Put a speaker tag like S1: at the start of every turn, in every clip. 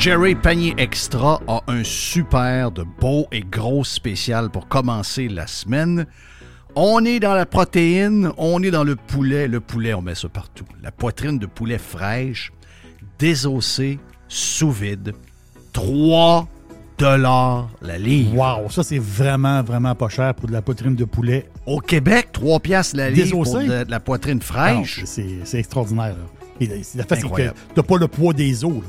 S1: Jerry Panier Extra a un super de beau et gros spécial pour commencer la semaine. On est dans la protéine, on est dans le poulet. Le poulet, on met ça partout. La poitrine de poulet fraîche, désossée, sous vide. 3 dollars la livre.
S2: Wow, ça c'est vraiment, vraiment pas cher pour de la poitrine de poulet.
S1: Au Québec, 3 piastres la livre pour de, de la poitrine fraîche.
S2: C'est extraordinaire. là. Et la- fait, c'est que t'as pas le poids des os. là.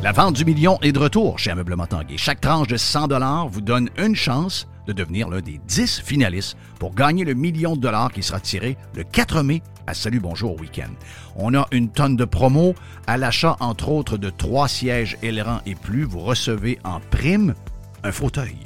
S1: La vente du million est de retour chez Ameublement Tanguay. Chaque tranche de 100 vous donne une chance de devenir l'un des 10 finalistes pour gagner le million de dollars qui sera tiré le 4 mai à Salut Bonjour Week-end. On a une tonne de promos. À l'achat, entre autres, de trois sièges ailerons et plus, vous recevez en prime un fauteuil.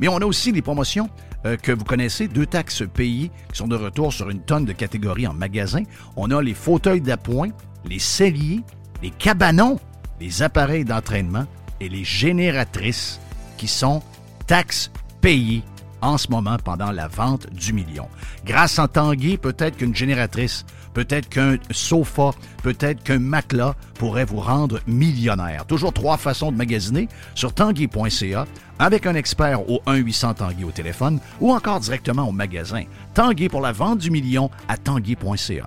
S1: Mais on a aussi les promotions euh, que vous connaissez, deux taxes payées qui sont de retour sur une tonne de catégories en magasin. On a les fauteuils d'appoint, les celliers, les cabanons, les appareils d'entraînement et les génératrices qui sont taxes payées en ce moment pendant la vente du million. Grâce à Tanguy, peut-être qu'une génératrice, peut-être qu'un sofa, peut-être qu'un matelas pourrait vous rendre millionnaire. Toujours trois façons de magasiner sur tanguy.ca avec un expert au 1-800 Tanguy au téléphone ou encore directement au magasin. Tanguy pour la vente du million à tanguy.ca.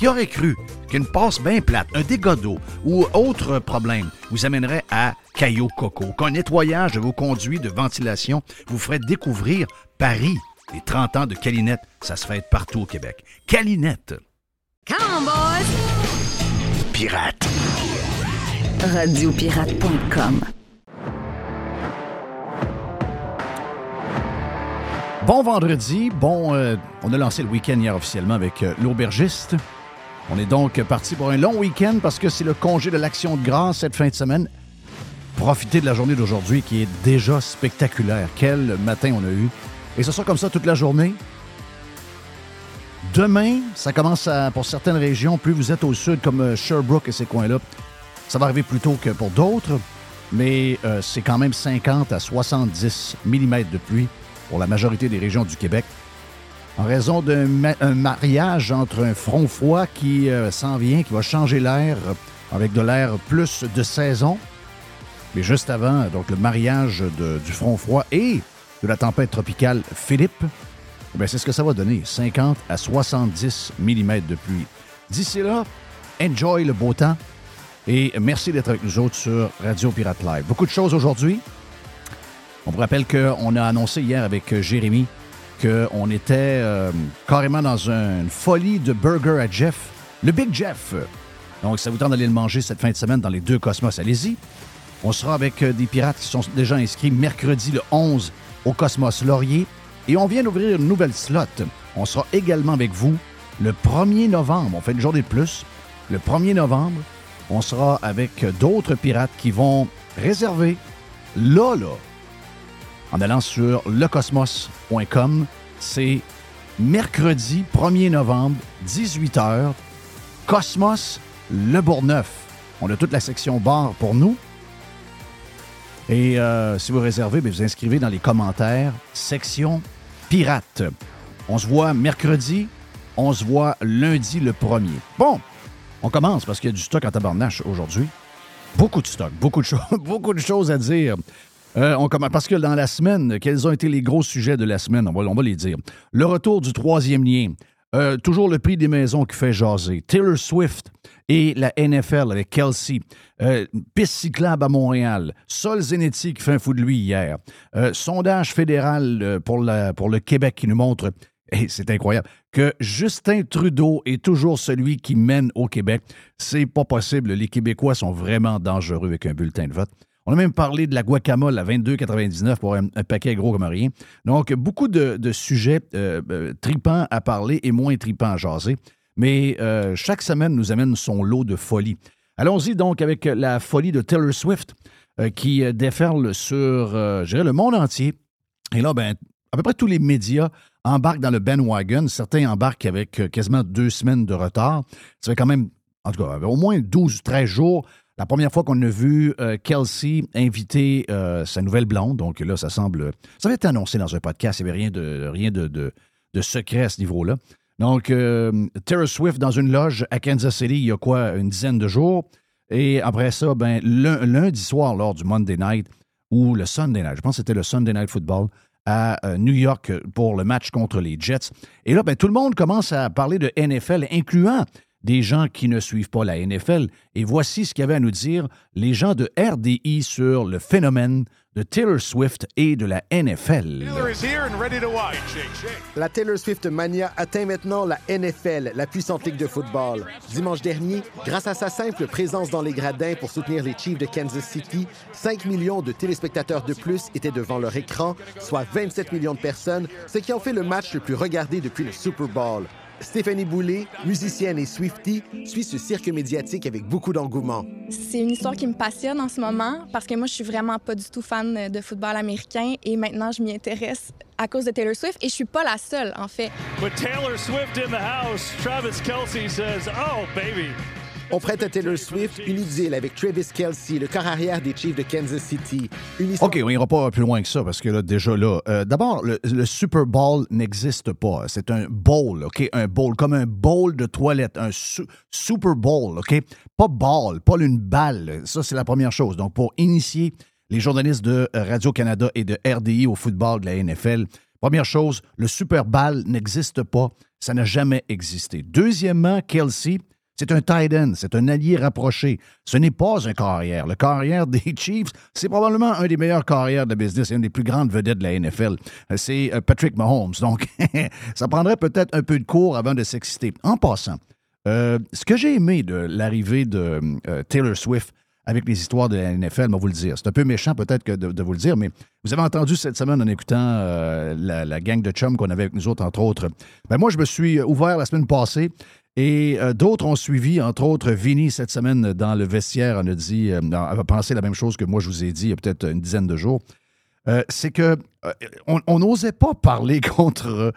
S1: Qui aurait cru qu'une passe bien plate, un dégât d'eau ou autre problème vous amènerait à Caillou Coco, qu'un nettoyage de vos conduits de ventilation vous ferait découvrir Paris. Les 30 ans de Calinette, ça se fait partout au Québec. Calinette.
S3: Come on, boys!
S1: Pirate.
S4: Radiopirate.com.
S1: Bon vendredi, bon, euh, on a lancé le week-end hier officiellement avec euh, l'aubergiste. On est donc parti pour un long week-end parce que c'est le congé de l'Action de grâce cette fin de semaine. Profitez de la journée d'aujourd'hui qui est déjà spectaculaire. Quel matin on a eu. Et ce sera comme ça toute la journée. Demain, ça commence à, pour certaines régions, plus vous êtes au sud comme euh, Sherbrooke et ces coins-là, ça va arriver plus tôt que pour d'autres, mais euh, c'est quand même 50 à 70 mm de pluie pour la majorité des régions du Québec en raison d'un ma- un mariage entre un front froid qui euh, s'en vient, qui va changer l'air euh, avec de l'air plus de saison. Mais juste avant, donc le mariage du front froid et de la tempête tropicale Philippe, ben, c'est ce que ça va donner, 50 à 70 mm de pluie. D'ici là, enjoy le beau temps et merci d'être avec nous autres sur Radio Pirate Live. Beaucoup de choses aujourd'hui. On vous rappelle qu'on a annoncé hier avec euh, Jérémy qu'on était euh, carrément dans une folie de burger à Jeff, le Big Jeff. Donc, ça vous tente d'aller le manger cette fin de semaine dans les deux cosmos, allez-y. On sera avec euh, des pirates qui sont déjà inscrits mercredi le 11 au Cosmos Laurier. Et on vient d'ouvrir une nouvelle slot. On sera également avec vous le 1er novembre. On fait une journée de plus. Le 1er novembre, on sera avec d'autres pirates qui vont réserver là, là, en allant sur lecosmos.com. C'est mercredi 1er novembre, 18h, Cosmos Le Bourgneuf. On a toute la section bar pour nous. Et euh, si vous réservez, vous inscrivez dans les commentaires, section pirate. On se voit mercredi, on se voit lundi le 1er. Bon, on commence parce qu'il y a du stock en tabarnache aujourd'hui. Beaucoup de stock, beaucoup de, choses, beaucoup de choses à dire. Euh, on parce que dans la semaine, quels ont été les gros sujets de la semaine? On va, les dire. Le retour du troisième lien. Euh, toujours le prix des maisons qui fait jaser. Taylor Swift et la NFL avec Kelsey. Euh, cyclable à Montréal. Sol Zenetti qui fait un fou de lui hier. Euh, sondage fédéral pour le Québec qui nous montre, et c'est incroyable, que Justin Trudeau est toujours celui qui mène au Québec. C'est pas possible. Les Québécois sont vraiment dangereux avec un bulletin de vote. On a même parlé de la guacamole à 22,99 pour un, paquet gros comme rien. Donc, beaucoup de, sujets euh, euh, tripants à parler et moins tripants à jaser. Mais euh, chaque semaine nous amène son lot de folie. Allons-y donc avec la folie de Taylor Swift qui déferle sur, je dirais, le monde entier. Et là, ben, à peu près tous les médias embarquent dans le bandwagon. Certains embarquent avec quasiment deux semaines de retard. Ça fait quand même, en tout cas, au moins 12 ou 13 jours. La première fois qu'on a vu euh, Kelsey inviter euh, sa nouvelle blonde, donc là, ça semble. Ça avait été annoncé dans un podcast, il n'y avait rien de, rien de, de, secret à ce niveau-là. Donc, euh, Taylor Swift dans une loge à Kansas City il y a quoi, une dizaine de jours. Et après ça, ben, lun- lundi soir, lors du Monday Night, ou le Sunday Night, je pense que c'était le Sunday Night Football, à euh, New York pour le match contre les Jets. Et là, ben, tout le monde commence à parler de NFL, incluant des gens qui ne suivent pas la NFL. Et voici ce qu'avaient à nous dire les gens de RDI sur le phénomène de Taylor Swift et de la NFL.
S5: La Taylor Swift Mania atteint maintenant la NFL, la puissante ligue de football. Dimanche dernier, grâce à sa simple présence dans les gradins pour soutenir les Chiefs de Kansas City, 5 millions de téléspectateurs de plus étaient devant leur écran, soit 27 millions de personnes, ce qui en fait le match le plus regardé depuis le Super Bowl. Stéphanie Boulay, musicienne et Swiftie, suit ce cirque médiatique avec beaucoup d'engouement.
S6: C'est une histoire qui me passionne en ce moment parce que moi, je suis vraiment pas du tout fan de football américain et maintenant, je m'y intéresse à cause de Taylor Swift et je suis pas la seule, en fait.
S4: With Taylor Swift in the house, Travis Kelsey says, Oh, baby.
S5: On prête à Taylor Swift une idylle avec Travis Kelsey, le corps arrière des Chiefs de Kansas City. Une
S1: OK, on ira pas plus loin que ça parce que là, déjà là, euh, d'abord, le, Super Bowl n'existe pas. C'est un bowl, OK? Un bowl, comme un bowl de toilette, un su- Super Bowl, OK? Pas ball, pas une balle. Ça, c'est la première chose. Donc, pour initier les journalistes de Radio-Canada et de RDI au football de la NFL, première chose, le Super Bowl n'existe pas. Ça n'a jamais existé. Deuxièmement, Kelsey, c'est un tight end, c'est un allié rapproché. Ce n'est pas un carrière. Le carrière des Chiefs, c'est probablement un des meilleurs carrières de business, c'est une des plus grandes vedettes de la NFL. Euh, C'est euh, Patrick Mahomes. Donc, ça prendrait peut-être un peu de cours avant de s'exciter. En passant, euh, ce que j'ai aimé de l'arrivée de Taylor Swift avec les histoires de la NFL, je vais vous le dire. C'est un peu méchant peut-être de, vous le dire, mais vous avez entendu cette semaine en écoutant la, la gang de chums qu'on avait avec nous autres, entre autres. Ben moi, je me suis ouvert la semaine passée et euh, d'autres ont suivi, entre autres, Vinny cette semaine dans le vestiaire a dit, euh, a pensé la même chose que moi je vous ai dit il y a peut-être une dizaine de jours. Euh, c'est que euh, on n'osait pas parler contre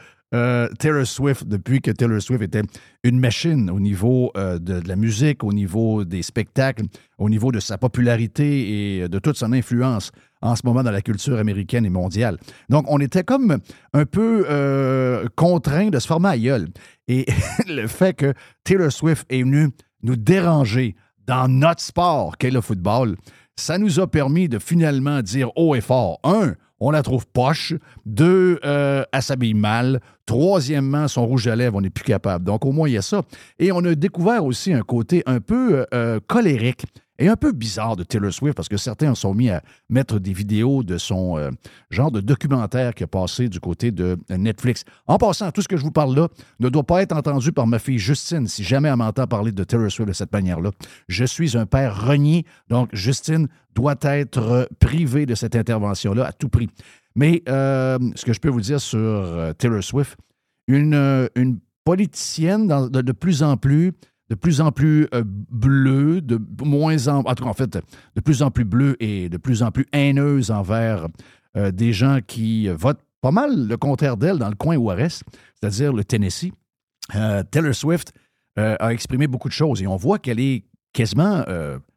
S1: Taylor Swift depuis que Taylor Swift était une machine au niveau de la musique, au niveau des spectacles, au niveau de sa popularité et de toute son influence en ce moment dans la culture américaine et mondiale. Donc, on était comme un peu euh, contraint de se former à gueule. Et le fait que Taylor Swift est venu nous déranger dans notre sport qu'est le football, ça nous a permis de finalement dire haut et fort, un, on la trouve poche. Deux, euh, elle s'habille mal. Troisièmement, son rouge à lèvres, on n'est plus capable. Donc, au moins, il y a ça. Et on a découvert aussi un côté un peu euh, colérique et un peu bizarre de Taylor Swift parce que certains sont mis à mettre des vidéos de son euh, genre de documentaire qui a passé du côté de Netflix. En passant, tout ce que je vous parle là ne doit pas être entendu par ma fille Justine si jamais elle m'entend parler de Taylor Swift de cette manière-là. Je suis un père renié, donc Justine doit être privée de cette intervention-là à tout prix. Mais euh, ce que je peux vous dire sur euh, Taylor Swift, une, politicienne de plus en plus de plus en plus euh, bleu, de moins en, en tout cas, fait, de plus en plus bleu et de plus en plus haineuse envers euh, des gens qui votent pas mal le contraire d'elle dans le coin où elle reste, c'est-à-dire le Tennessee. Euh, Taylor Swift a exprimé beaucoup de choses et on voit qu'elle est quasiment,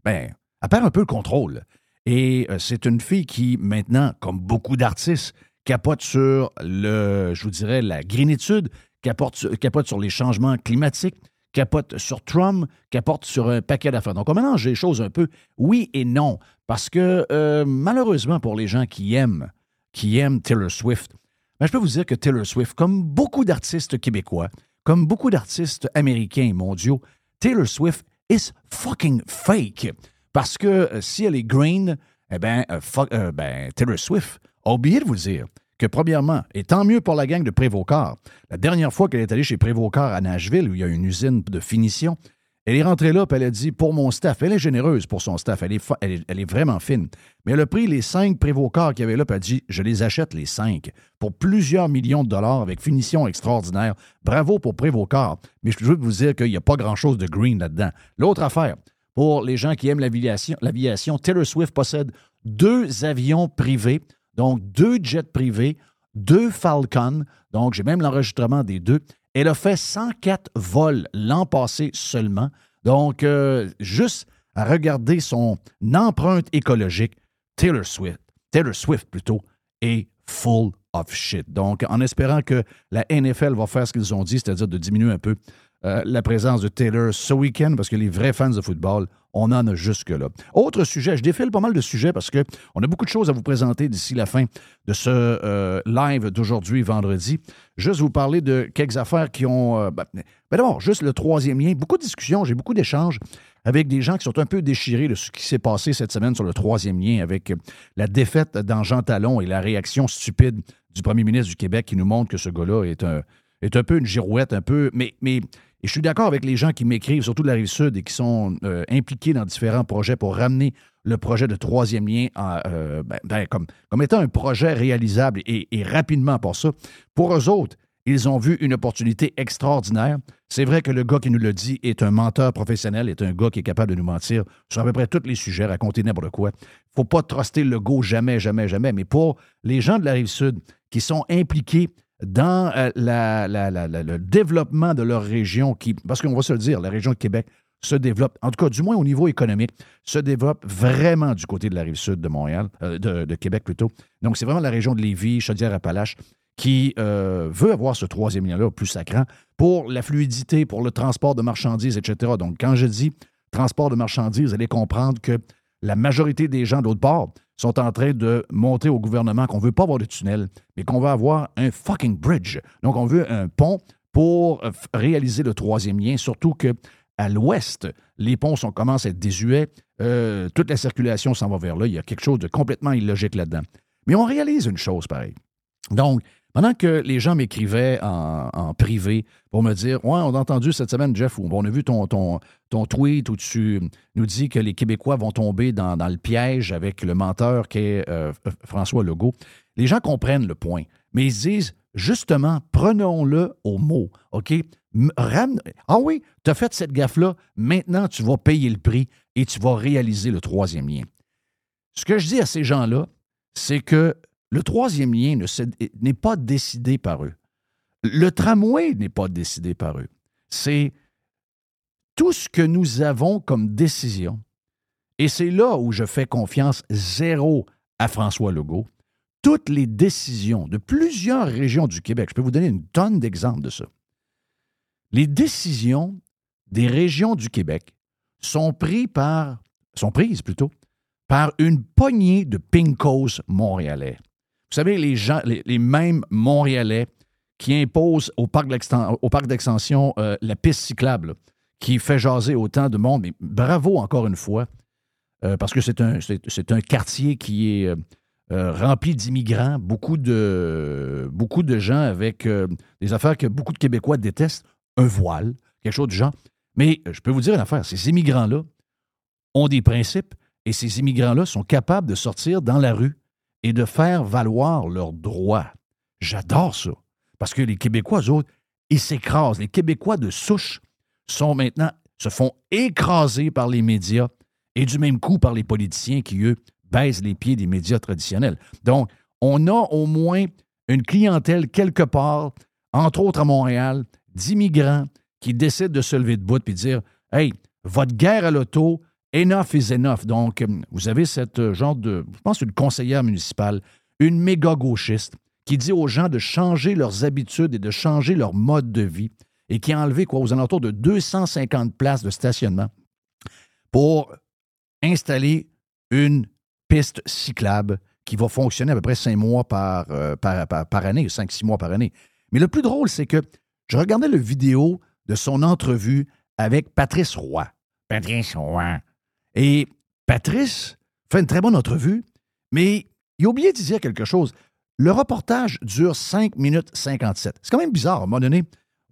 S1: ben, elle perd un peu le contrôle. Et c'est une fille qui, maintenant, comme beaucoup d'artistes, capote sur le, je vous dirais, la grénitude, capote, capote sur les changements climatiques, capote sur Trump, capote sur un paquet d'affaires. Donc, on mélange les choses un peu, oui et non, parce que euh, malheureusement pour les gens qui aiment, qui aiment Taylor Swift, ben, je peux vous dire que Taylor Swift, comme beaucoup d'artistes québécois, comme beaucoup d'artistes américains et mondiaux, Taylor Swift is fucking fake. Parce que euh, si elle est green, eh bien, euh, ben, Taylor Swift a oublié de vous dire que, premièrement, et tant mieux pour la gang de Prévocar, la dernière fois qu'elle est allée chez Prévocar à Nashville, où il y a une usine de finition, elle est rentrée là, puis elle a dit pour mon staff, elle est généreuse pour son staff, elle est, elle est, vraiment fine. Mais elle a pris les cinq Prévocar qu'il y avait là, puis elle a dit je les achète les cinq pour plusieurs millions de dollars avec finition extraordinaire. Bravo pour Prévocar. Mais je veux vous dire qu'il n'y a pas grand-chose de green là-dedans. L'autre affaire, pour les gens qui aiment l'aviation, Taylor Swift possède deux avions privés donc, deux jets privés, deux Falcon. Donc, j'ai même l'enregistrement des deux. Elle a fait 104 vols l'an passé seulement. Donc, euh, juste à regarder son empreinte écologique, Taylor Swift, Taylor Swift plutôt, est full of shit. Donc, en espérant que la NFL va faire ce qu'ils ont dit, c'est-à-dire de diminuer un peu euh, la présence de Taylor ce week-end, parce que les vrais fans de football on en a jusque-là. Autre sujet, je défile pas mal de sujets parce qu'on a beaucoup de choses à vous présenter d'ici la fin de ce euh, live d'aujourd'hui, vendredi. Juste vous parler de quelques affaires qui ont... Euh, ben, ben, d'abord, juste le troisième lien. Beaucoup de discussions, j'ai beaucoup d'échanges avec des gens qui sont un peu déchirés de ce qui s'est passé cette semaine sur le troisième lien avec la défaite dans Talon et la réaction stupide du premier ministre du Québec qui nous montre que ce gars-là est un, est un peu une girouette, un peu... Mais, mais et je suis d'accord avec les gens qui m'écrivent, surtout de la rive sud, et qui sont euh, impliqués dans différents projets pour ramener le projet de troisième lien euh, ben, ben, comme, comme étant un projet réalisable et, rapidement pour ça. Pour eux autres, ils ont vu une opportunité extraordinaire. C'est vrai que le gars qui nous le dit est un menteur professionnel, est un gars qui est capable de nous mentir sur à peu près tous les sujets, raconter n'importe quoi. Il ne faut pas truster le go jamais, jamais, jamais. Mais pour les gens de la rive sud qui sont impliqués dans euh, le développement de leur région, qui, parce qu'on va se le dire, la région de Québec se développe, en tout cas du moins au niveau économique, se développe vraiment du côté de la rive sud de Montréal, euh, de, Québec plutôt. Donc c'est vraiment la région de Lévis, Chaudière-Appalaches, qui euh, veut avoir ce troisième lien-là plus sacrant pour la fluidité, pour le transport de marchandises, etc. Donc quand je dis transport de marchandises, vous allez comprendre que la majorité des gens d'autre part sont en train de monter au gouvernement qu'on ne veut pas avoir de tunnel, mais qu'on veut avoir un fucking bridge. Donc, on veut un pont pour euh, réaliser le troisième lien, surtout que à l'ouest, les ponts sont, commencent à être désuets. Euh, toute la circulation s'en va vers là. Il y a quelque chose de complètement illogique là-dedans. Mais on réalise une chose pareille. Donc, pendant que les gens m'écrivaient en, privé pour me dire Ouais, on a entendu cette semaine, Jeff, on a vu ton, ton, ton tweet où tu nous dis que les Québécois vont tomber dans, le piège avec le menteur qui est euh, François Legault. Les gens comprennent le point, mais ils disent justement, prenons-le au mot, OK? Ah oui, tu as fait cette gaffe-là, maintenant tu vas payer le prix et tu vas réaliser le troisième lien. Ce que je dis à ces gens-là, c'est que le troisième lien n'est pas décidé par eux. Le tramway n'est pas décidé par eux. C'est tout ce que nous avons comme décision. Et c'est là où je fais confiance zéro à François Legault. Toutes les décisions de plusieurs régions du Québec, je peux vous donner une tonne d'exemples de ça. Les décisions des régions du Québec sont, prises par, prises plutôt par une poignée de pinkos montréalais. Vous savez, les, mêmes Montréalais qui imposent au parc d'extension euh, la piste cyclable, qui fait jaser autant de monde. Mais bravo encore une fois, euh, parce que c'est un, quartier qui est euh, rempli d'immigrants, beaucoup de, beaucoup de gens avec des affaires que beaucoup de Québécois détestent, un voile, quelque chose du genre. Mais je peux vous dire une affaire, ces immigrants-là ont des principes et ces immigrants-là sont capables de sortir dans la rue et de faire valoir leurs droits. J'adore ça. Parce que les Québécois, eux autres, ils s'écrasent. Les Québécois de souche sont maintenant, se font écraser par les médias et du même coup par les politiciens qui, eux, baissent les pieds des médias traditionnels. Donc, on a au moins une clientèle quelque part, entre autres à Montréal, d'immigrants qui décident de se lever de bout et de dire Hey, votre guerre à l'auto, enough is enough. Donc, euh, vous avez cette euh, genre de, je pense, une conseillère municipale, une méga gauchiste, qui dit aux gens de changer leurs habitudes et de changer leur mode de vie et qui a enlevé, quoi, aux alentours de 250 places de stationnement pour installer une piste cyclable qui va fonctionner à peu près cinq mois par, euh, par, par, par année, cinq, six mois par année. Mais le plus drôle, c'est que je regardais le vidéo de son entrevue avec Patrice Roy. Patrice Roy. Et Patrice fait une très bonne entrevue, mais il a oublié de dire quelque chose. Le reportage dure 5 minutes 57. C'est quand même bizarre. À un moment donné,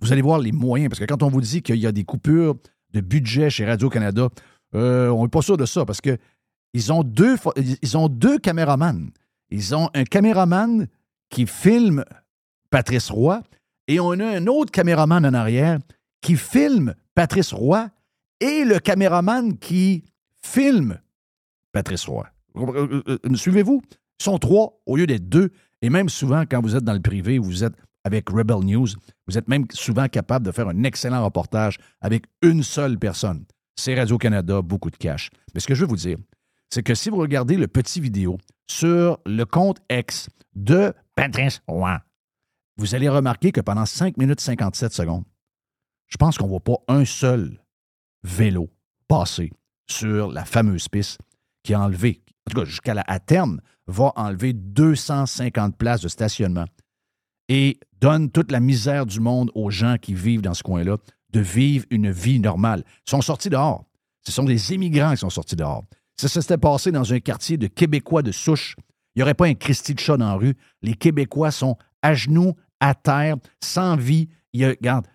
S1: vous allez voir les moyens, parce que quand on vous dit qu'il y a des coupures de budget chez Radio-Canada, euh, on n'est pas sûr de ça, parce que ils ont ils ont deux caméramans. Ils ont un caméraman qui filme Patrice Roy et on a un autre caméraman en arrière qui filme Patrice Roy et le caméraman qui filme Patrice Roy. Euh, euh, euh, Suivez-vous? Ils sont trois au lieu d'être deux. Et même souvent, quand vous êtes dans le privé, vous êtes avec Rebel News, vous êtes même souvent capable de faire un excellent reportage avec une seule personne. C'est Radio-Canada, beaucoup de cash. Mais ce que je veux vous dire, c'est que si vous regardez le petit vidéo sur le compte X de Patrice Roy, vous allez remarquer que pendant 5 minutes 57 secondes, je pense qu'on ne voit pas un seul vélo passer sur la fameuse piste qui a enlevé, en tout cas jusqu'à la à terme, va enlever 250 places de stationnement et donne toute la misère du monde aux gens qui vivent dans ce coin-là de vivre une vie normale. Ils sont sortis dehors. Ce sont des immigrants qui sont sortis dehors. Si ça s'était passé dans un quartier de Québécois de souche, il n'y aurait pas un Christy de chat dans la rue. Les Québécois sont à genoux, à terre, sans vie. Il y regarde,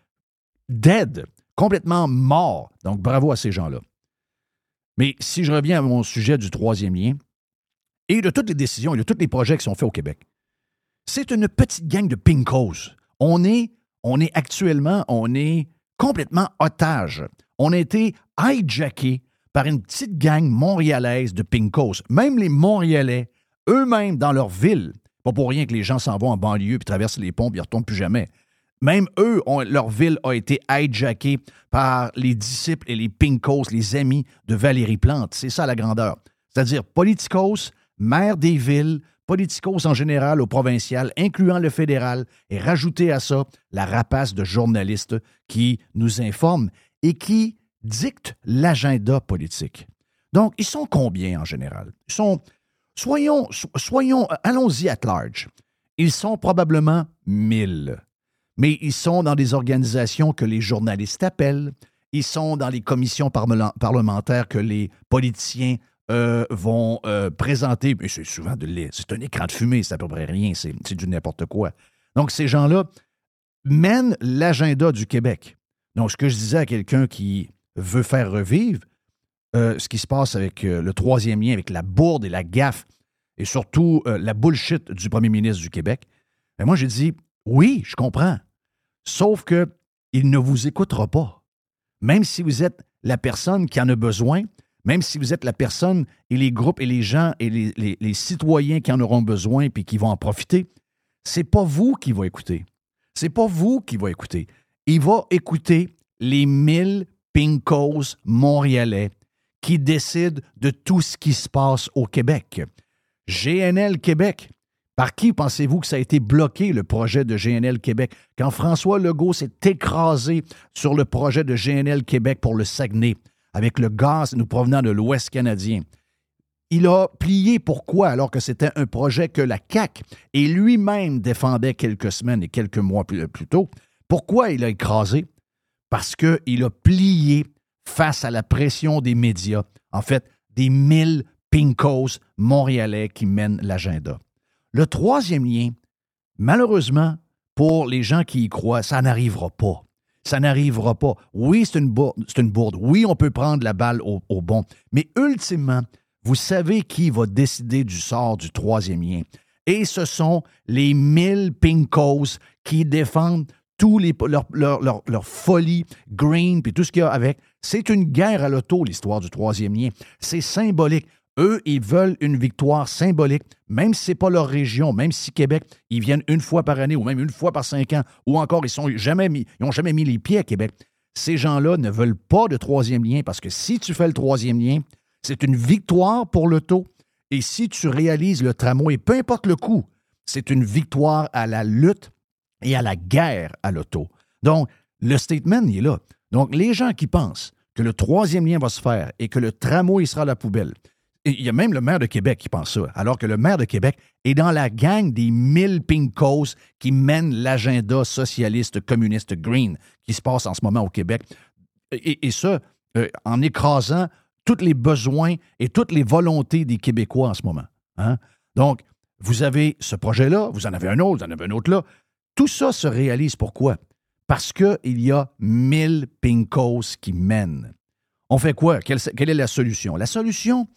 S1: dead, complètement morts. Donc, bravo à ces gens-là. Mais si je reviens à mon sujet du troisième lien, et de toutes les décisions et de tous les projets qui sont faits au Québec, c'est une petite gang de pinkos. On est, on est actuellement, on est complètement otage. On a été hijacké par une petite gang montréalaise de pinkos. Même les Montréalais, eux-mêmes dans leur ville, pas pour rien que les gens s'en vont en banlieue puis traversent les ponts ne retournent plus jamais. Même eux, leur ville a été hijackée par les disciples et les pinkos, les amis de Valérie Plante. C'est ça la grandeur. C'est-à-dire politicos, maire des villes, politicos en général au provincial, incluant le fédéral, et rajouter à ça la rapace de journalistes qui nous informent et qui dictent l'agenda politique. Donc, ils sont combien en général? Sont, soyons, so- soyons, allons-y at large. Ils sont probablement 1000 mais ils sont dans des organisations que les journalistes appellent, ils sont dans les commissions parlementaires que les politiciens euh, vont euh, présenter. Mais c'est souvent de c'est un écran de fumée, c'est à peu près rien, c'est du n'importe quoi. Donc, ces gens-là mènent l'agenda du Québec. Donc, ce que je disais à quelqu'un qui veut faire revivre euh, ce qui se passe avec le troisième lien, avec la bourde et la gaffe, et surtout la bullshit du premier ministre du Québec, ben moi, j'ai dit, oui, je comprends. Sauf que il ne vous écoutera pas. Même si vous êtes la personne qui en a besoin, même si vous êtes la personne et les groupes et les gens et les, citoyens qui en auront besoin puis qui vont en profiter, c'est pas vous qui va écouter. C'est pas vous qui va écouter. Il va écouter les mille pinkos montréalais qui décident de tout ce qui se passe au Québec. GNL Québec. Par qui pensez-vous que ça a été bloqué, le projet de GNL Québec? Quand François Legault s'est écrasé sur le projet de GNL Québec pour le Saguenay, avec le gaz nous provenant de l'Ouest canadien, il a plié pourquoi alors que c'était un projet que la CAC et lui-même défendait quelques semaines et quelques mois plus, plus tôt? Pourquoi il a écrasé? Parce qu'il a plié face à la pression des médias, en fait, des mille pinkos montréalais qui mènent l'agenda. Le troisième lien, malheureusement, pour les gens qui y croient, ça n'arrivera pas. Ça n'arrivera pas. Oui, c'est une, bourde. Oui, on peut prendre la balle au, bon. Mais ultimement, vous savez qui va décider du sort du troisième lien. Et ce sont les mille pinkos qui défendent tous les, leur folie, green, puis tout ce qu'il y a avec. C'est une guerre à l'auto, l'histoire du troisième lien. C'est symbolique. Eux, ils veulent une victoire symbolique, même si ce n'est pas leur région, même si Québec, ils viennent une fois par année ou même une fois par cinq ans, ou encore ils n'ont jamais, mis, les pieds à Québec. Ces gens-là ne veulent pas de troisième lien parce que si tu fais le troisième lien, c'est une victoire pour l'auto. Et si tu réalises le tramway, peu importe le coût, c'est une victoire à la lutte et à la guerre à l'auto. Donc, le statement, il est là. Donc, les gens qui pensent que le troisième lien va se faire et que le tramway sera à la poubelle, il y a même le maire de Québec qui pense ça, alors que le maire de Québec est dans la gang des mille pinkos qui mènent l'agenda socialiste, communiste, green qui se passe en ce moment au Québec. Et, ça, euh, en écrasant tous les besoins et toutes les volontés des Québécois en ce moment. Hein? Donc, vous avez ce projet-là, vous en avez un autre, vous en avez un autre là. Tout ça se réalise pourquoi? Parce qu'il y a mille pinkos qui mènent. On fait quoi? Quelle, quelle est la solution? La solution,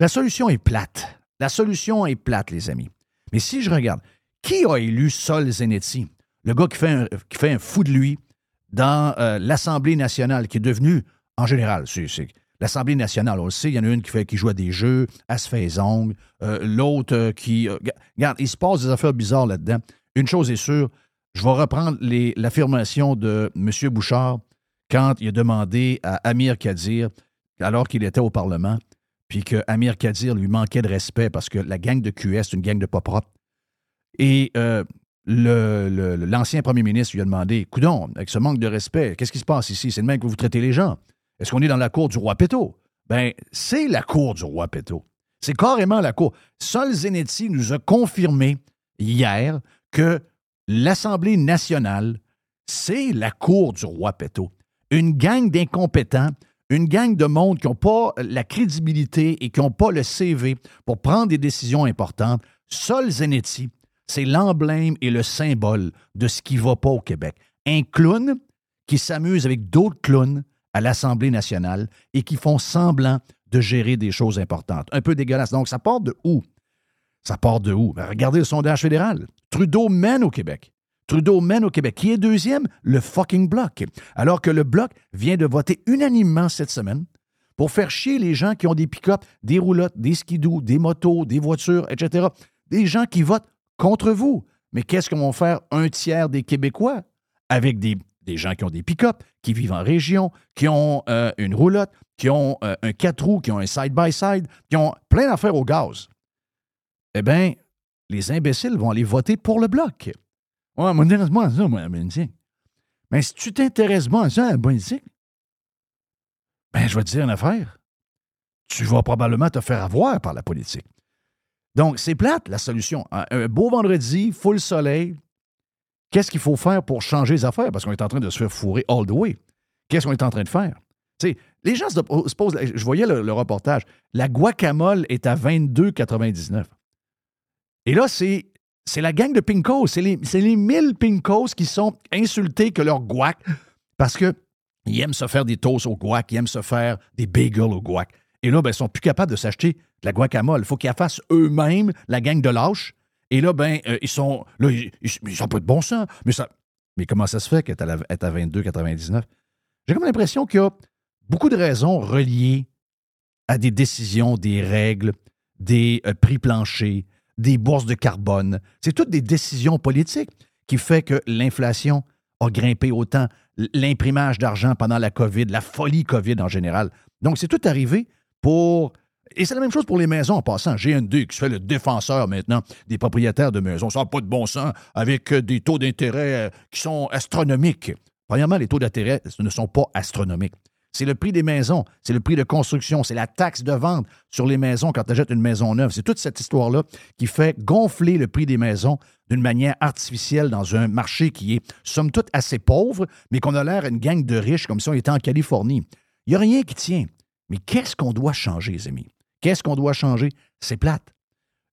S1: la solution est plate. La solution est plate, les amis. Mais si je regarde, qui a élu Sol Zenetti, le gars qui fait un, qui fait un fou de lui dans euh, l'Assemblée nationale, qui est devenu, en général, c'est l'Assemblée nationale, on le sait, il y en a une qui, fait, qui joue à des jeux, elle se fait les ongles, euh, l'autre euh, qui... regarde, il se passe des affaires bizarres là-dedans. Une chose est sûre, je vais reprendre l'affirmation de M. Bouchard quand il a demandé à Amir Kadir, alors qu'il était au Parlement, puis que Amir Kadir lui manquait de respect parce que la gang de QS, c'est une gang de pas propres. Et euh, l'ancien premier ministre lui a demandé Coudon, avec ce manque de respect, qu'est-ce qui se passe ici? C'est le même que vous traitez les gens. Est-ce qu'on est dans la cour du roi Péto Ben, c'est la cour du roi Péto. C'est carrément la cour. Sol Zenetti nous a confirmé hier que l'Assemblée nationale, c'est la cour du roi Péto. Une gang d'incompétents une gang de monde qui n'ont pas la crédibilité et qui n'ont pas le CV pour prendre des décisions importantes. Sol Zenetti, c'est l'emblème et le symbole de ce qui ne va pas au Québec. Un clown qui s'amuse avec d'autres clowns à l'Assemblée nationale et qui font semblant de gérer des choses importantes. Un peu dégueulasse. Donc, ça part de où? Ça part de où? Ben, regardez le sondage fédéral. Trudeau mène au Québec. Trudeau mène au Québec. Qui est deuxième? Le fucking Bloc. Alors que le Bloc vient de voter unanimement cette semaine pour faire chier les gens qui ont des pick-up, des roulottes, des skidoo, des motos, des voitures, etc. Des gens qui votent contre vous. Mais qu'est-ce qu'on va faire un tiers des Québécois avec des, gens qui ont des pick-up, qui vivent en région, qui ont euh, une roulotte, qui ont euh, un quatre roues, qui ont un side-by-side, qui ont plein d'affaires au gaz? Eh bien, les imbéciles vont aller voter pour le Bloc. Ouais, m'intéresse-moi à ça, moi, la politique. Mais si tu t'intéresses pas à ça, à la politique, ben, je vais te dire une affaire. Tu vas probablement te faire avoir par la politique. Donc, c'est plate, la solution. Un beau vendredi, full soleil, qu'est-ce qu'il faut faire pour changer les affaires? Parce qu'on est en train de se faire fourrer all the way. Qu'est-ce qu'on est en train de faire? sais, les gens se posent, je voyais le, le, reportage, la guacamole est à 22,99. Et là, c'est c'est la gang de pinkos. C'est les, les 1000 pinkos qui sont insultés que leur guac parce qu'ils aiment se faire des toasts au guac, ils aiment se faire des bagels au guac. Et là, ben, ils sont plus capables de s'acheter de la guacamole. Il faut qu'ils fassent eux-mêmes la gang de lâches. Et là, ben, euh, ils sont. Là, ils, ils, pas de bon sens. Mais, ça, mais comment ça se fait qu'elle est à 22,99? J'ai comme l'impression qu'il y a beaucoup de raisons reliées à des décisions, des règles, des euh, prix planchers, des bourses de carbone. C'est toutes des décisions politiques qui fait que l'inflation a grimpé autant, l'imprimage d'argent pendant la COVID, la folie COVID en général. Donc, c'est tout arrivé pour... Et c'est la même chose pour les maisons en passant. GND qui se fait le défenseur maintenant des propriétaires de maisons. Ça n'a pas de bon sens avec des taux d'intérêt euh, qui sont astronomiques. Premièrement, les taux d'intérêt ne sont pas astronomiques. C'est le prix des maisons, c'est le prix de construction, c'est la taxe de vente sur les maisons quand tu achètes une maison neuve. C'est toute cette histoire-là qui fait gonfler le prix des maisons d'une manière artificielle dans un marché qui est, somme toute, assez pauvre, mais qu'on a l'air une gang de riches comme si on était en Californie. Il n'y a rien qui tient. Mais qu'est-ce qu'on doit changer, les amis? Qu'est-ce qu'on doit changer? C'est plate.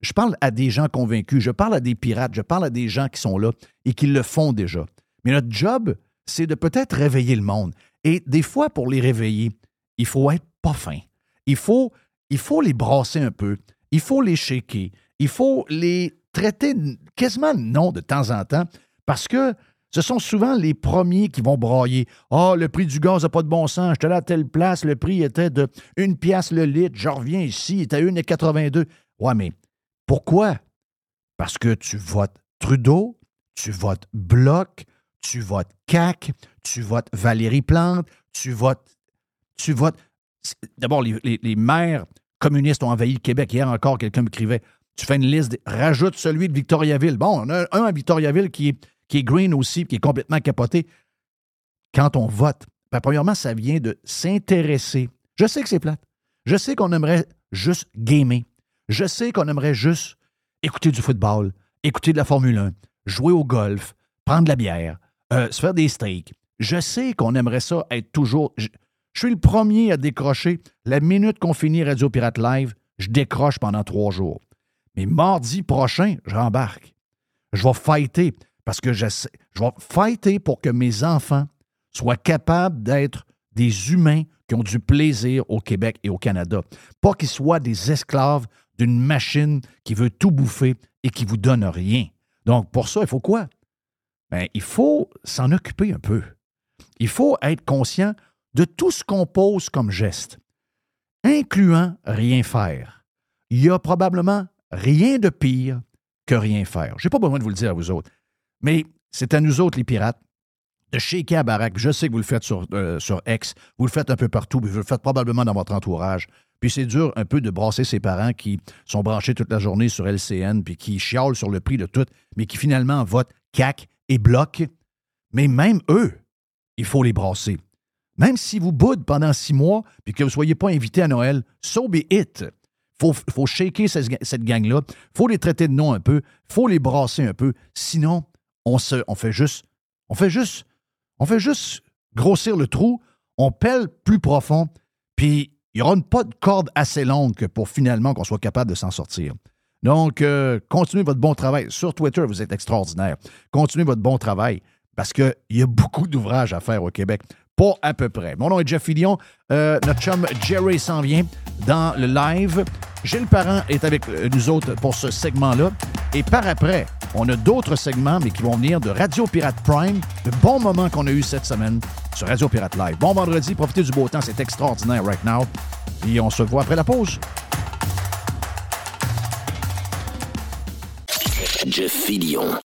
S1: Je parle à des gens convaincus, je parle à des pirates, je parle à des gens qui sont là et qui le font déjà. Mais notre job, c'est de peut-être réveiller le monde. Et des fois, pour les réveiller, il faut être pas fin. Il faut, il faut les brasser un peu. Il faut les shaker. Il faut les traiter quasiment non de temps en temps parce que ce sont souvent les premiers qui vont brailler. Ah, oh, le prix du gaz n'a pas de bon sens. J'étais là à telle place, le prix était de une pièce le litre. Je reviens ici, il était à 1,82. Ouais, mais pourquoi? Parce que tu votes Trudeau, tu votes Bloc, tu votes CAC, tu votes Valérie Plante, tu votes. Tu votes. D'abord, les, maires communistes ont envahi le Québec. Hier encore, quelqu'un m'écrivait Tu fais une liste, rajoute celui de Victoriaville. Bon, on a un à Victoriaville qui est, qui est green aussi, qui est complètement capoté. Quand on vote, ben, premièrement, ça vient de s'intéresser. Je sais que c'est plate. Je sais qu'on aimerait juste gamer. Je sais qu'on aimerait juste écouter du football, écouter de la Formule 1, jouer au golf, prendre de la bière, euh, se faire des steaks. Je sais qu'on aimerait ça être toujours. Je, suis le premier à décrocher. La minute qu'on finit Radio Pirate Live, je décroche pendant trois jours. Mais mardi prochain, j'embarque. Je vais fighter parce que je, je vais fighter pour que mes enfants soient capables d'être des humains qui ont du plaisir au Québec et au Canada. Pas qu'ils soient des esclaves d'une machine qui veut tout bouffer et qui vous donne rien. Donc, pour ça, il faut quoi? Bien, il faut s'en occuper un peu. Il faut être conscient de tout ce qu'on pose comme geste, incluant rien faire. Il y a probablement rien de pire que rien faire. Je n'ai pas besoin de vous le dire à vous autres. Mais c'est à nous autres, les pirates, de shaker à baraque. Je sais que vous le faites sur, euh, sur X, vous le faites un peu partout, vous le faites probablement dans votre entourage. Puis c'est dur un peu de brasser ses parents qui sont branchés toute la journée sur LCN, puis qui chialent sur le prix de tout, mais qui finalement votent CAC et bloc. Mais même eux, il faut les brasser. Même si vous boudez pendant six mois, puis que vous ne soyez pas invité à Noël, so be it. Il faut, faut shaker cette, gang-là. Faut les traiter de nom un peu. Faut les brasser un peu. Sinon, on, se, on fait juste. On fait juste. On fait juste grossir le trou. On pèle plus profond. Puis il n'y aura pas de corde assez longue pour finalement qu'on soit capable de s'en sortir. Donc, euh, continuez votre bon travail. Sur Twitter, vous êtes extraordinaire. Continuez votre bon travail parce qu'il y a beaucoup d'ouvrages à faire au Québec. Pas à peu près. Mon nom est Jeff Fillion. Euh, notre chum Jerry s'en vient dans le live. Gilles Parent est avec nous autres pour ce segment-là. Et par après, on a d'autres segments, mais qui vont venir de Radio Pirate Prime. Le bon moment qu'on a eu cette semaine sur Radio Pirate Live. Bon vendredi, profitez du beau temps, c'est extraordinaire right now. Et on se voit après la pause.
S7: Jeff Fillion.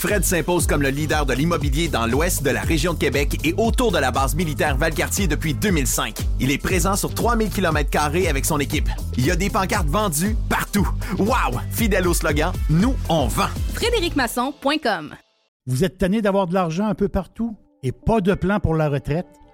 S7: Fred s'impose comme le leader de l'immobilier dans l'ouest de la région de Québec et autour de la base militaire Valcartier depuis 2005. Il est présent sur 3000 km avec son équipe. Il y a des pancartes vendues partout. Wow! Fidèle au slogan, nous, on vend.
S8: FrédéricMasson.com
S2: Vous êtes tanné d'avoir de l'argent un peu partout et pas de plan pour la retraite?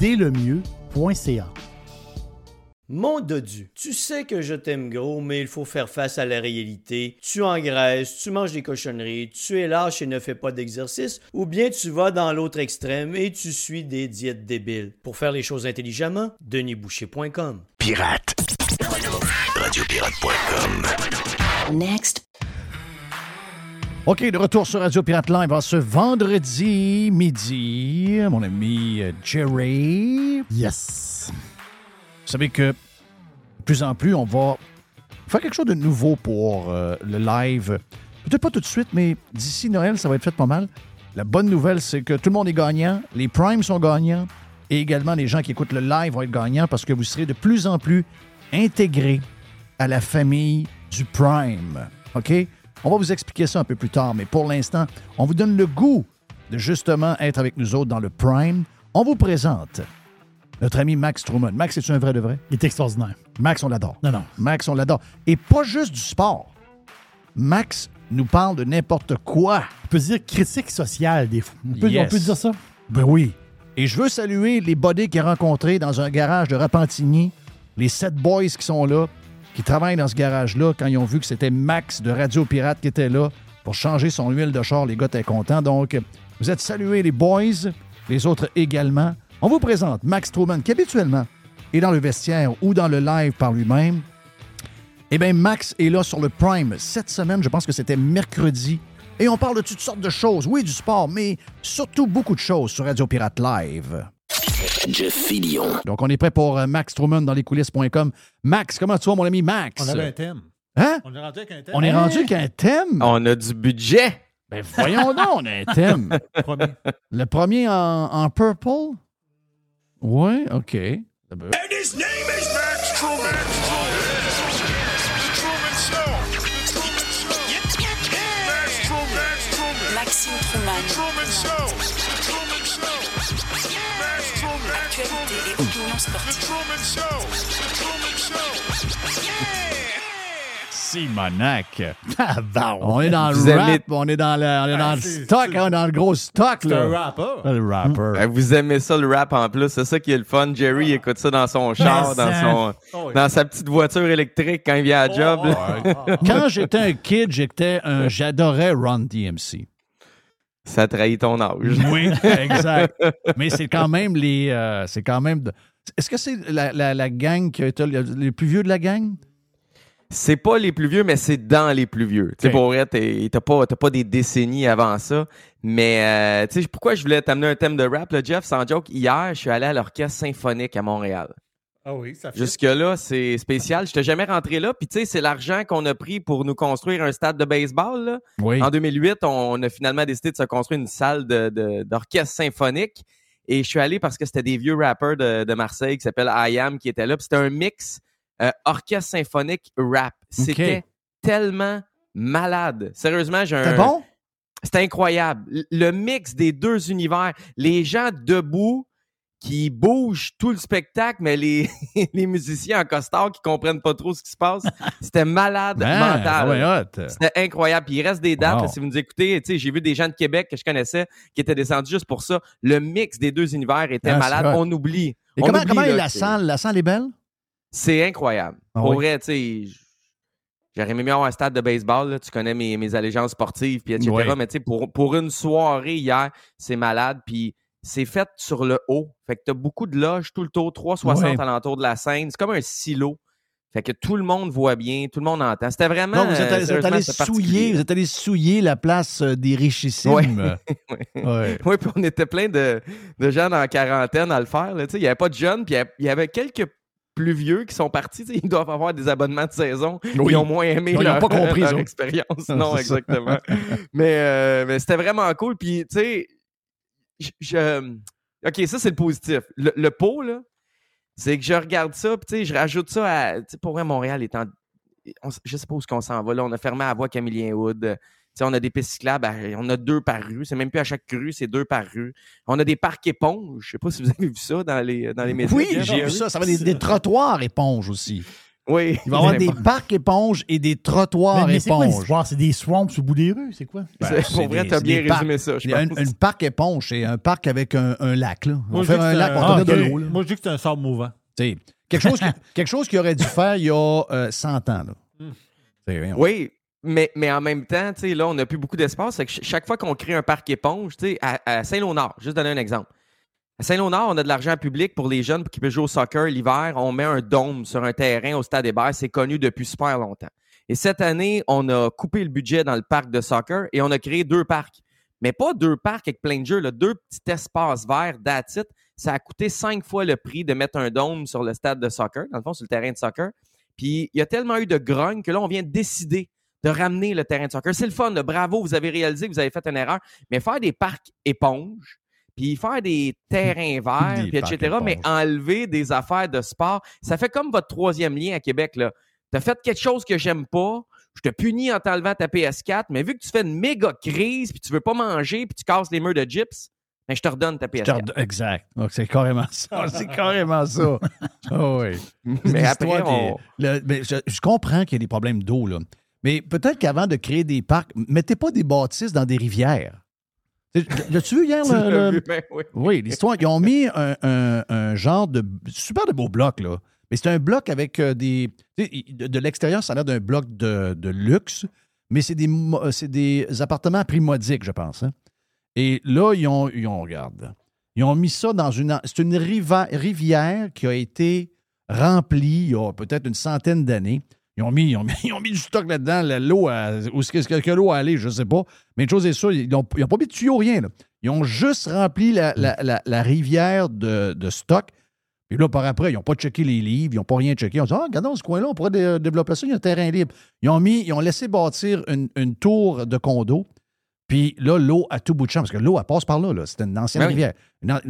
S2: dèslemieux.ca.
S9: Mon dodu, tu sais que je t'aime gros, mais il faut faire face à la réalité. Tu engraisses, tu manges des cochonneries, tu es lâche et ne fais pas d'exercice, ou bien tu vas dans l'autre extrême et tu suis des diètes débiles. Pour faire les choses intelligemment, denisboucher.com.
S10: Pirate. Radiopirate.com.
S3: Next.
S1: OK, de retour sur Radio Pirate Live ce vendredi midi. Mon ami euh, Jerry.
S2: Yes.
S1: Vous savez que de plus en plus, on va faire quelque chose de nouveau pour euh, le live. Peut-être pas tout de suite, mais d'ici Noël, ça va être fait pas mal. La bonne nouvelle, c'est que tout le monde est gagnant. Les primes sont gagnants. Et également, les gens qui écoutent le live vont être gagnants parce que vous serez de plus en plus intégrés à la famille du Prime. OK? On va vous expliquer ça un peu plus tard, mais pour l'instant, on vous donne le goût de justement être avec nous autres dans le Prime. On vous présente notre ami Max Truman. Max, es-tu un vrai de vrai?
S2: Il est extraordinaire.
S1: Max, on l'adore.
S2: Non, non.
S1: Max, on l'adore. Et pas juste du sport. Max nous parle de n'importe quoi.
S2: On peut dire critique sociale, des fois. On peut,
S1: Yes.
S2: on peut dire ça?
S1: Ben oui. Et je veux saluer les buddies qu'il a rencontrés dans un garage de Repentigny, les sept boys qui sont là, qui travaillent dans ce garage-là, quand ils ont vu que c'était Max de Radio Pirate qui était là pour changer son huile de char, les gars étaient contents. Donc, vous êtes salués, les boys, les autres également. On vous présente Max Truman, qui habituellement est dans le vestiaire ou dans le live par lui-même. Eh bien, Max est là sur le Prime cette semaine. Je pense que c'était mercredi. Et on parle de toutes sortes de choses. Oui, du sport, mais surtout beaucoup de choses sur Radio Pirate Live.
S10: Jeff Fillion.
S1: Donc, on est prêt pour euh, Max Truman dans lescoulisses.com. Max, comment tu vas, mon ami? Max?
S11: On avait un thème.
S1: Hein?
S11: On est rendu avec un thème.
S1: On est rendu qu'un thème?
S12: On a du budget.
S1: Ben, voyons donc, on a un thème.
S11: Premier.
S1: Le premier en, en purple? Oui, OK.
S10: his name is Max Truman.
S3: Maxime Truman. Actualité sportive.
S1: Simonac.
S2: Ah,
S1: On est dans
S12: Vous
S1: le rap,
S12: aimez-
S1: on est dans le, on est dans le
S11: c'est-
S1: stock, hein, dans le gros stock.
S11: C'est
S1: Là.
S11: un rapper.
S1: Le rapper.
S12: Ben, Vous aimez ça, le rap en plus. C'est ça qui est le fun. Jerry écoute ça dans son char, dans, son,
S11: Oh, oui.
S12: dans sa petite voiture électrique quand il vient à la job.
S1: Quand j'étais un kid, j'étais un, j'adorais Run DMC.
S12: Ça trahit ton âge.
S1: Oui, exact. Mais c'est quand même les. euh, c'est quand même. Est-ce que c'est la, la, la gang qui a été le- les plus vieux de la gang?
S12: C'est pas les plus vieux, mais c'est dans les plus vieux. Tu sais,
S1: Ok.
S12: pour vrai, t'as pas, t'as pas des décennies avant ça. Mais, euh, tu sais, pourquoi je voulais t'amener un thème de rap, là, Jeff? Sans joke, hier, je suis allé à l'Orchestre symphonique à Montréal.
S11: Ah oui, ça fait.
S12: Jusque-là, c'est spécial. Je t'ai jamais rentré là. Puis, tu sais, c'est l'argent qu'on a pris pour nous construire un stade de baseball. Là.
S1: Oui.
S12: En 2008, on a finalement décidé de se construire une salle de- de- d'orchestre symphonique. Et je suis allé parce que c'était des vieux rappers de, de Marseille qui s'appellent I Am qui étaient là. C'était un mix euh, orchestre symphonique rap. C'était tellement malade. Sérieusement, j'ai un.
S1: C'était bon?
S12: C'était incroyable. Le mix des deux univers. Les gens debout qui bougent tout le spectacle, mais les, les musiciens en costard qui comprennent pas trop ce qui se passe. C'était malade
S1: Ben,
S12: mental. C'était incroyable. Puis il reste des dates.
S1: Wow.
S12: là, si vous nous écoutez, j'ai vu des gens de Québec que je connaissais qui étaient descendus juste pour ça. Le mix des deux univers était
S1: Ah,
S12: malade. On oublie.
S1: Et
S12: On
S1: comment,
S12: oublie,
S1: comment la salle? La salle est belle?
S12: C'est incroyable.
S1: Ah
S12: Pour
S1: oui?
S12: vrai, tu sais, j- j'aurais aimé mieux avoir un stade de baseball. là. Tu connais mes, mes allégeances sportives, puis etc.
S1: Oui.
S12: Mais pour, pour une soirée hier, c'est malade. Puis c'est fait sur le haut. Fait que tu as beaucoup de loges tout le tour, 360
S1: Ouais.
S12: alentour de la scène. C'est comme un silo. Fait que tout le monde voit bien, tout le monde entend. C'était vraiment.
S1: Non, vous êtes,
S12: euh,
S1: allé- vous êtes
S12: sérieusement,
S1: allé
S12: c'était
S1: souiller, vous êtes allé souiller la place euh, des richissimes.
S12: Ouais.
S1: Ouais. Ouais.
S12: Oui, puis on était plein de, de gens la quarantaine à le faire. là. Tu sais, Il n'y avait pas de jeunes, puis il y avait- quelques plus vieux qui sont partis. Ils doivent avoir des abonnements de saison.
S1: Oui.
S12: Ils ont moins aimé
S1: Non, ils ont
S12: leur,
S1: pas compris,
S12: leur expérience.
S1: Non,
S12: exactement. mais euh, mais c'était vraiment cool. Puis, tu sais, je- je- OK, ça, c'est le positif. Le, le pot, là, c'est que je regarde ça, puis tu sais, je rajoute ça à... Tu sais, pour vrai, Montréal étant... On, je sais pas où est-ce qu'on s'en va. Là, on a fermé à voie Camillien Wood. Tu sais, on a des pistes cyclables, à- on a deux par rue. C'est même plus à chaque rue, c'est deux par rue. On a des parcs éponges. Je sais pas si vous avez vu ça dans les, dans les médias.
S1: Oui, j'ai vu ça. Ça va des, des trottoirs éponges aussi.
S12: Oui.
S1: Il va y avoir des parcs éponges et des trottoirs
S2: Mais, mais c'est quoi
S1: éponges.
S2: C'est des swamps au bout des rues? C'est quoi?
S1: Ben,
S12: C'est-
S1: c'est
S12: pour vrai, t'as bien
S1: des parcs.
S12: résumé ça, je
S1: Il y a
S12: pense.
S1: un, un parc éponge, c'est un parc avec un, un lac. Là. On
S11: Moi, je
S1: fait
S11: dis que
S1: un
S11: c'est
S1: lac, on
S11: ah,
S1: de
S11: ok.
S1: l'eau. là.
S11: Moi, je dis que c'est un sable mouvant.
S1: Tu sais, quelque, chose qui, quelque chose qu'il aurait dû faire il y a euh, 100 ans. Là.
S11: Hmm.
S1: C'est rien.
S12: Oui, mais, mais en même temps, tu sais, là, on n'a plus beaucoup d'espace. C'est que ch- chaque fois qu'on crée un parc éponge, tu sais, à, à Saint-Léonard, juste donner un exemple. À Saint-Léonard, on a de l'argent public pour les jeunes qui peuvent jouer au soccer l'hiver. On met un dôme sur un terrain au Stade Hébert. C'est connu depuis super longtemps. Et cette année, on a coupé le budget dans le parc de soccer et on a créé deux parcs. Mais pas deux parcs avec plein de jeux, deux petits espaces verts d'attitude. Ça a coûté cinq fois le prix de mettre un dôme sur le stade de soccer, dans le fond, sur le terrain de soccer. Puis il y a tellement eu de grogne que là, on vient de décider de ramener le terrain de soccer. C'est le fun, bravo, vous avez réalisé que vous avez fait une erreur. Mais faire des parcs éponges, puis faire des terrains verts,
S1: Des
S12: puis etc., mais enlever des affaires de sport, ça fait comme votre troisième lien à Québec. là. Tu as fait quelque chose que j'aime pas, je te punis en t'enlevant ta PS4, mais vu que tu fais une méga crise, puis tu veux pas manger, puis tu casses les murs de gyps, ben, je te redonne ta
S1: Je te
S12: PS4.
S1: redonne- Exact. Donc, c'est carrément ça. C'est carrément ça. Ah oui.
S12: Mais après, on-
S1: des- le- mais je, je comprends qu'il y a des problèmes d'eau, là. Mais peut-être qu'avant de créer des parcs, mettez pas des bâtisses dans des rivières. L'as-tu vu hier? Le- le-
S12: ben oui.
S1: Oui, l'histoire. Ils ont mis un, un- un genre de super de beau bloc, là. Mais c'est un bloc avec euh, des. De, de l'extérieur, ça a l'air d'un bloc de, de luxe, mais c'est des, euh, des appartements primodiques, je pense. hein. Et là, ils ont, ils ont, regarde, ils ont mis ça dans une. C'est une riva- rivière qui a été remplie il y a peut-être une centaine d'années. Ils ont, mis, ils, ont mis, ils ont mis du stock là-dedans, la- l'eau, où est-ce que, l'eau a allé, je ne sais pas. Mais une chose est sûre, ils n'ont pas mis de tuyau, rien. là. Ils ont juste rempli la, la- la- la rivière de, de stock. Puis là, par après, ils n'ont pas checké les livres, ils n'ont pas rien checké. Ils ont dit Ah, regardons ce coin-là, on pourrait dé- développer ça, il y a un terrain libre. Ils ont mis, ils ont laissé bâtir une, une tour de condo. Puis là, l'eau à tout bout de champ, parce que l'eau, elle passe par là. là. C'est une ancienne
S12: Ben oui.
S1: rivière. Une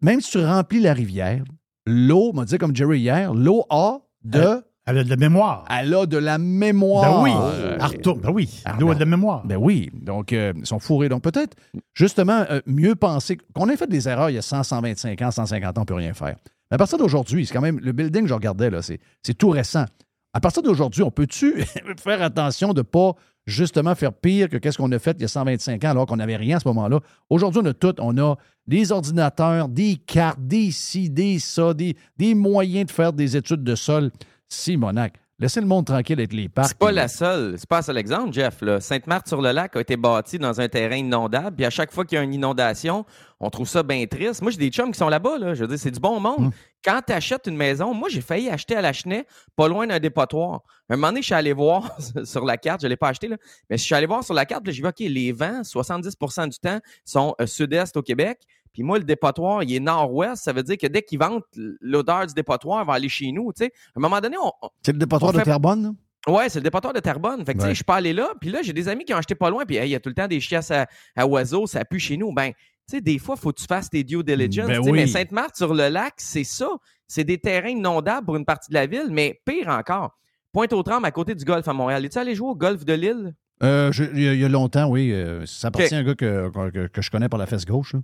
S1: même si tu remplis la rivière, l'eau, m'a dit comme Jerry hier, l'eau a de.
S2: Elle a de la mémoire.
S1: Elle a de la mémoire.
S2: Ben oui.
S1: Euh,
S2: Elle retourne. Ben oui. L'eau a de la mémoire.
S1: ben oui, donc euh, ils sont fourrés. Donc peut-être, justement, euh, mieux penser qu'on ait fait des erreurs il y a 100, 125 ans, 150 ans, on ne peut rien faire. Mais à partir d'aujourd'hui, c'est quand même, le building que je regardais, là, c'est, c'est tout récent. À partir d'aujourd'hui, on peut-tu faire attention de ne pas justement faire pire que qu'est-ce qu'on a fait il y a 125 ans alors qu'on n'avait rien à ce moment-là? Aujourd'hui, on a tout. On a des ordinateurs, des cartes, des ci, des ça, des, des moyens de faire des études de sol. Simonac, laissez le monde tranquille avec les parcs.
S12: C'est pas la seule. C'est pas un seul exemple, Jeff. Sainte-Marthe-sur-le-Lac a été bâti dans un terrain inondable. Puis à chaque fois qu'il y a une inondation, on trouve ça bien triste. Moi, j'ai des chums qui sont là-bas. Là. Je veux dire, c'est du bon monde. Quand tu achètes une maison, moi, j'ai failli acheter à la Chenet, pas loin d'un dépotoir. Un moment donné, je suis allé voir sur la carte. Je ne l'ai pas acheté, là. Mais je suis allé voir sur la carte. J'ai vu, OK, les vents, 70% du temps, sont euh, sud-est au Québec. Puis moi, le dépotoir, il est nord-ouest. Ça veut dire que dès qu'ils ventent, l'odeur du dépotoir va aller chez nous. À un moment donné, on,
S1: C'est le dépotoir de Terrebonne, là?
S12: Ouais, c'est le dépotoir de Terrebonne. Fait que, tu sais,
S1: Ouais.
S12: je suis pas allé là. Puis là, j'ai des amis qui ont acheté pas loin. Puis, hey, il y a tout le temps des chiasses à, à oiseaux. Ça pue chez nous. Ben, tu sais, des fois, faut que tu fasses tes due diligence.
S1: Ben oui.
S12: Mais Sainte-Marthe, sur le lac, c'est ça. C'est des terrains inondables pour une partie de la ville. Mais pire encore, Pointe-aux-Trembles, à côté du golf à Montréal. Es-tu allé jouer au golf de Lille?
S1: Euh, il, y y a longtemps, oui. euh, ça appartient à un gars que, que- que je connais par la fesse gauche. là.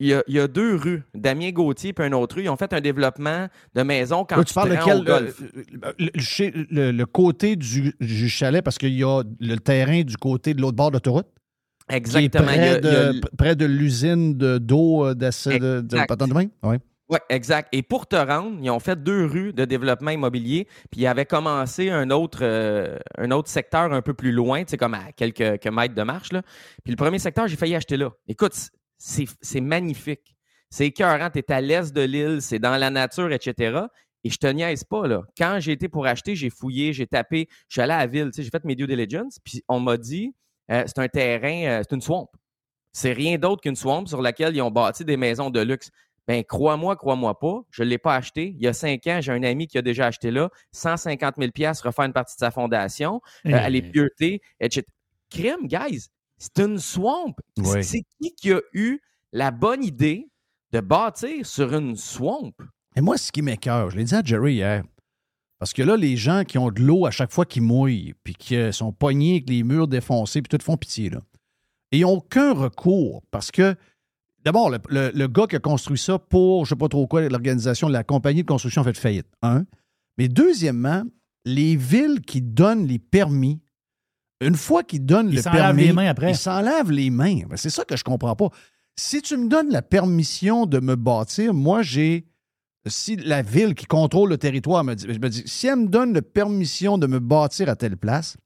S12: Il y, a, il y a deux rues, Damien Gauthier puis un autre rue. Ils ont fait un développement de maison quand
S1: Là,
S12: tu,
S1: tu parles de quel.
S12: au golf.
S1: euh, le, le- le côté du, du chalet, parce qu'il y a le terrain du côté de l'autre bord de l'autoroute.
S12: Exactement.
S1: Qui
S12: Il y
S1: est
S12: a-
S1: près,
S12: il y a
S1: de, l'usine de- d'eau euh, de, de, patente de main?
S12: Oui, exact. Et pour te rendre, ils ont fait deux rues de développement immobilier, puis ils avaient commencé un autre, euh, un autre secteur un peu plus loin, tu sais, comme à quelques, quelques mètres de marche. Là. Puis le premier secteur, j'ai failli acheter là. Écoute, c'est magnifique. C'est écœurant. Tu es à l'est de l'île, c'est dans la nature, etc. Et je te niaise pas, là. Quand j'ai été pour acheter, j'ai fouillé, j'ai tapé, je suis allé à la ville, j'ai fait mes due diligence, puis on m'a dit, euh, c'est un terrain, euh, c'est une swamp. C'est rien d'autre qu'une swamp sur laquelle ils ont bâti des maisons de luxe. Ben, crois-moi, crois-moi pas, je ne l'ai pas acheté. Il y a cinq ans, j'ai un ami qui a déjà acheté là, 150 000 refaire une partie de sa fondation, euh,
S2: Eh.
S12: aller pieuter, etc. Crème, guys, c'est une swamp. C'est-
S1: Oui.
S12: C'est qui qui a eu la bonne idée de bâtir sur une swamp?
S1: Et moi, ce qui m'écœure, je l'ai dit à Jerry hier, parce que là, les gens qui ont de l'eau à chaque fois qu'ils mouillent, puis qui euh, sont pognés avec les murs défoncés, puis tout font pitié, là. Et ils n'ont aucun recours, parce que, d'abord, le, le- le gars qui a construit ça pour, je ne sais pas trop quoi, l'organisation, la compagnie de construction a fait faillite, un. Mais deuxièmement, les villes qui donnent les permis, une fois qu'ils donnent
S2: Ils
S1: le permis,
S2: les mains après.
S1: ils s'enlèvent les mains. Ben, c'est ça que je comprends pas. Si tu me donnes la permission de me bâtir, moi, j'ai. Si la ville qui contrôle le territoire me dit, je me dis, si elle me donne la permission de me bâtir à telle place,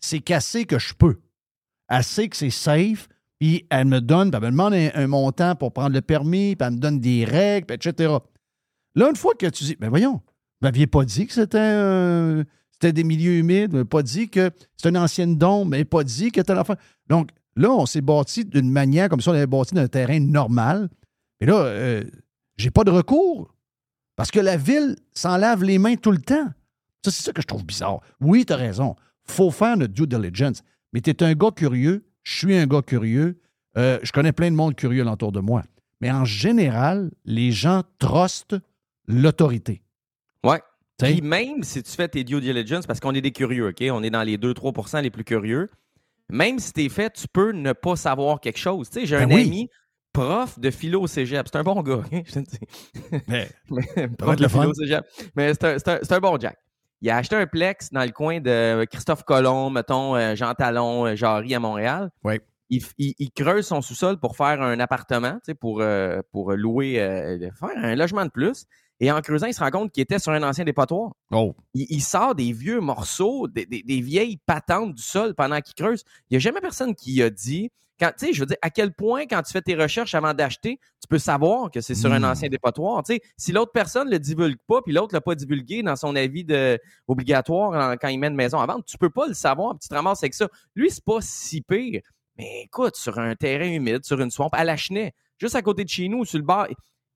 S1: c'est qu'assez que je peux. Assez que c'est safe, puis elle me donne, puis elle me demande un, un montant pour prendre le permis, puis elle me donne des règles, puis etc. Là, une fois que tu dis, ben voyons, vous m'aviez pas dit que c'était euh, c'était des milieux humides, m'avez pas dit que c'était une ancienne dombe, mais pas dit que telle affaire. Donc, là, on s'est bâti d'une manière comme ça, on avait bâti d'un terrain normal. Et là, euh, j'ai pas de recours parce que la ville s'en lave les mains tout le temps. Ça, c'est ça que je trouve bizarre. Oui, tu as raison. faut faire notre due diligence. Mais tu es un gars curieux, je suis un gars curieux, euh, je connais plein de monde curieux alentour de moi. Mais en général, les gens trustent l'autorité.
S12: Puis même si tu fais tes due diligence, parce qu'on est des curieux, OK? On est dans les 2-3% les plus curieux. Même si t'es fait, tu peux ne pas savoir quelque chose. Tu sais, j'ai
S1: Ben
S12: un
S1: oui.
S12: ami prof de philo au cégep. C'est un bon gars, hein, je te dis.
S1: Mais,
S12: prof de philo au cégep. Mais c'est un, c'est un- c'est un bon Jack. Il a acheté un plex dans le coin de Christophe Colomb, mettons, euh, Jean Talon, euh, Jarry à Montréal.
S1: Oui.
S12: Il, il- il creuse son sous-sol pour faire un appartement, tu sais, pour, euh, pour louer, euh, faire un logement de plus. Et en creusant, il se rend compte qu'il était sur un ancien dépotoir.
S1: Oh.
S12: Il, il sort des vieux morceaux, des, des- des vieilles patentes du sol pendant qu'il creuse. Il n'y a jamais personne qui a dit. Quand, tu sais, je veux dire, à quel point, quand tu fais tes recherches avant d'acheter, tu peux savoir que c'est sur un
S1: Mm.
S12: ancien dépotoir. Tu sais, si l'autre personne ne le divulgue pas, puis l'autre ne l'a pas divulgué dans son avis de, obligatoire en- quand il met une maison à vendre, tu peux pas le savoir, puis tu te ramasses avec ça. Lui, c'est pas si pire. Mais écoute, sur un terrain humide, sur une swamp, à la Chenet, juste à côté de chez nous, sur le bord.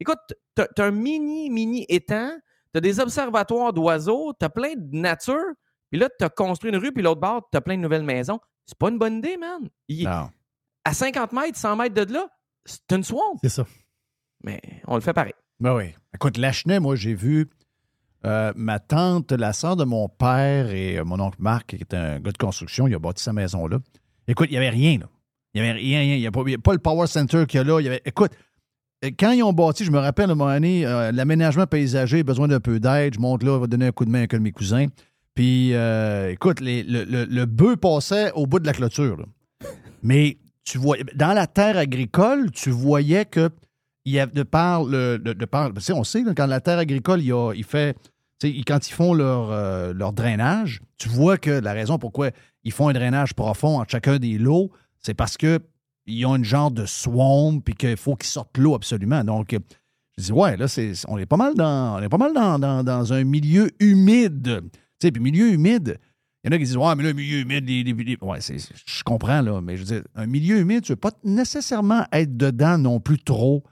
S12: Écoute, t'as t'as un mini, mini étang, t'as des observatoires d'oiseaux, t'as plein de nature, puis là, t'as construit une rue, puis l'autre bord, t'as plein de nouvelles maisons. C'est pas une bonne idée, man. Il-
S1: Non.
S12: à 50 mètres, 100 mètres de là, c'est une swamp.
S2: C'est ça.
S12: Mais on le fait pareil.
S1: Ben oui. Écoute, Lachenay, moi, j'ai vu euh, ma tante, la sœur de mon père et euh, mon oncle Marc, qui est un gars de construction, il a bâti sa maison là. Écoute, il n'y avait rien, là. Il n'y avait rien, rien. Il n'y a, a pas le power center qu'il y a là. Il y avait, écoute, quand ils ont bâti, je me rappelle à un moment donné, euh, l'aménagement paysager a besoin d'un peu d'aide. Je monte là, va donner un coup de main à un de mes cousins. Puis, euh, écoute, le, bœuf passait au bout de la clôture. Mais tu vois, dans la terre agricole, tu voyais que de par le, de, de sais, on sait quand la terre agricole, il, a- il fait, quand ils font leur, euh, leur drainage, tu vois que la raison pourquoi ils font un drainage profond entre chacun des lots, c'est parce que ils ont une genre de swamp puis qu'il faut qu'ils sortent l'eau absolument. Donc, euh, je dis ouais, là, c'est, on est pas mal dans, on est pas mal dans, dans- un milieu humide. Tu sais, puis milieu humide. Il y en a qui disent Ouais, mais là, milieu humide, les, ouais, c'est- je comprends, là, mais je dire, un milieu humide, tu ne veux pas nécessairement être dedans non plus trop.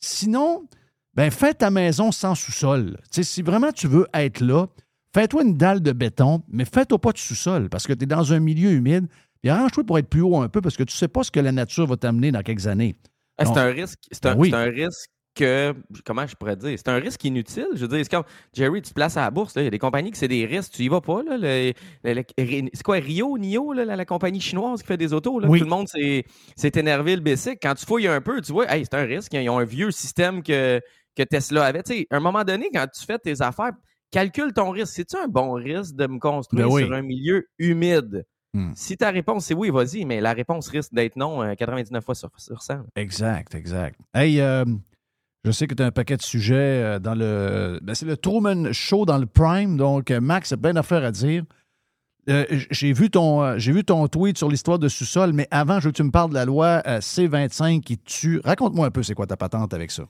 S1: Sinon, ben, fais ta maison sans sous-sol. Tu sais, si vraiment tu veux être là, fais-toi une dalle de béton, mais fais-toi pas de sous-sol parce que tu es dans un milieu humide. Puis arrange-toi pour être plus haut un peu parce que tu sais pas ce que la nature va t'amener dans quelques années.
S12: Ah, c'est un risque. C'est un,
S1: Ben oui.
S12: c'est un risque que. Comment je pourrais dire? C'est un risque inutile. Je veux dire, c'est comme Jerry, tu te places à la bourse. Il y a des compagnies que c'est des risques. Tu y vas pas. C'est quoi, Rio, Nio, là, la, la compagnie chinoise qui fait des autos? Là,
S2: Oui.
S12: Tout le monde s'est énervé le basic. Quand tu fouilles un peu, tu vois, hey, c'est un risque. Ils ont un vieux système que, que Tesla avait. Tu sais, à un moment donné, quand tu fais tes affaires, calcule ton risque. C'est-tu un bon risque de me construire
S1: Ben oui.
S12: sur un milieu humide?
S1: Hmm.
S12: Si ta réponse c'est oui, vas-y, mais la réponse risque d'être non euh, 99 fois sur, sur 100.
S1: Exact, exact. Hey, euh, je sais que tu as un paquet de sujets euh, dans le. ben, c'est le Truman Show dans le Prime, donc euh, Max a bien d'affaires à dire. Euh, j'ai vu ton euh, j'ai vu ton tweet sur l'histoire de sous-sol, mais avant, je veux que tu me parles de la loi euh, C25 qui tue. Raconte-moi un peu c'est quoi ta patente avec ça.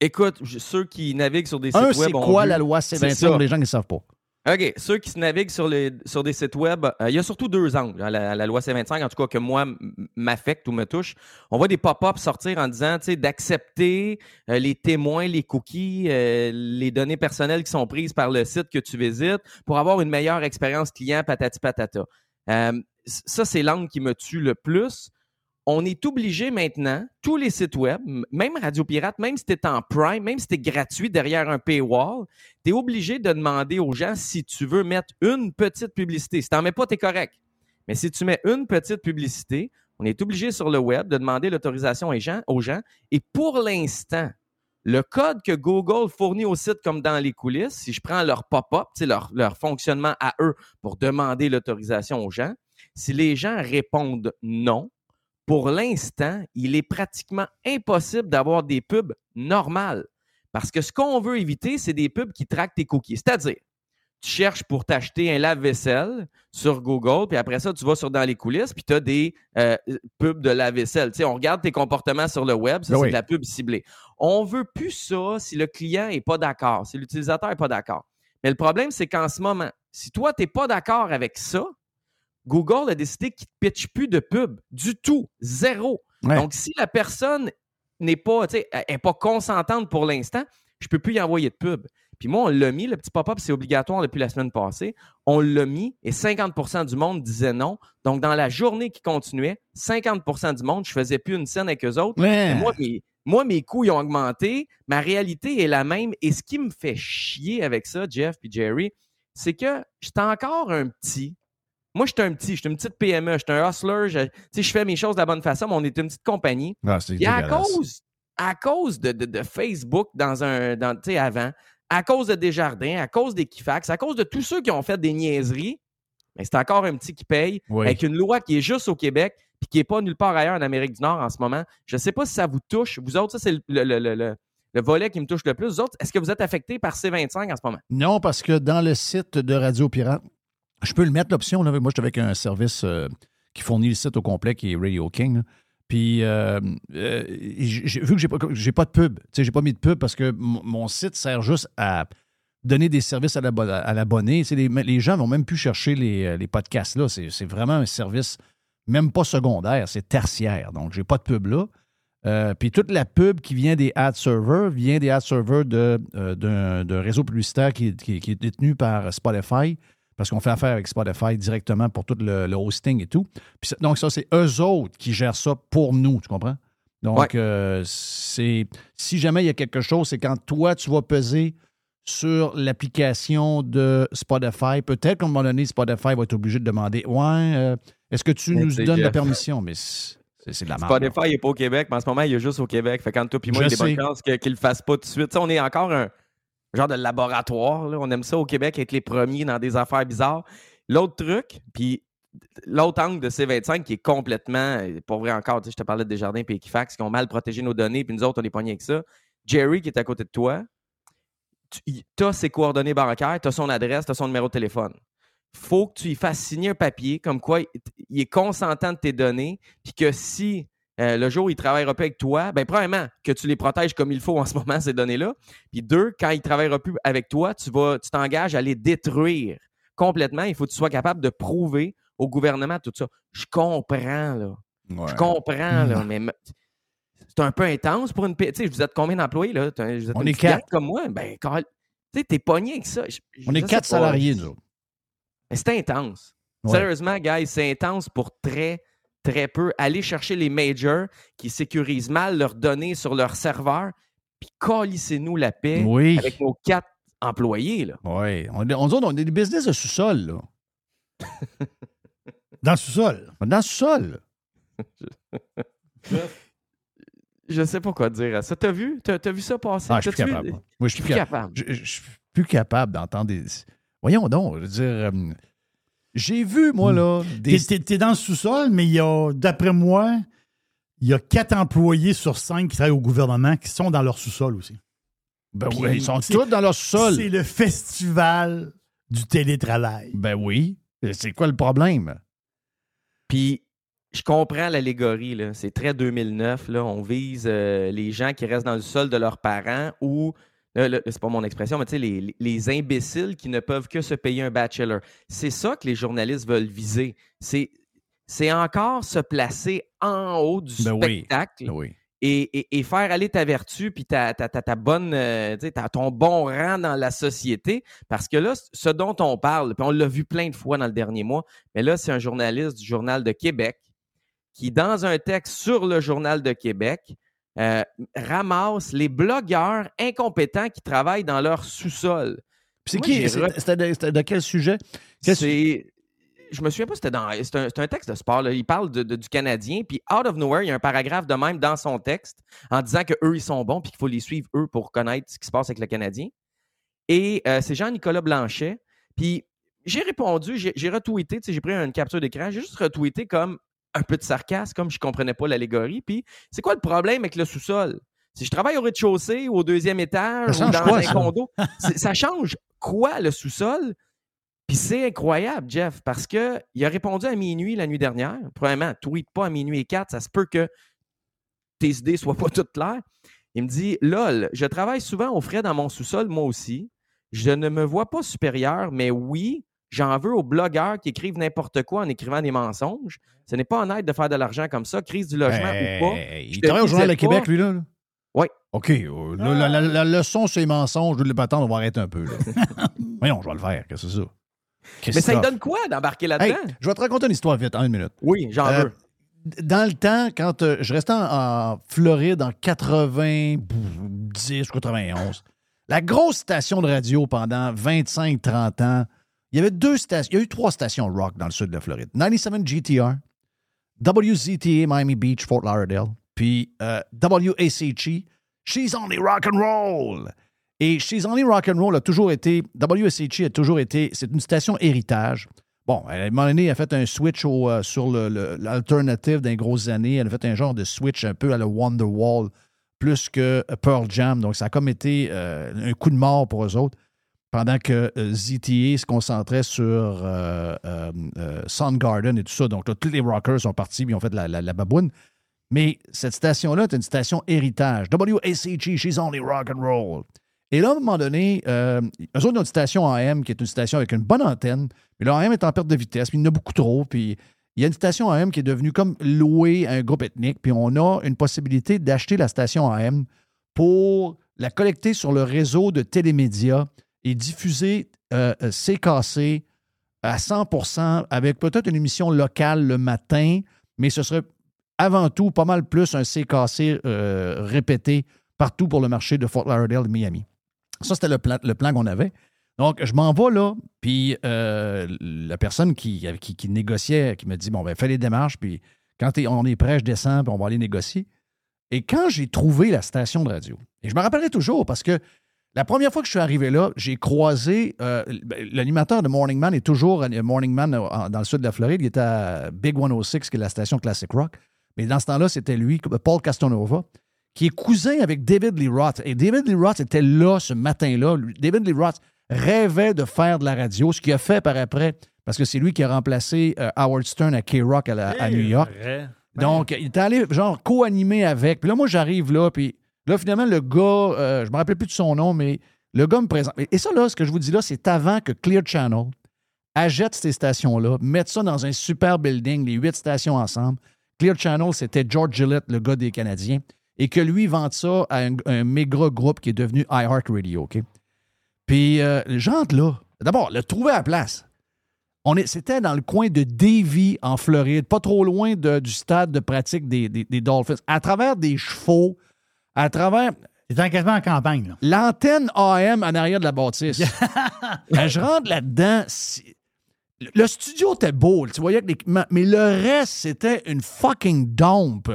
S12: Écoute, je- ceux qui naviguent sur des
S1: Un,
S12: sites web.
S1: c'est quoi
S12: vu-
S1: la loi
S12: C'est
S1: C25
S12: ça.
S1: pour les gens qui ne savent pas?
S12: OK. Ceux qui se naviguent sur, les, sur des sites web, euh, il y a surtout deux angles. hein, la, la loi C25, en tout cas, que moi, m'affecte ou me touche. On voit des pop-ups sortir en disant, tu sais, d'accepter euh, les témoins, les cookies, euh, les données personnelles qui sont prises par le site que tu visites pour avoir une meilleure expérience client, patati patata. Euh, ça, c'est l'angle qui me tue le plus. On est obligé maintenant, tous les sites web, même Radio Pirate, même si tu es en Prime, même si tu es gratuit derrière un paywall, tu es obligé de demander aux gens si tu veux mettre une petite publicité. Si tu n'en mets pas, tu es correct. Mais si tu mets une petite publicité, on est obligé sur le web de demander l'autorisation aux gens. Et pour l'instant, Le code que Google fournit au site comme dans les coulisses, si je prends leur pop-up, leur, leur fonctionnement à eux pour demander l'autorisation aux gens, si les gens répondent non, pour l'instant, il est pratiquement impossible d'avoir des pubs normales. Parce que ce qu'on veut éviter, c'est des pubs qui traquent tes cookies. C'est-à-dire, tu cherches pour t'acheter un lave-vaisselle sur Google, puis après ça, tu vas sur dans les coulisses, puis tu as des euh, pubs de lave-vaisselle. Tu sais, on regarde tes comportements sur le web, ça,
S1: Ben
S12: c'est de la pub ciblée. On veut plus ça si le client n'est pas d'accord, si l'utilisateur n'est pas d'accord. Mais le problème, c'est qu'en ce moment, si toi, tu n'es pas d'accord avec ça, Google a décidé qu'il ne pitch plus de pub du tout, zéro.
S1: Ouais.
S12: Donc, si la personne n'est pas, est pas consentante pour l'instant, je ne peux plus y envoyer de pub. Puis moi, on l'a mis, le petit pop-up, c'est obligatoire depuis la semaine passée. On l'a mis et 50% du monde disait non. Donc, dans la journée qui continuait, 50% du monde, je faisais plus une scène avec eux autres.
S1: Ouais.
S12: Moi, mes, moi, mes coûts ils ont augmenté. Ma réalité est la même. Et ce qui me fait chier avec ça, Jeff et Jerry, c'est que j'étais encore un petit. Moi, j'étais un petit, j'étais une petite PME, j'étais un hustler, je, je fais mes choses de la bonne façon, mais on est une petite compagnie.
S1: Ah,
S12: Et à cause, à cause de, de- de Facebook dans un, dans, avant, à cause de Desjardins, à cause d'Equifax, à cause de tous ceux qui ont fait des niaiseries, mais c'est encore un petit qui paye
S1: Oui.
S12: avec une loi qui est juste au Québec puis qui n'est pas nulle part ailleurs en Amérique du Nord en ce moment. Je ne sais pas si ça vous touche. Vous autres, ça, c'est le, le- le- le- le- le volet qui me touche le plus. Vous autres, est-ce que vous êtes affectés par C25 en ce moment?
S1: Non, parce que dans le site de Radio Pirate, je peux le mettre l'option. Moi, je suis avec un service euh, qui fournit le site au complet, qui est Radio King. Puis, euh, euh, vu que j'ai pas, pas de pub, tu sais, j'ai pas mis de pub parce que mon site sert juste à donner des services à l'abo- à l'abonné. Les, les gens vont même plus chercher les, les podcasts là. C'est vraiment un service même pas secondaire, c'est tertiaire. Donc, j'ai pas de pub là. Puis toute la pub qui vient des ad servers vient des ad servers de, d'un, d'un réseau publicitaire qui- qui est détenu par Spotify, parce qu'on fait affaire avec Spotify directement pour tout le, le hosting et tout. Puis donc, ça, c'est eux autres qui gèrent ça pour nous, tu comprends? Donc,
S12: Ouais.
S1: euh, c'est si jamais il y a quelque chose, c'est quand toi, tu vas peser sur l'application de Spotify, peut-être qu'à un moment donné, Spotify va être obligé de demander Ouais, euh, est-ce que tu nous donnes la permission? Mais c'est, de la merde. là.
S12: Spotify n'est pas au Québec, mais en ce moment, il est juste au Québec. Fait quand toi puis moi,
S1: Je
S12: il y a des bonnes chances qu'il le fasse pas tout de suite. Tu sais, on est encore un genre de laboratoire. là. On aime ça au Québec, être les premiers dans des affaires bizarres. L'autre truc, puis l'autre angle de C25 qui est complètement, pour vrai encore, tu sais, je te parlais de Desjardins et Equifax qui ont mal protégé nos données, puis nous autres, on est pognés avec ça. Jerry qui est à côté de toi, tu as ses coordonnées bancaires, tu as son adresse, tu as son numéro de téléphone. faut que tu y fasses signer un papier comme quoi il est consentant de tes données, puis que si euh, le jour où il travaillera plus avec toi, ben premièrement, que tu les protèges comme il faut en ce moment, ces données-là. Puis deux, quand il travaillera plus avec toi, tu vas, tu t'engages à les détruire complètement. Il faut que tu sois capable de prouver au gouvernement tout ça. Je comprends, là. Je comprends, là, mais c'est un peu intense pour une... P- Tu sais, vous êtes combien d'employés, là? Vous êtes
S1: On est quatre.
S12: comme moi? Ben, Carl, tu sais, t'es pogné avec ça. Je-
S1: On est quatre salariés, nous autres.
S12: Mais c'est intense.
S1: Ouais.
S12: Sérieusement, guys, c'est intense pour très, très peu. Aller chercher les majors qui sécurisent mal leurs données sur leur serveur, puis calissez-nous la paix
S1: Oui.
S12: avec nos quatre employés. Là.
S1: Oui. On, est- on, on est des business de sous-sol, là.
S2: Dans le sous-sol.
S1: Dans le sous-sol.
S12: Je sais pas quoi dire à ça. T'as vu? T'as, t'as vu ça passer?
S1: Ah, je suis plus capable. Moi, je suis
S12: plus capable.
S1: capable. Je, je suis plus capable d'entendre des. Voyons donc, je veux dire. Euh, j'ai vu, moi, là, des.
S2: T'es- dans le sous-sol, mais il y a, d'après moi, il y a quatre employés sur cinq qui travaillent au gouvernement qui sont dans leur sous-sol aussi.
S1: Ben
S2: Puis,
S1: oui, ils sont tous dans leur sous-sol.
S2: C'est le festival du télétravail.
S1: Ben oui. C'est quoi le problème?
S12: Puis, je comprends l'allégorie. là. C'est très 2009. Là. On vise euh, les gens qui restent dans le sol de leurs parents ou, c'est pas mon expression, mais tu sais, les, les- les imbéciles qui ne peuvent que se payer un bachelor. C'est ça que les journalistes veulent viser. C'est, c'est encore se placer en haut du
S1: Ben
S12: spectacle
S1: Ben oui.
S12: et, et- et faire aller ta vertu puis ta, ta, ta, ta bonne, euh, tu sais, ta- ton bon rang dans la société. Parce que là, ce dont on parle, puis on l'a vu plein de fois dans le dernier mois, mais là, c'est un journaliste du Journal de Québec qui, dans un texte sur le Journal de Québec, euh, ramasse les blogueurs incompétents qui travaillent dans leur sous-sol.
S1: C'est qui? C'était de, quel sujet?
S12: C'est je me souviens pas, c'était dans. C'est un, un texte de sport. là. Il parle de- de- du Canadien. Puis, out of nowhere, il y a un paragraphe de même dans son texte en disant qu'eux, ils sont bons. Puis qu'il faut les suivre, eux, pour connaître ce qui se passe avec le Canadien. Et euh, c'est Jean-Nicolas Blanchet. Puis, j'ai répondu, j'ai retweeté, j'ai pris une capture d'écran. J'ai juste retweeté comme un peu de sarcasme, comme je comprenais pas l'allégorie. Puis, c'est quoi le problème avec le sous-sol? Si je travaille au rez-de-chaussée ou au deuxième étage ou dans
S1: quoi,
S12: un
S1: ça?
S12: condo, ça change quoi le sous-sol? Puis c'est incroyable, Jeff, parce que il a répondu à minuit la nuit dernière. Premièrement, tweet pas à minuit et 4, ça se peut que tes idées soient pas toutes claires. Il me dit LOL, je travaille souvent au frais dans mon sous-sol, moi aussi. Je ne me vois pas supérieur, mais oui, j'en veux aux blogueurs qui écrivent n'importe quoi en écrivant des mensonges. Ce n'est pas honnête de faire de l'argent comme ça, crise du logement
S1: Hey,
S12: ou pas.
S1: il
S12: Je te
S1: travaille au Journal de Québec, lui, là? là?
S12: Oui.
S1: OK. euh, la, la- la leçon, c'est mensonge. Je ne pas attendre, on va arrêter un peu. Là. Voyons, je vais le faire. Qu'est-ce que c'est ça?
S12: Mais ça lui donne quoi d'embarquer là-dedans?
S1: Hey, je vais te raconter une histoire vite, en une minute.
S12: Oui, j'en
S1: Euh,
S12: veux.
S1: Dans le temps, quand euh, je restais en, en Floride en 90 ou 91, la grosse station de radio pendant 25-30 ans, il y avait deux stations, il y a eu trois stations rock dans le sud de la Floride. 97 GTR, WZTA Miami Beach, Fort Lauderdale, puis euh, She's Only Rock and Roll. Et She's Only Rock and Roll a toujours été, WSHE a toujours été, c'est une station héritage. Bon, à un moment donné, elle a fait un switch euh, sur l'alternative d'un grosses années. Elle a fait un genre de switch un peu à la Wonderwall, plus que Pearl Jam. Donc, ça a comme été euh, un coup de mort pour eux autres, pendant que euh, ZTA se concentrait sur euh, euh, euh, Soundgarden et tout ça. Donc, là, tous les rockers sont partis et ont fait la, la, baboune. Mais cette station-là est une station héritage. WACG, She's Only Rock and Roll. Et là, à un moment donné, euh, eux autres ont une station AM qui est une station avec une bonne antenne, mais leur AM est en perte de vitesse, puis il y en a beaucoup trop, puis il y a une station AM qui est devenue comme louée à un groupe ethnique, puis on a une possibilité d'acheter la station AM pour la collecter sur le réseau de télémédias et diffuser euh, euh, CKC à 100% avec peut-être une émission locale le matin, mais ce serait avant tout pas mal plus un CKC euh, répété partout pour le marché de Fort Lauderdale et Miami. Ça, c'était le plan, le plan qu'on avait. Donc, je m'en vais là, puis la personne qui, qui, négociait, qui me dit Bon, ben, fais les démarches, puis quand on est prêt, je descends, puis on va aller négocier. Et quand j'ai trouvé la station de radio, et je me rappellerai toujours parce que la première fois que je suis arrivé là, j'ai croisé euh, l'animateur de Morning Man est toujours un Morning Man euh, dans le sud de la Floride. Il était à Big 106, qui est la station Classic Rock. Mais dans ce temps-là, c'était lui, Paul Castanova, qui est cousin avec David Lee Roth. Et David Lee Roth était là ce matin-là. David Lee Roth rêvait de faire de la radio, ce qu'il a fait par après, parce que c'est lui qui a remplacé euh, Howard Stern à K-Rock à, à New York. Donc, il est allé, genre, co-animer avec. Puis là, moi, j'arrive là, puis là, finalement, le gars, euh, je me rappelle plus de son nom, mais le gars me présente. Et ça, là, ce que je vous dis là, c'est avant que Clear Channel achète ces stations-là, mette ça dans un super building, les huit stations ensemble. Clear Channel, c'était George Gillette, le gars des Canadiens, et que lui vende ça à un, un méga groupe qui est devenu iHeartRadio, OK? Puis, euh, j'entre là. D'abord, le trouver à la place. C'était dans le coin de Davie, en Floride, pas trop loin du stade de pratique des Dolphins. À travers des chevaux, à travers.
S2: C'était quasiment en campagne, là.
S1: L'antenne AM en arrière de la bâtisse. Quand je rentre là-dedans, le- studio était beau, tu voyais que l'équipement, mais le reste, c'était une fucking dompe.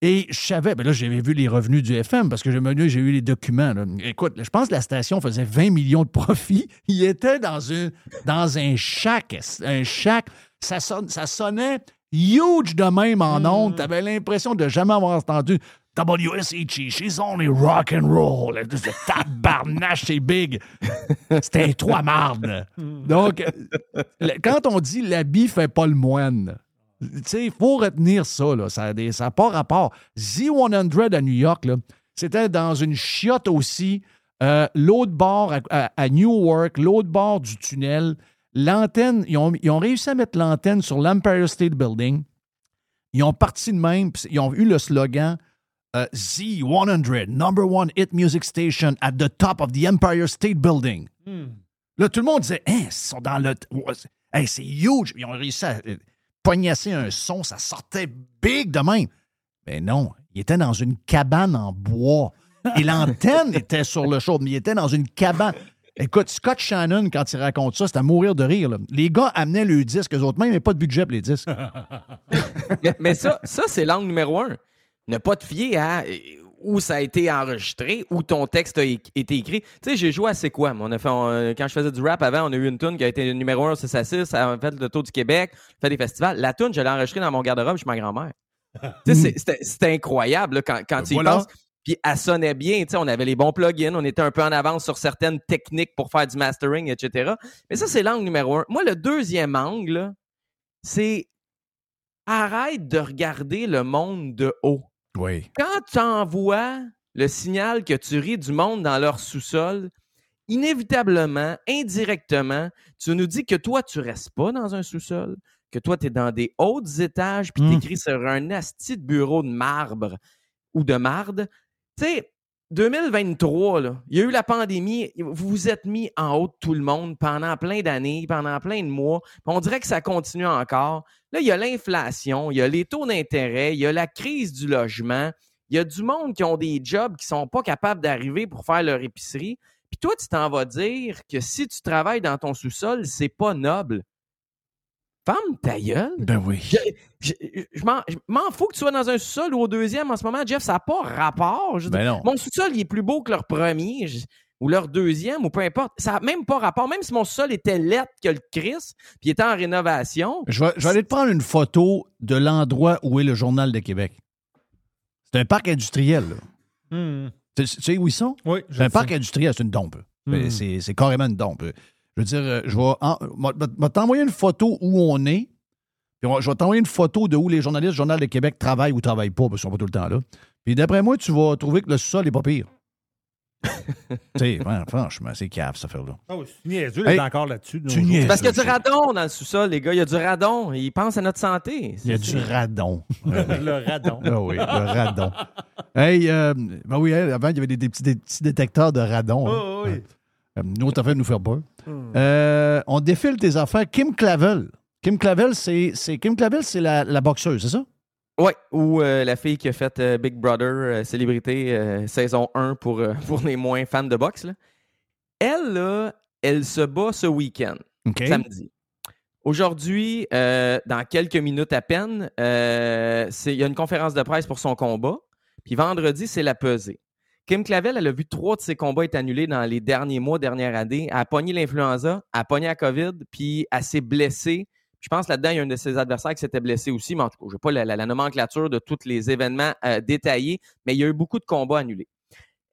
S1: Et je savais, ben là, j'avais vu les revenus du FM parce que j'ai eu les documents. là. Écoute, je pense que la station faisait 20 millions de profits. Il était dans, une, dans un shack. Un shack. Ça, sonne- ça sonnait huge de même en ondes. T'avais l'impression de jamais avoir entendu WSHE, she's only rock and roll. Tabarnache, c'est big. C'était un trois mardes. Donc, le- quand on dit l'habit fait pas le moine, il faut retenir ça, là. Ça n'a pas rapport. Z100 à New York, c'était dans une chiotte aussi. Euh, l'autre bord à, à- à Newark, l'autre bord du tunnel. L'antenne, ils ont, ils ont réussi à mettre l'antenne sur l'Empire State Building. Ils ont parti de même, ils ont eu le slogan euh, Z100, number one hit music station at the top of the Empire State Building. Là, tout le monde disait, hein, ils sont dans le. Hey, c'est huge. Ils ont réussi à euh, pognasser un son, ça sortait big de même. Mais non, il était dans une cabane en bois. Et l'antenne était sur le show, mais il était dans une cabane. Écoute, Scott Shannon, quand il raconte ça, c'est à mourir de rire. là. Les gars amenaient le disque, eux autres, même, mais pas de budget pour les disques.
S12: mais, mais ça, ça c'est l'angle numéro un. Ne pas te fier à euh, où ça a été enregistré, où ton texte a été écrit. Tu sais, j'ai joué à C'est quoi? On a fait, on- quand je faisais du rap avant, on a eu une tune qui a été numéro un, 6 à 6, ça a fait le tour du Québec, fait des festivals. La tune, je l'ai enregistrée dans mon garde-robe chez ma grand-mère. Tu sais, c'est- c'était c'était incroyable là, quand, quand tu y
S1: Voilà.
S12: penses. Puis elle sonnait bien, tu sais, on avait les bons plugins, on était un peu en avance sur certaines techniques pour faire du mastering, etc. Mais ça, c'est l'angle numéro un. Moi, le deuxième angle, c'est arrête de regarder le monde de haut.
S1: Oui.
S12: Quand tu envoies le signal que tu ris du monde dans leur sous-sol, inévitablement, indirectement, tu nous dis que toi, tu restes pas dans un sous-sol, que toi, tu es dans des hauts étages, puis
S1: Mm.
S12: tu écris sur un asti de bureau de marbre ou de marde. Tu sais, 2023, là, il y a eu la pandémie, vous vous êtes mis en haut de tout le monde pendant plein d'années, pendant plein de mois. On dirait que ça continue encore. Là, il y a l'inflation, il y a les taux d'intérêt, il y a la crise du logement, il y a du monde qui ont des jobs qui sont pas capables d'arriver pour faire leur épicerie. Puis toi, tu t'en vas dire que si tu travailles dans ton sous-sol, c'est pas noble. Femme ta gueule.
S1: Ben oui.
S12: Je, je- je m'en- fous que tu sois dans un sous-sol ou au deuxième en ce moment, Jeff, ça n'a pas rapport. Je
S1: Ben non.
S12: Mon sous-sol, il est plus beau que leur premier je- ou leur deuxième ou peu importe. Ça n'a même pas rapport. Même si mon sol était lettre que le Chris, puis il était en rénovation.
S1: Je vais, je vais aller te prendre une photo de l'endroit où est le Journal de Québec. C'est un parc industriel. là.
S13: Hmm.
S1: Tu, tu sais où ils sont?
S13: Oui,
S1: C'est un parc industriel, c'est une dompe. C'est c'est carrément une dompe. Je veux dire, euh, je vais, en- t'envoyer une photo où on est. Puis je vais t'envoyer une photo de où les journalistes du Journal de Québec travaillent ou travaillent pas, parce qu'ils sont pas tout le temps là. Puis d'après moi, tu vas trouver que le sol est pas pire. tu sais, ouais, franchement, c'est cave, cette affaire-là.
S13: Ah oui, c'est niaiseux
S1: Hey,
S13: d'être encore là-dessus.
S12: Parce qu'il y a du radon dans le sous-sol, les gars. Il y a du radon. Ils pensent à notre santé.
S1: Il y a du radon.
S13: le radon.
S1: Ah oui, le radon. Hey, euh, ben oui, avant, il y avait des, des petits, des petits détecteurs de radon. hein.
S13: Oh, oui.
S1: Euh, Nous, affaire de nous faire peur. Euh, on défile tes affaires. Kim Clavel. Kim Clavel, c'est c'est- Kim Clavel, c'est la, la boxeuse, c'est ça?
S12: Oui, ou euh, la fille qui a fait euh, Big Brother, célébrité, saison 1 pour, pour les moins fans de boxe. là. Elle, là, elle se bat ce week-end, samedi. Aujourd'hui, dans quelques minutes à peine, il y a une conférence de presse pour son combat. Puis vendredi, c'est la pesée. Kim Clavel, elle a vu trois de ses combats être annulés dans les derniers mois, dernière année. Elle a pogné l'influenza, elle a pogné la COVID, puis elle s'est blessée. Je pense là-dedans, il y a un de ses adversaires qui s'était blessé aussi, mais en tout cas, je n'ai pas la, la- la nomenclature de tous les événements euh, détaillés, mais il y a eu beaucoup de combats annulés.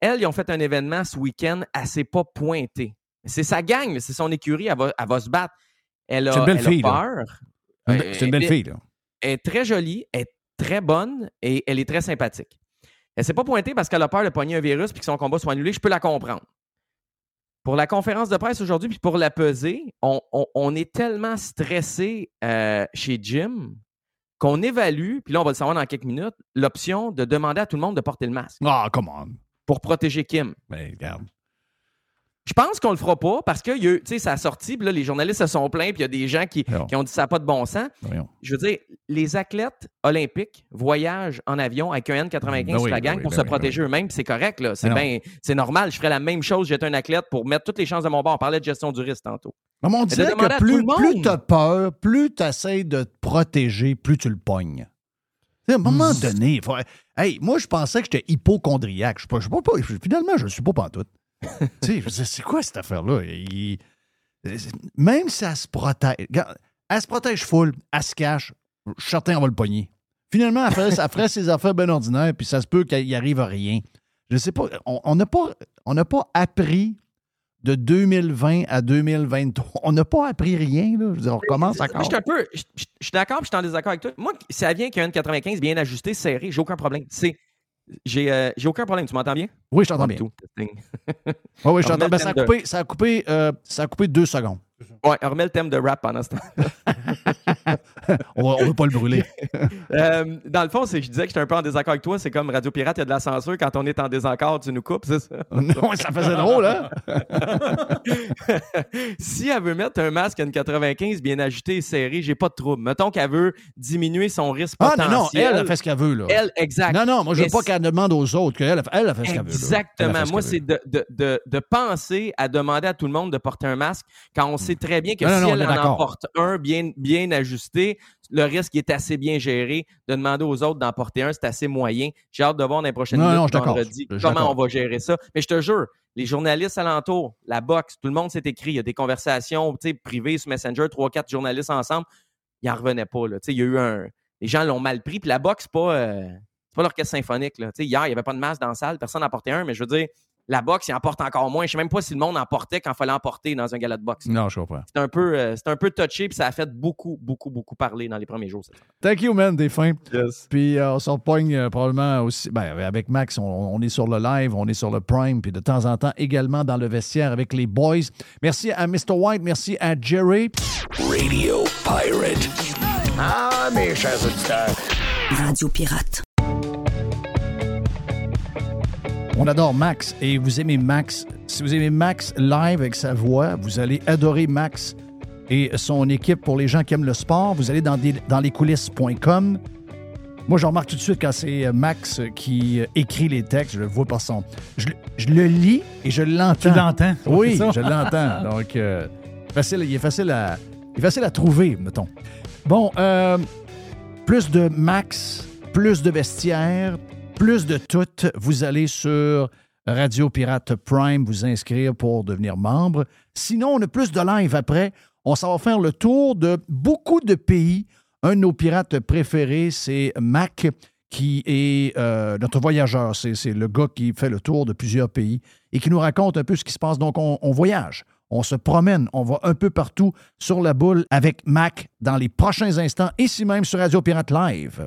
S12: Elle, ils ont fait un événement ce week-end, elle s'est pas pointée. C'est sa gang, c'est son écurie, elle va, elle va se battre. Elle a,
S1: une belle
S12: elle
S1: fille,
S12: peur.
S1: C'est une-
S12: Euh,
S1: c'est une belle
S12: elle-
S1: fille, là.
S12: Elle est très jolie, elle est très bonne et elle est très sympathique. Elle s'est pas pointée parce qu'elle a peur de pogner un virus puis que son combat soit annulé. Je peux la comprendre. Pour la conférence de presse aujourd'hui, puis pour la pesée, on, on- on est tellement stressé euh, chez Jim qu'on évalue, puis là, on va le savoir dans quelques minutes, l'option de demander à tout le monde de porter le masque
S1: Ah, come on.
S12: pour protéger Kim.
S1: Ben, regarde.
S12: Je pense qu'on le fera pas parce que tu sais, ça a sorti, puis là, les journalistes se sont plaints, puis il y a des gens qui, qui ont dit ça n'a pas de bon sens.
S1: Voyons.
S12: Je veux dire, les athlètes olympiques voyagent en avion avec un N95
S1: Ben oui,
S12: sur la
S1: ben
S12: gang
S1: oui,
S12: pour
S1: ben
S12: se
S1: oui,
S12: protéger eux-mêmes, puis c'est correct, là. C'est
S1: Ben
S12: c'est normal. Je ferais la même chose, j'étais un athlète pour mettre toutes les chances de mon bord. On parlait de gestion du risque tantôt.
S1: Non, mais on
S12: de
S1: dirait que plus, tu as peur, plus tu essaies de te protéger, plus tu le pognes. À un moment donné, il faut- hey, moi, je pensais que j'étais hypochondriaque. Je pas, pas- finalement, je ne suis pas pantoute. Tu sais, c'est quoi cette affaire-là? Il- Même si elle se protège, elle se protège full, elle se cache, je suis certain qu'on va le pogner. Finalement, elle ferait, elle ferait ses affaires bien ordinaires, puis ça se peut qu'il arrive à rien. Je sais pas, on on n'a pas, on pas appris de 2020 à 2023. On n'a pas appris rien, là. Je veux dire, on recommence encore.
S12: Je suis un peu. Je je- je suis d'accord, puis je suis en désaccord avec toi. Moi, ça vient qu'un N95 bien ajusté, serré, j'ai aucun problème. C'est. J'ai euh, j'ai aucun problème. Tu m'entends bien?
S1: Oui, je t'entends bien. Oui, oui, je t'entends. Ben, ça,
S12: de-
S1: ça, euh, ça a coupé deux secondes.
S12: Ouais, on remet le thème de rap pendant ce temps.
S1: on ne veut pas le brûler.
S12: Euh, dans le fond, c'est que je disais que j'étais un peu en désaccord avec toi. C'est comme Radio Pirate, il y a de la censure. Quand on est en désaccord, tu nous coupes, c'est ça?
S1: non, ça faisait drôle, hein?
S12: si elle veut mettre un masque à une 95 bien ajusté et serré, j'ai pas de trouble. Mettons qu'elle veut diminuer son risque
S1: Ah,
S12: potentiel.
S1: non, non, elle a fait ce qu'elle veut, là.
S12: Elle, exact.
S1: Non, non, moi, je veux
S12: Mais
S1: pas qu'elle demande aux autres qu'elle a, elle a fait ce qu'elle veut.
S12: Exactement. Moi, c'est de, de, de, de penser à demander à tout le monde de porter un masque quand on sait très bien que
S1: Non,
S12: si
S1: non,
S12: elle en
S1: d'accord.
S12: porte un bien, bien ajusté, le risque est assez bien géré. De demander aux autres d'en porter un, c'est assez moyen. J'ai hâte de voir dans les prochaines
S1: Non,
S12: minutes
S1: je
S12: vendredi comment on va gérer ça. Mais je te jure, les journalistes alentours, la boxe, tout le monde s'est écrit. Il y a des conversations privées sur Messenger, trois, quatre journalistes ensemble. Ils n'en revenaient pas. Là. Il y a eu un. Les gens l'ont mal pris. Puis la boxe, c'est pas, euh, c'est pas l'orchestre symphonique. Là. Hier, il n'y avait pas de masque dans la salle, personne n'en portait un, mais je veux dire, la boxe, il en porte encore moins. Je sais même pas si le monde en portait quand il fallait en porter dans un gala de boxe.
S1: Non, je comprends.
S12: C'est un peu, euh, c'est un peu touché, puis ça a fait beaucoup, beaucoup, beaucoup parler dans les premiers jours.
S1: Thank you, man, des fins. Puis euh, on s'en pogne euh, probablement aussi. Ben, avec Max, on, on est sur le live, on est sur le Prime, puis de temps en temps également dans le vestiaire avec les boys. Merci à Mr. White, merci à Jerry.
S10: Radio Pirate.
S3: Ah, mes chers auditeurs. Radio Pirate.
S1: On adore Max et vous aimez Max. Si vous aimez Max live avec sa voix, vous allez adorer Max et son équipe pour les gens qui aiment le sport. Vous allez dans, des- dans lescoulisses.com. Moi, je remarque tout de suite quand c'est euh, Max qui euh, écrit les textes, je le vois par son. Je, le- je le lis et je l'entends.
S2: Tu l'entends?
S1: Oui, je l'entends. Donc, euh, facile, il est facile à, il est facile à trouver, mettons. Bon, euh, plus de Max, plus de vestiaire, plus de tout. Vous allez sur Radio Pirate Prime vous inscrire pour devenir membre. Sinon, on a plus de live après. On s'en va faire le tour de beaucoup de pays. Un de nos pirates préférés, c'est Mac, qui est euh, notre voyageur. C'est le gars qui fait le tour de plusieurs pays et qui nous raconte un peu ce qui se passe. Donc, on, on voyage, on se promène, on va un peu partout sur la boule avec Mac dans les prochains instants, ici même sur Radio Pirate Live.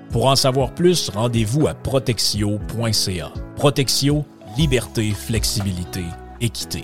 S14: Pour en savoir plus, rendez-vous à protexio.ca. Protexio, liberté, flexibilité, équité.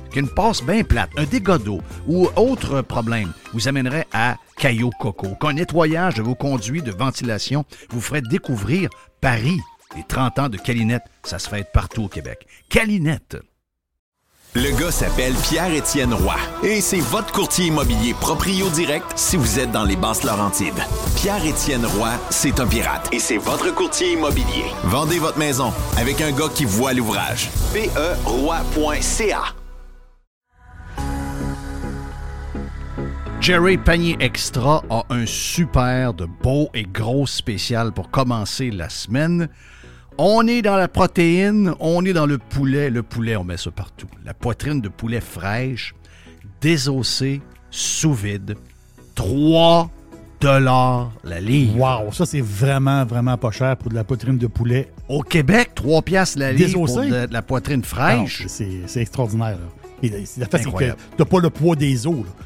S1: qu'une passe bien plate, un dégât d'eau ou autre problème vous amènerait à Caillou Coco, qu'un nettoyage de vos conduits de ventilation vous ferait découvrir Paris. Les 30 ans de Calinette, ça se fête partout au Québec. Calinette.
S7: Le gars s'appelle Pierre-Étienne Roy et c'est votre courtier immobilier proprio direct si vous êtes dans les basses Laurentides. Pierre-Étienne Roy, c'est un pirate et c'est votre courtier immobilier. Vendez votre maison avec un gars qui voit l'ouvrage. PERoy.ca
S1: Jerry Panier Extra a un super de beau et gros spécial pour commencer la semaine. On est dans la protéine, on est dans le poulet. Le poulet, on met ça partout. La poitrine de poulet fraîche, désossée, sous vide. 3 dollars la livre.
S2: Wow, ça c'est vraiment, vraiment pas cher pour de la poitrine de poulet.
S1: Au Québec, 3 piastres la livre pour de, de la poitrine
S2: Ah
S1: fraîche.
S2: c'est extraordinaire. là. Et, la fait, c'est que t'as pas le poids des os. là.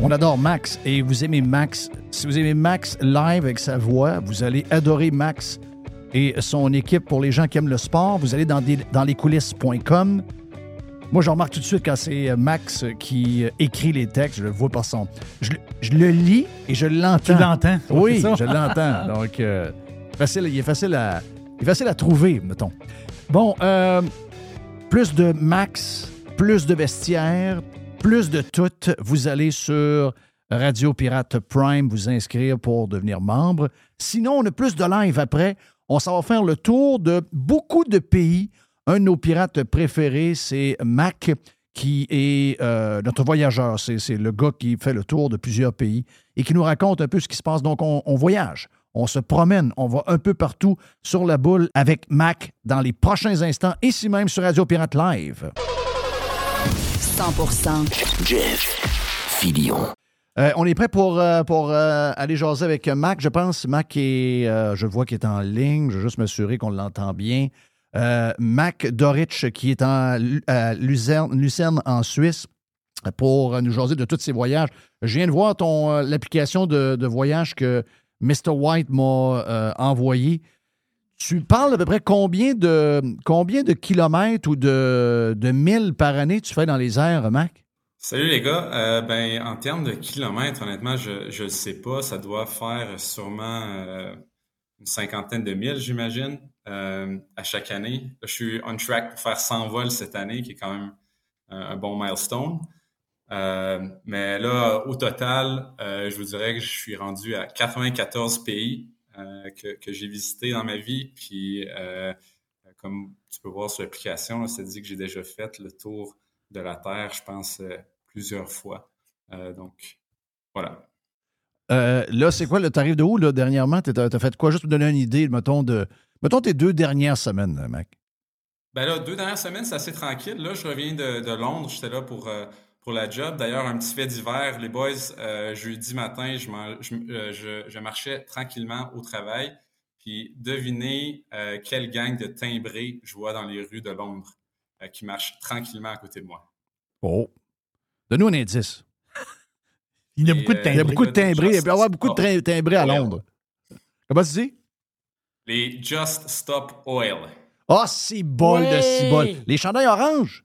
S1: On adore Max et vous aimez Max. Si vous aimez Max live avec sa voix, vous allez adorer Max et son équipe pour les gens qui aiment le sport. Vous allez dans, des- dans lescoulisses.com. Moi, je remarque tout de suite quand c'est euh, Max qui euh, écrit les textes, je le vois par son. Je, le- je le lis et je l'entends.
S2: Tu l'entends?
S1: Oui, je l'entends. Donc, euh, facile, il est facile à, il est facile à trouver, mettons. Bon, euh, plus de Max, plus de vestiaire, plus de tout. Vous allez sur Radio Pirate Prime vous inscrire pour devenir membre. Sinon, on a plus de live après. On s'en va faire le tour de beaucoup de pays. Un de nos pirates préférés, c'est Mac, qui est euh, notre voyageur. C'est le gars qui fait le tour de plusieurs pays et qui nous raconte un peu ce qui se passe. Donc, on, on voyage, on se promène, on va un peu partout sur la boule avec Mac dans les prochains instants, ici même sur Radio Pirate Live.
S10: 100% Jeff Filion.
S1: Euh, on est prêt pour, euh, euh, aller jaser avec Mac, je pense. Mac est, je vois qu'il est en ligne. Je veux juste m'assurer qu'on l'entend bien. Mac Dorich, qui est en, Lucerne, en Suisse, pour nous jaser de tous ses voyages. Je viens de voir l'application de, de voyage que Mr. White m'a envoyée. Tu parles à peu près combien de, combien de kilomètres ou de, de milles par année tu fais dans les airs, Mac?
S15: Salut les gars. Euh, ben, en termes de kilomètres, honnêtement, je ne sais pas. Ça doit faire sûrement euh, une cinquantaine de milles, j'imagine, euh, à chaque année. Je suis on track pour faire 100 vols cette année, qui est quand même un, bon milestone. Mais là, au total, je vous dirais que je suis rendu à 94 pays que, que j'ai visités dans ma vie. Puis, euh, comme tu peux voir sur l'application, ça dit que j'ai déjà fait le tour de la Terre, je pense, euh, plusieurs fois. Euh, donc, voilà.
S1: Euh, là, c'est quoi le tarif de où, là, dernièrement? Tu as, fait quoi? Juste pour donner une idée, mettons, de. Mettons tes deux dernières semaines, Mac.
S15: Ben là, deux dernières semaines, c'est assez tranquille. Là, je reviens de, de Londres. J'étais là pour, euh, pour la job. D'ailleurs, un petit fait d'hiver, les boys, euh, jeudi matin, je, m'en- je, euh, je- je marchais tranquillement au travail. Puis devinez euh, quelle gang de timbrés je vois dans les rues de Londres euh, qui marche tranquillement à côté de moi.
S1: Oh. Donne-nous un indice.
S2: Il y a beaucoup de
S15: euh,
S1: Il y a beaucoup de timbrés. Il peut y avoir beaucoup de timbrés à. Londres. Comment tu dis?
S15: Les Just Stop Oil.
S1: Ah, si bol de bol. Les chandails oranges?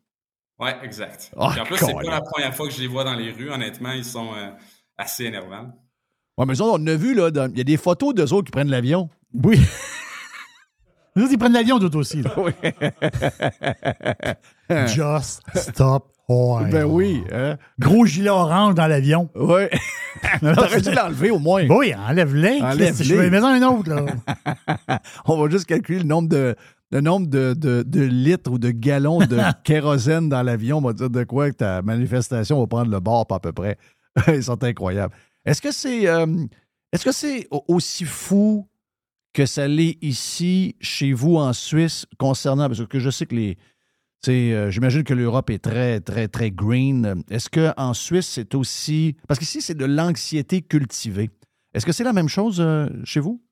S15: Ouais, exact.
S1: Ah,
S15: Puis en plus, c'est pas la première fois que je les vois dans les rues. Honnêtement, ils sont euh, assez énervants.
S1: Ouais, mais ça, on a vu, là, dans- il y a des photos d'eux autres qui prennent l'avion.
S2: Oui. Les autres, ils prennent l'avion d'autres aussi. là. Just stop oil.
S1: Ben oui. Hein?
S2: Gros gilet orange dans l'avion.
S1: Oui. T'aurais dû l'enlever au moins.
S2: Oui, enlève-les.
S1: Enlève-les.
S2: Je vais mettre un autre. Là.
S1: On va juste calculer le nombre de, le nombre de, de- de litres ou de gallons de kérosène dans l'avion. On va dire de quoi que ta manifestation va prendre le bord, pas à peu près. Ils sont incroyables. Est-ce que c'est euh, est-ce que c'est au- aussi fou que ça l'est ici, chez vous, en Suisse, concernant, parce que je sais que les. tu sais, euh, J'imagine que l'Europe est très, très, très green. Est-ce qu'en Suisse, c'est aussi. Parce qu'ici, c'est de l'anxiété cultivée. Est-ce que c'est la même chose euh, chez vous?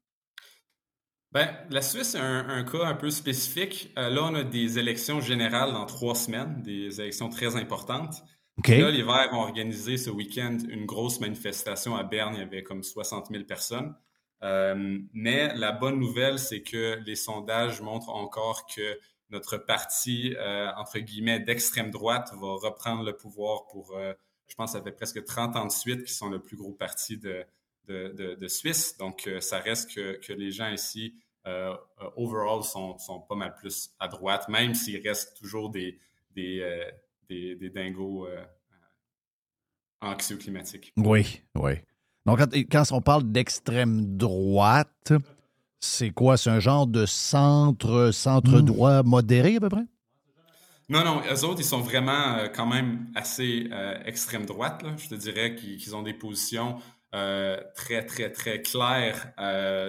S15: Ben, la Suisse est un, un cas un peu spécifique. Euh, là, on a des élections générales dans trois semaines, des élections très importantes. Là, les Verts ont organisé ce week-end une grosse manifestation à Berne. Il y avait comme 60 000 personnes. Euh, mais la bonne nouvelle, c'est que les sondages montrent encore que notre parti, entre guillemets, d'extrême droite va reprendre le pouvoir pour, je pense, ça fait presque 30 ans de suite, qui sont le plus gros parti de, de, de, Suisse. Donc, ça reste que, que les gens ici, overall, sont, sont, pas mal plus à droite, même s'il reste toujours des, des, des, des dingos anxieux climatiques.
S1: Oui, oui. Donc, quand, on parle d'extrême droite, c'est quoi? C'est un genre de centre, centre hmm. droit modéré à peu près?
S15: Non, non, eux autres, ils sont vraiment euh, quand même assez euh, extrême droite. Je te dirais qu'ils ont des positions euh, très, très, très claires,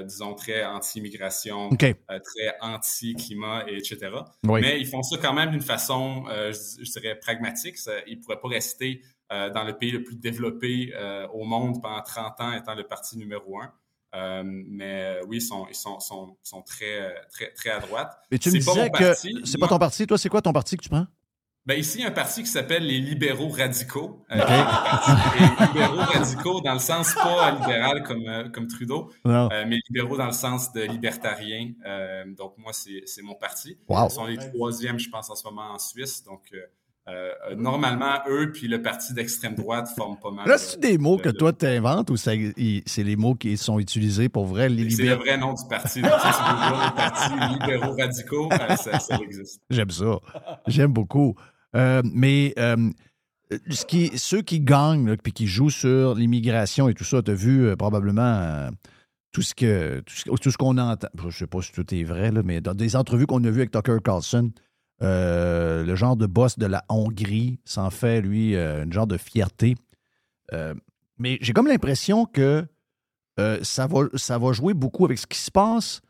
S15: disons, très anti-immigration, très anti-climat, etc. Mais ils font ça quand même d'une façon, je, dirais, pragmatique. ils ne pourraient pas rester euh, dans le pays le plus développé euh, au monde pendant 30 ans, étant le parti numéro un. Euh, mais oui, ils sont, ils sont, sont, sont très, très, très à droite.
S1: Mais tu me disais que c'est pas ton parti. Toi, c'est quoi ton parti que tu prends?
S15: Ben ici, il y a un parti qui s'appelle les libéraux radicaux. les libéraux radicaux dans le sens pas libéral comme, comme Trudeau, mais libéraux dans le sens de libertarien. donc moi, c'est mon parti. Ils sont les troisièmes, je pense, en ce moment en Suisse. Donc euh, euh, normalement, eux puis le parti d'extrême droite forment pas mal.
S1: Là, c'est des mots que toi tu inventes ou c'est les mots qui sont utilisés pour vrai? Les
S15: c'est le vrai nom du parti. le parti libéraux radicaux, euh, ça, existe.
S1: J'aime ça. J'aime beaucoup. Mais ce qui, ceux qui gagnent puis qui jouent sur l'immigration et tout ça, tu as vu probablement tout ce que tout ce, qu'on entend. Je ne sais pas si tout est vrai, mais dans des entrevues qu'on a vues avec Tucker Carlson, euh, le genre de boss de la Hongrie s'en fait, lui, euh, une genre de fierté. Euh, mais j'ai comme l'impression que ça, va, ça va jouer beaucoup avec ce qui se passe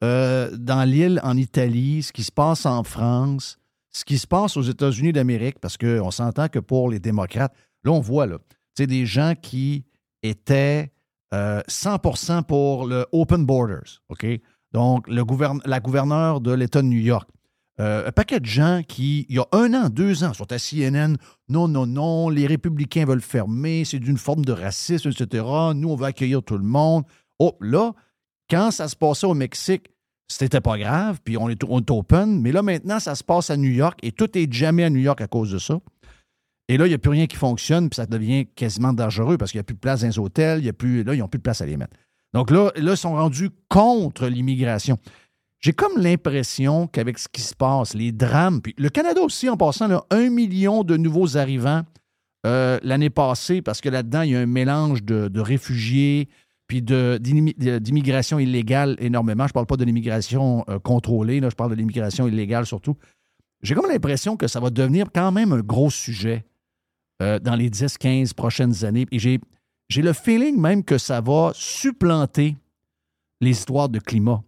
S1: dans l'île en Italie, ce qui se passe en France, ce qui se passe aux États-Unis d'Amérique, parce qu'on s'entend que pour les démocrates, là, on voit, là, c'est des gens qui étaient 100% pour le Open Borders, OK? Donc, le la gouverneure de l'État de New York, euh, un paquet de gens qui, il y a un an, deux ans, sont à CNN. Non, non, non, les républicains veulent fermer, c'est d'une forme de racisme, etc. Nous, on va accueillir tout le monde. Oh, là, quand ça se passait au Mexique, c'était pas grave, puis on est, on est open. Mais là, maintenant, ça se passe à New York et tout est jamais à New York à cause de ça. Et là, il n'y a plus rien qui fonctionne, puis ça devient quasiment dangereux parce qu'il n'y a plus de place dans les hôtels, y a plus, là, ils n'ont plus de place à les mettre. Donc là, là, ils sont rendus contre l'immigration. J'ai comme l'impression qu'avec ce qui se passe, les drames, puis le Canada aussi, en passant, là, un million de nouveaux arrivants euh, l'année passée, parce que là-dedans, il y a un mélange de, réfugiés, puis d'immigration illégale énormément. Je ne parle pas de l'immigration euh, contrôlée, je parle de l'immigration illégale surtout. J'ai comme l'impression que ça va devenir quand même un gros sujet euh, dans les 10-15 prochaines années. Et j'ai le feeling même que ça va supplanter les histoires de climat.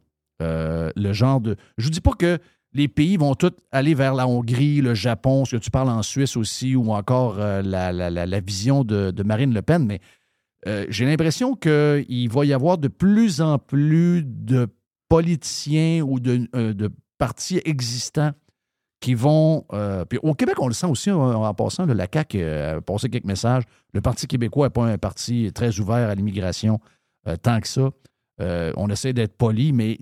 S1: Euh, le genre de. Je ne dis pas que les pays vont tous aller vers la Hongrie, le Japon, ce que tu parles en Suisse aussi, ou encore la, vision de, Marine Le Pen, mais euh, j'ai l'impression qu'il va y avoir de plus en plus de politiciens ou de, partis existants qui vont. puis au Québec, on le sent aussi en, passant, la CAQ a passé quelques messages. Le Parti québécois n'est pas un parti très ouvert à l'immigration tant que ça. Euh, on essaie d'être poli, mais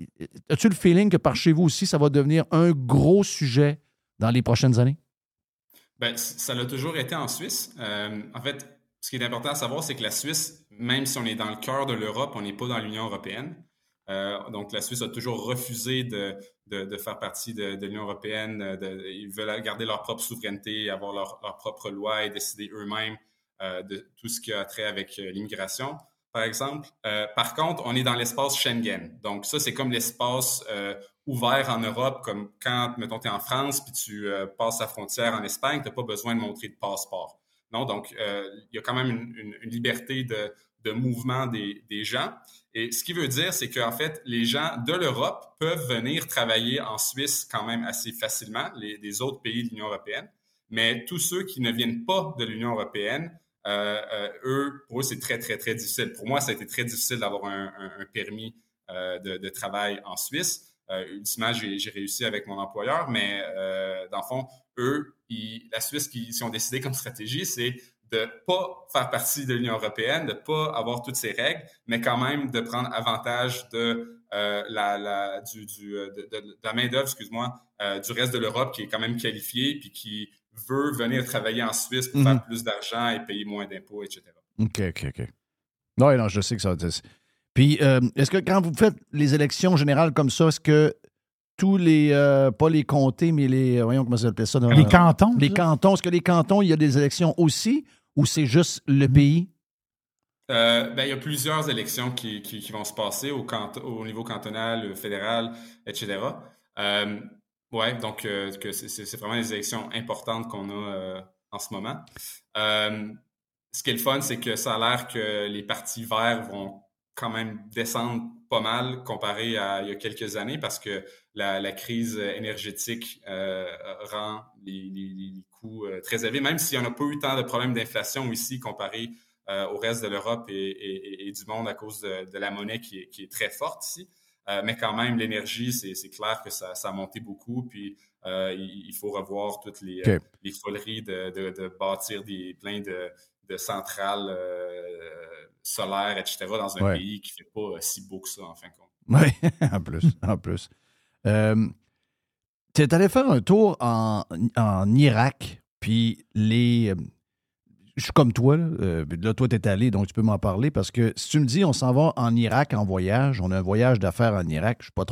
S1: as-tu le feeling que par chez vous aussi, ça va devenir un gros sujet dans les prochaines années?
S15: Bien, ça l'a toujours été en Suisse. Euh, en fait, ce qui est important à savoir, c'est que la Suisse, même si on est dans le cœur de l'Europe, on n'est pas dans l'Union européenne. Euh, donc, la Suisse a toujours refusé de, faire partie de, l'Union européenne. ils veulent garder leur propre souveraineté, avoir leur, leur propre loi et décider eux-mêmes de tout ce qui a trait avec l'immigration par exemple. Euh, par contre, on est dans l'espace Schengen. Donc, ça, c'est comme l'espace euh, ouvert en Europe, comme quand, mettons, tu es en France puis tu euh, passes la frontière en Espagne, tu n'as pas besoin de montrer de passeport. Non, donc, il y a quand même une, liberté de, mouvement des, gens. Et ce qui veut dire, c'est qu'en fait, les gens de l'Europe peuvent venir travailler en Suisse quand même assez facilement, les, autres pays de l'Union européenne. Mais tous ceux qui ne viennent pas de l'Union européenne euh, euh, eux, pour eux, c'est très, très, très difficile. Pour moi, ça a été très difficile d'avoir un, permis euh, de, travail en Suisse. ultimement, j'ai réussi avec mon employeur, mais dans le fond, eux, la Suisse, qui, ont décidé comme stratégie, c'est de pas faire partie de l'Union européenne, de pas avoir toutes ces règles, mais quand même de prendre avantage de euh, la, la, du, du, euh, de, de, de la main-d'œuvre, excuse-moi, euh, du reste de l'Europe qui est quand même qualifiée puis qui veut venir travailler en Suisse pour
S1: Mhm.
S15: faire plus d'argent et payer moins d'impôts, etc.
S1: OK, OK, OK. Non, non, je sais que ça. Puis, euh, est-ce que quand vous faites les élections générales comme ça, est-ce que tous les, euh, pas les comtés, mais les, voyons comment ça s'appelle ça? dans-
S2: Les cantons,
S1: Les
S2: ça?
S1: cantons, est-ce que les cantons, il y a des élections aussi ou c'est juste le pays?
S15: Euh, ben, il y a plusieurs élections qui, qui, qui vont se passer au, niveau cantonal, euh, fédéral, etc. Euh, ouais, donc euh, c'est- vraiment des élections importantes qu'on a euh, en ce moment. Euh, ce qui est le fun, c'est que ça a l'air que les partis verts vont quand même descendre pas mal comparé à il y a quelques années parce que la, la crise énergétique euh, rend les, les- les coûts euh, très élevés, même si on n'a pas eu tant de problèmes d'inflation ici comparé euh, au reste de l'Europe et, et- et du monde à cause de, de la monnaie qui est, qui est très forte ici. Mais quand même, l'énergie, c'est clair que ça, ça a monté beaucoup. Puis il, il faut revoir toutes les,
S1: OK.
S15: les foleries de, de- de bâtir des, plein de centrales solaires, etc., dans un
S1: Ouais.
S15: pays qui fait pas euh, si beau que ça, en fin de compte.
S1: Oui, en plus, en plus. Euh, tu es allé faire un tour en, en Irak, puis les. euh, Je suis comme toi, là, euh, là toi, tu es allé, donc tu peux m'en parler, parce que si tu me dis on s'en va en Irak en voyage, on a un voyage d'affaires en Irak, je suis pas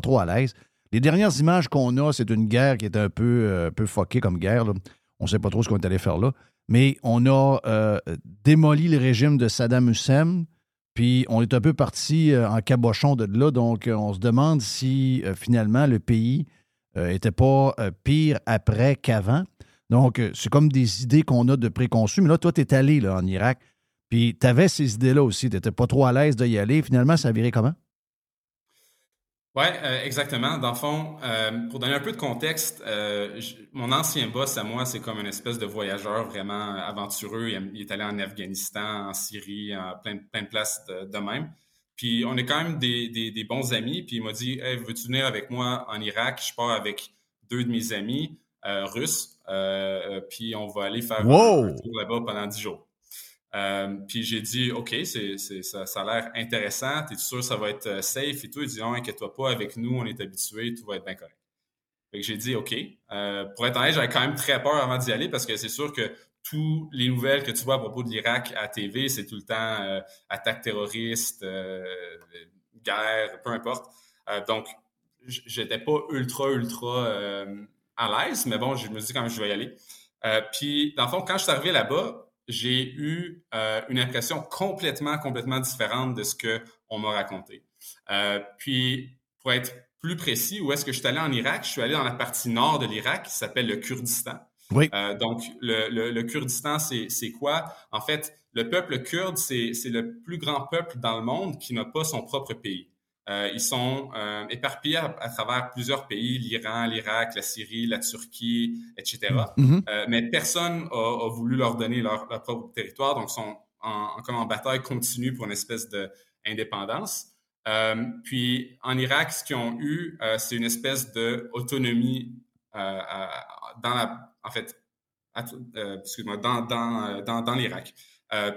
S1: trop à l'aise. Les dernières images qu'on a, c'est une guerre qui est un peu, euh, peu fuckée comme guerre. là. On sait pas trop ce qu'on est allé faire là. Mais on a euh, démoli le régime de Saddam Hussein, puis on est un peu parti euh, en cabochon de là, donc euh, on se demande si finalement le pays n'était pas pire après qu'avant. Donc, c'est comme des idées qu'on a de préconçues. Mais là, toi, tu es allé là, en Irak, puis tu avais ces idées-là aussi. Tu n'étais pas trop à l'aise d'y aller. Finalement, ça viré comment?
S15: Oui, exactement. Dans le fond, euh, pour donner un peu de contexte, euh, mon ancien boss à moi, c'est comme une espèce de voyageur vraiment aventureux. Il, est allé en Afghanistan, en Syrie, en plein, plein de places de, de même. Puis on est quand même des, des- des bons amis. Puis il m'a dit hey, veux-tu venir avec moi en Irak? Je pars avec deux de mes amis euh, russes. euh, euh, puis on va aller faire
S1: Wow!
S15: un tour là-bas pendant dix jours. Euh, puis j'ai dit, OK, c'est, ça, a l'air intéressant. T'es sûr que ça va être euh, safe et tout? Il dit, non, inquiète-toi pas, avec nous, on est habitués, tout va être bien correct. Fait que j'ai dit, OK. Euh, pour être honnête, j'avais quand même très peur avant d'y aller parce que c'est sûr que toutes les nouvelles que tu vois à propos de l'Irak à TV, c'est tout le temps attaque terroriste, guerre, peu importe. Donc, j'étais pas ultra, ultra à l'aise, mais bon, je me suis dit quand même, je vais y aller. Puis, dans le fond, quand je suis arrivé là-bas, j'ai eu euh, une impression complètement, complètement différente de ce qu'on m'a raconté. Euh, puis, pour être plus précis, où est-ce que je suis allé en Irak? Je suis allé dans la partie nord de l'Irak qui s'appelle le Kurdistan.
S1: Oui.
S15: Euh, donc, le, le- le Kurdistan, c'est c'est quoi? En fait, le peuple kurde, c'est c'est le plus grand peuple dans le monde qui n'a pas son propre pays. Euh, ils sont euh, éparpillés à, à travers plusieurs pays, l'Iran, l'Irak, la Syrie, la Turquie, etc.
S1: Mhm.
S15: Euh, mais personne a, a voulu leur donner leur, leur propre territoire, donc sont en, en, comme en bataille continue pour une espèce d'indépendance. Puis en Irak, ce qu'ils ont eu, c'est une espèce d'autonomie dans la, en fait, excuse-moi, dans, dans, dans, dans l'Irak.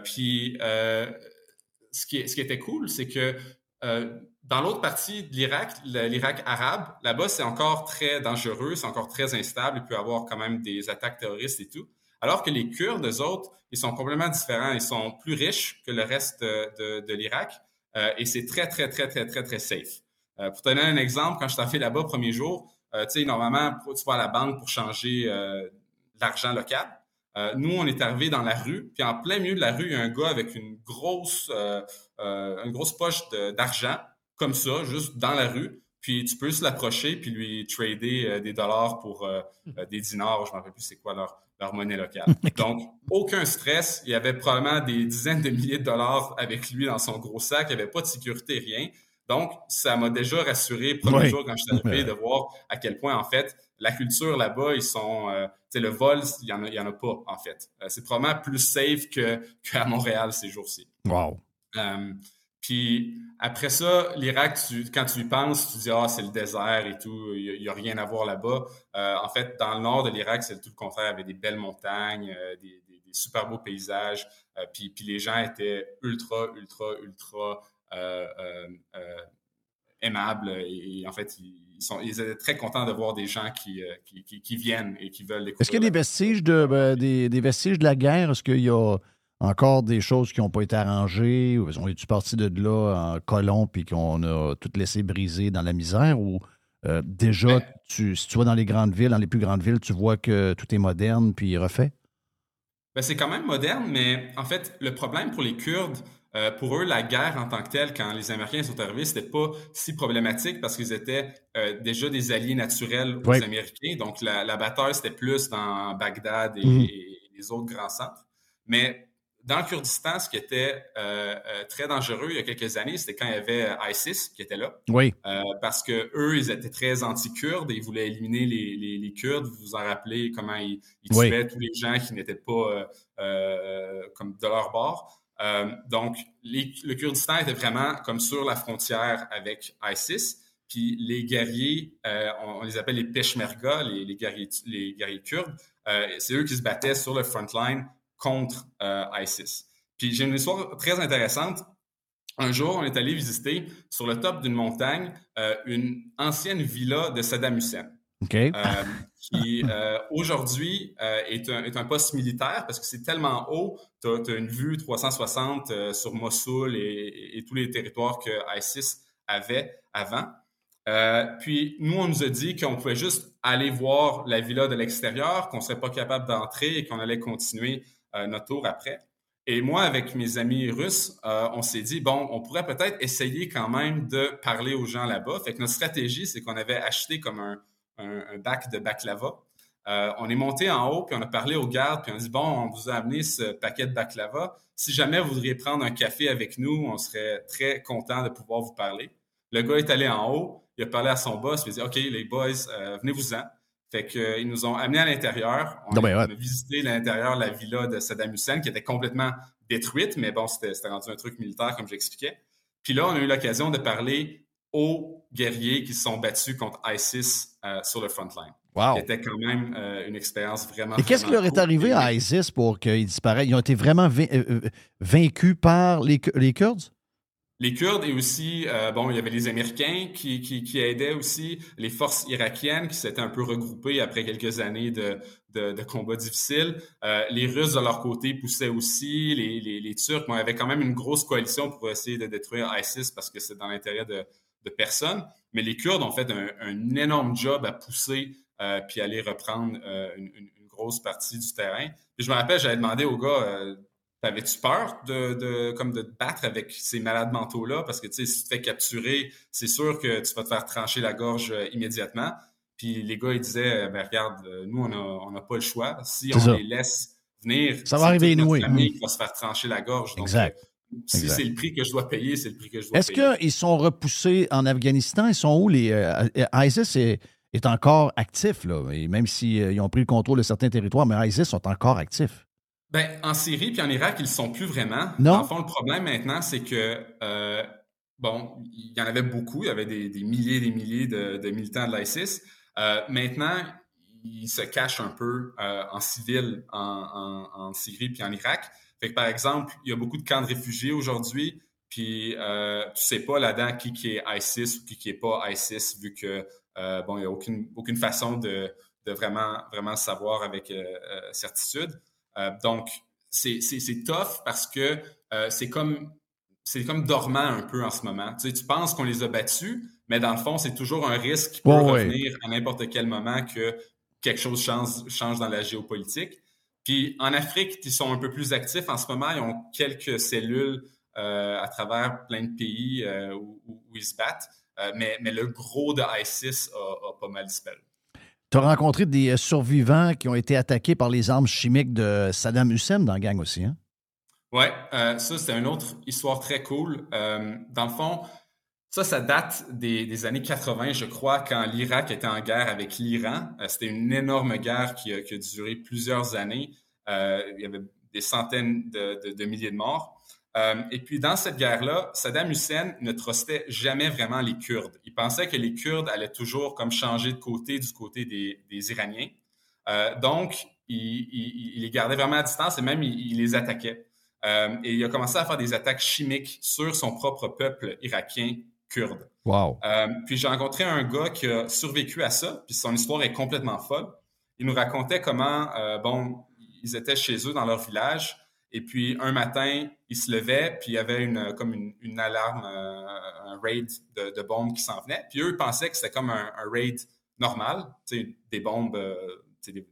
S15: Puis ce, qui, ce qui était cool, c'est que euh, dans l'autre partie de l'Irak, l'Irak arabe, là-bas, c'est encore très dangereux, c'est encore très instable, il peut y avoir quand même des attaques terroristes et tout. Alors que les Kurdes, eux autres, ils sont complètement différents. Ils sont plus riches que le reste de, de, l'Irak euh, et c'est très, très, très, très, très, très safe. Euh, pour te donner un exemple, quand je suis arrivé là-bas premier jour, euh, tu sais, normalement, tu vas à la banque pour changer euh, l'argent local. Euh, nous, on est arrivé dans la rue, puis en plein milieu de la rue, il y a un gars avec une grosse, euh, une grosse poche d'argent, comme ça, juste dans la rue. Puis tu peux se l'approcher puis lui trader euh, des dollars pour euh, euh, des dinars, je ne me rappelle plus c'est quoi leur, leur monnaie locale. Donc, aucun stress. Il y avait probablement des dizaines de milliers de dollars avec lui dans son gros sac. Il n'y avait pas de sécurité, rien. Donc, ça m'a déjà rassuré, premier
S1: Oui.
S15: jour quand je suis arrivé, de voir à quel point, en fait, la culture là-bas, ils sont... euh, tu sais, le vol, il n'y en, a- en pas, en fait. Euh, c'est probablement plus safe que- qu'à Montréal ces jours-ci.
S1: Wow.
S15: Euh, puis après ça, l'Irak, quand tu y penses, tu dis ah c'est le désert et tout, il n'y a, rien à voir là-bas. Euh, en fait, dans le nord de l'Irak, c'est tout le contraire. Il y avait des belles montagnes, euh, des, des- des super beaux paysages. Euh, puis, puis les gens étaient ultra, ultra, ultra aimables. Et, et en fait, ils, sont, ils étaient très contents de voir des gens qui, qui, qui- qui viennent et qui veulent découvrir.
S1: Est-ce qu'il y a des vestiges de, ben, des, des vestiges de la guerre? Est-ce qu'il y a encore des choses qui n'ont pas été arrangées? Ou On est-tu parti de là en colon puis qu'on a tout laissé briser dans la misère? Ou euh, déjà, tu, si tu vas dans les grandes villes, dans les plus grandes villes, tu vois que tout est moderne puis refait?
S15: Ben, c'est quand même moderne, mais en fait, le problème pour les Kurdes, euh, pour eux, la guerre en tant que telle, quand les Américains sont arrivés, c'était pas si problématique parce qu'ils étaient euh, déjà des alliés naturels aux
S1: Oui.
S15: Américains. Donc, la, la bataille, c'était plus dans Bagdad et, et les autres grands centres. Mais dans le Kurdistan, ce qui était euh, euh, très dangereux il y a quelques années, c'était quand il y avait ISIS qui était là.
S1: Oui.
S15: Euh, parce que eux, ils étaient très anti-kurdes et ils voulaient éliminer les, les, les Kurdes. Vous vous en rappelez comment ils, ils
S1: Oui.
S15: tuaient tous les gens qui n'étaient pas euh, euh, comme de leur bord. Euh, donc, les- le Kurdistan était vraiment comme sur la frontière avec ISIS. Puis les guerriers, euh, on, on les appelle les Peshmerga, les, guerriers, les guerriers kurdes. Euh, c'est eux qui se battaient sur le front line contre euh, ISIS. Puis j'ai une histoire très intéressante. Un jour, on est allé visiter sur le top d'une montagne euh, une ancienne villa de Saddam Hussein. Euh, qui euh, aujourd'hui euh, est, un, est un poste militaire parce que c'est tellement haut, tu as, une vue 360 euh, sur Mossoul et, et- tous les territoires que ISIS avait avant. Puis nous, on nous a dit qu'on pouvait juste aller voir la villa de l'extérieur, qu'on serait pas capable d'entrer et qu'on allait continuer notre tour après. Et moi, avec mes amis russes, euh, on s'est dit, bon, on pourrait peut-être essayer quand même de parler aux gens là-bas. Fait que notre stratégie, c'est qu'on avait acheté comme un, un, bac de baklava. Euh, on est monté en haut, puis on a parlé aux gardes, puis on a dit, bon, on vous a amené ce paquet de baklava. Si jamais vous voudriez prendre un café avec nous, on serait très content de pouvoir vous parler. Le gars est allé en haut, il a parlé à son boss, il a dit, OK, les boys, euh, venez-vous-en. Fait qu'ils nous ont amenés à l'intérieur. On, a-
S1: ouais.
S15: on a visité l'intérieur, la villa de Saddam Hussein, qui était complètement détruite, mais bon, c'était rendu un truc militaire, comme j'expliquais. Puis là, on a eu l'occasion de parler aux guerriers qui se sont battus contre ISIS euh, sur le front line.
S1: Wow.
S15: C'était quand même euh, une expérience vraiment.
S1: Et qu'est-ce qui leur est arrivé à ISIS pour qu'ils disparaissent? Ils ont été vraiment vain- euh, euh, vaincus par les, les Kurdes?
S15: Les Kurdes et aussi, euh, bon, il y avait les Américains qui, qui, qui aidaient aussi, les forces irakiennes qui s'étaient un peu regroupées après quelques années de, de, de combats difficiles. Euh, les Russes, de leur côté, poussaient aussi. Les, les, les Turcs, y avait quand même une grosse coalition pour essayer de détruire ISIS parce que c'est dans l'intérêt de, de personne. Mais les Kurdes ont fait un, un énorme job à pousser euh, puis aller reprendre euh, une, une- une grosse partie du terrain. Je me rappelle, j'avais demandé au gars, T'avais-tu peur de, de, comme de te battre avec ces malades mentaux-là? Parce que, tu sais, si tu te fais capturer, c'est sûr que tu vas te faire trancher la gorge euh, immédiatement. Puis les gars, ils disaient, euh, ben regarde, euh, nous, on n'a on n'a pas le choix. Si on
S1: ça.
S15: les laisse venir,
S1: Ça va arriver
S15: notre
S1: inouï.
S15: famille qui va se faire trancher la gorge. Donc,
S1: Exact.
S15: si c'est le prix que je dois payer, c'est le prix que je dois
S1: Est-ce
S15: payer.
S1: qu'ils sont repoussés en Afghanistan? Ils sont où? Les, euh, ISIS est, est encore actif, là. Et même s'ils ont pris le contrôle de certains territoires, mais ISIS sont encore actifs.
S15: Ben, en Syrie puis en Irak, ils ne sont plus vraiment.
S1: Non.
S15: Le fond, le problème maintenant, c'est que, euh, bon, il y en avait beaucoup. Il y avait des, des milliers et des milliers de, de militants de l'ISIS. Euh, maintenant, ils se cachent un peu euh, en civil en, en- en Syrie puis en Irak. Fait que, par exemple, il y a beaucoup de camps de réfugiés aujourd'hui. Puis, euh, tu sais pas là-dedans qui, qui est ISIS ou qui, qui est pas ISIS, vu que, bon, il n'y a aucune, aucune façon de, de vraiment, vraiment savoir avec certitude. Euh, donc, c'est tough parce que euh, c'est comme c'est comme dormant un peu en ce moment. Tu, sais, tu penses qu'on les a battus, mais dans le fond, c'est toujours un risque qui peut revenir à n'importe quel moment que quelque chose change, change dans la géopolitique. Puis en Afrique, ils sont un peu plus actifs en ce moment. Ils ont quelques cellules euh, à travers plein de pays euh, où, où- où ils se battent. Euh, mais, mais le gros de ISIS a, a pas mal disparu.
S1: Tu as rencontré des euh, survivants qui ont été attaqués par les armes chimiques de Saddam Hussein dans la gang aussi, hein?
S15: Ouais, euh, ça, c'était une autre histoire très cool. Euh, dans le fond, ça, ça date des, années 80, je crois, quand l'Irak était en guerre avec l'Iran. C'était une énorme guerre qui a, duré plusieurs années. Il y avait des centaines de milliers de morts. Euh, et puis, dans cette guerre-là, Saddam Hussein ne trustait jamais vraiment les Kurdes. Il pensait que les Kurdes allaient toujours comme changer de côté du côté des, des Iraniens. Euh, donc, il, il- il les gardait vraiment à distance et même il, il les attaquait. Euh, et il a commencé à faire des attaques chimiques sur son propre peuple irakien kurde.
S1: Wow.
S15: Puis j'ai rencontré un gars qui a survécu à ça, puis son histoire est complètement folle. Il nous racontait comment, bon, ils étaient chez eux dans leur village, et puis un matin, ils se levaient, puis il y avait une, comme une, une alarme, euh, un raid de, de bombes qui s'en venait. Puis eux, pensaient que c'était comme un, un raid normal, des bombes, euh, des-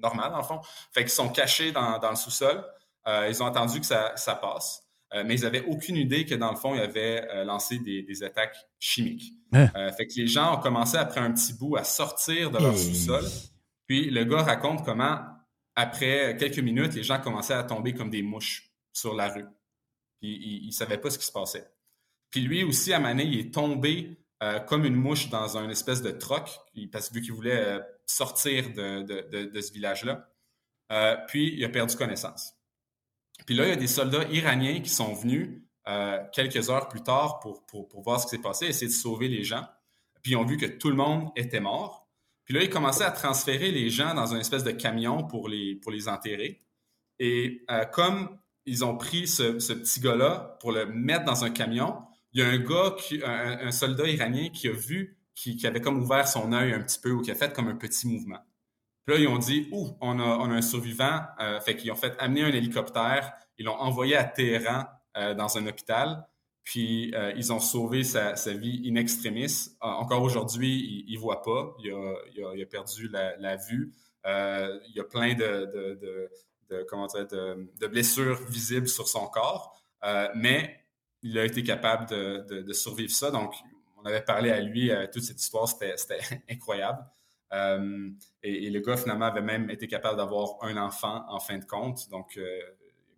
S15: normales, dans le fond. Fait qu'ils sont cachés dans, dans le sous-sol. Euh, ils ont attendu que ça, ça passe. Euh, mais ils n'avaient aucune idée que dans le fond, ils avaient euh, lancé des, des attaques chimiques.
S1: Hein?
S15: Euh, fait que les gens ont commencé après un petit bout à sortir de leur
S1: Hey.
S15: sous-sol. Puis le gars raconte comment, après quelques minutes, les gens commençaient à tomber comme des mouches sur la rue. Puis il ne savait pas ce qui se passait. Puis lui aussi, à Mané, il est tombé euh, comme une mouche dans un espèce de troc, parce qu'il voulait euh, sortir de, ce village-là. Euh, puis il a perdu connaissance. Puis là, il y a des soldats iraniens qui sont venus quelques heures plus tard pour voir ce qui s'est passé, essayer de sauver les gens. Puis ils ont vu que tout le monde était mort. Puis là, ils commençaient à transférer les gens dans une espèce de camion pour les, pour les enterrer. Et euh, comme ils ont pris ce, petit gars-là pour le mettre dans un camion, il y a un gars, un, soldat iranien qui a vu, qui, qui avait comme ouvert son œil un petit peu ou qui a fait comme un petit mouvement. Puis là, ils ont dit, ouh, on a, on a un survivant. Euh, fait qu'ils ont fait amener un hélicoptère. Ils l'ont envoyé à Téhéran euh, dans un hôpital. Puis euh, ils ont sauvé sa, vie in extremis. Encore aujourd'hui, il ne voit pas. Il a, perdu la, vue. Euh, il y a plein de, de, de- de- blessures visibles sur son corps. Euh, mais il a été capable de, survivre ça. Donc, on avait parlé à lui, toute cette histoire, c'était incroyable. Et, le gars, finalement, avait même été capable d'avoir un enfant en fin de compte. Donc,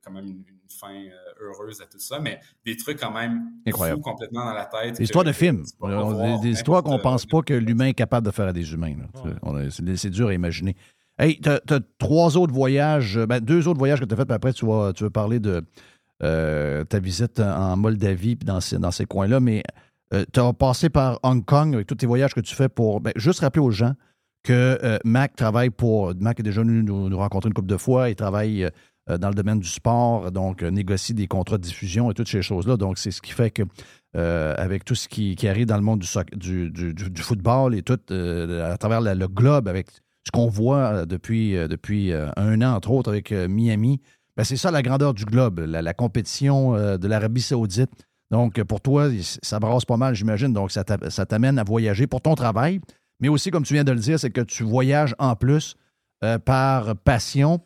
S15: quand même une fin euh, heureuse à tout ça. Mais des trucs quand même
S1: Incroyable.
S15: fous complètement dans la tête.
S1: Des histoires de films. Des, des histoires qu'on
S15: n'importe-
S1: pense pas que l'humain est capable de faire à des humains. C'est dur à imaginer. Hey, tu as, trois autres voyages, euh, ben, deux autres voyages que tu as fait, puis après, tu vas, tu vas parler de euh, ta visite en Moldavie, puis dans ces, dans ces coins-là. Mais tu as passé par Hong Kong avec tous tes voyages que tu fais pour. ben, juste rappeler aux gens que euh, Mac travaille pour. Mac est déjà venu nous, nous rencontrer une couple de fois. Il travaille euh, dans le domaine du sport, donc euh, négocie des contrats de diffusion et toutes ces choses-là. Donc, c'est ce qui fait que, euh, avec tout ce qui, arrive dans le monde du, du, football et tout, euh, à travers le globe, avec ce qu'on voit euh, depuis, euh, depuis euh, un an, entre autres, avec euh, Miami, ben, c'est ça la grandeur du globe, la, la compétition euh, de l'Arabie Saoudite. Donc, euh, pour toi, ça brasse pas mal, j'imagine. Donc, ça t'a- ça t'amène à voyager pour ton travail, mais aussi, comme tu viens de le dire, c'est que tu voyages en plus euh, par passion.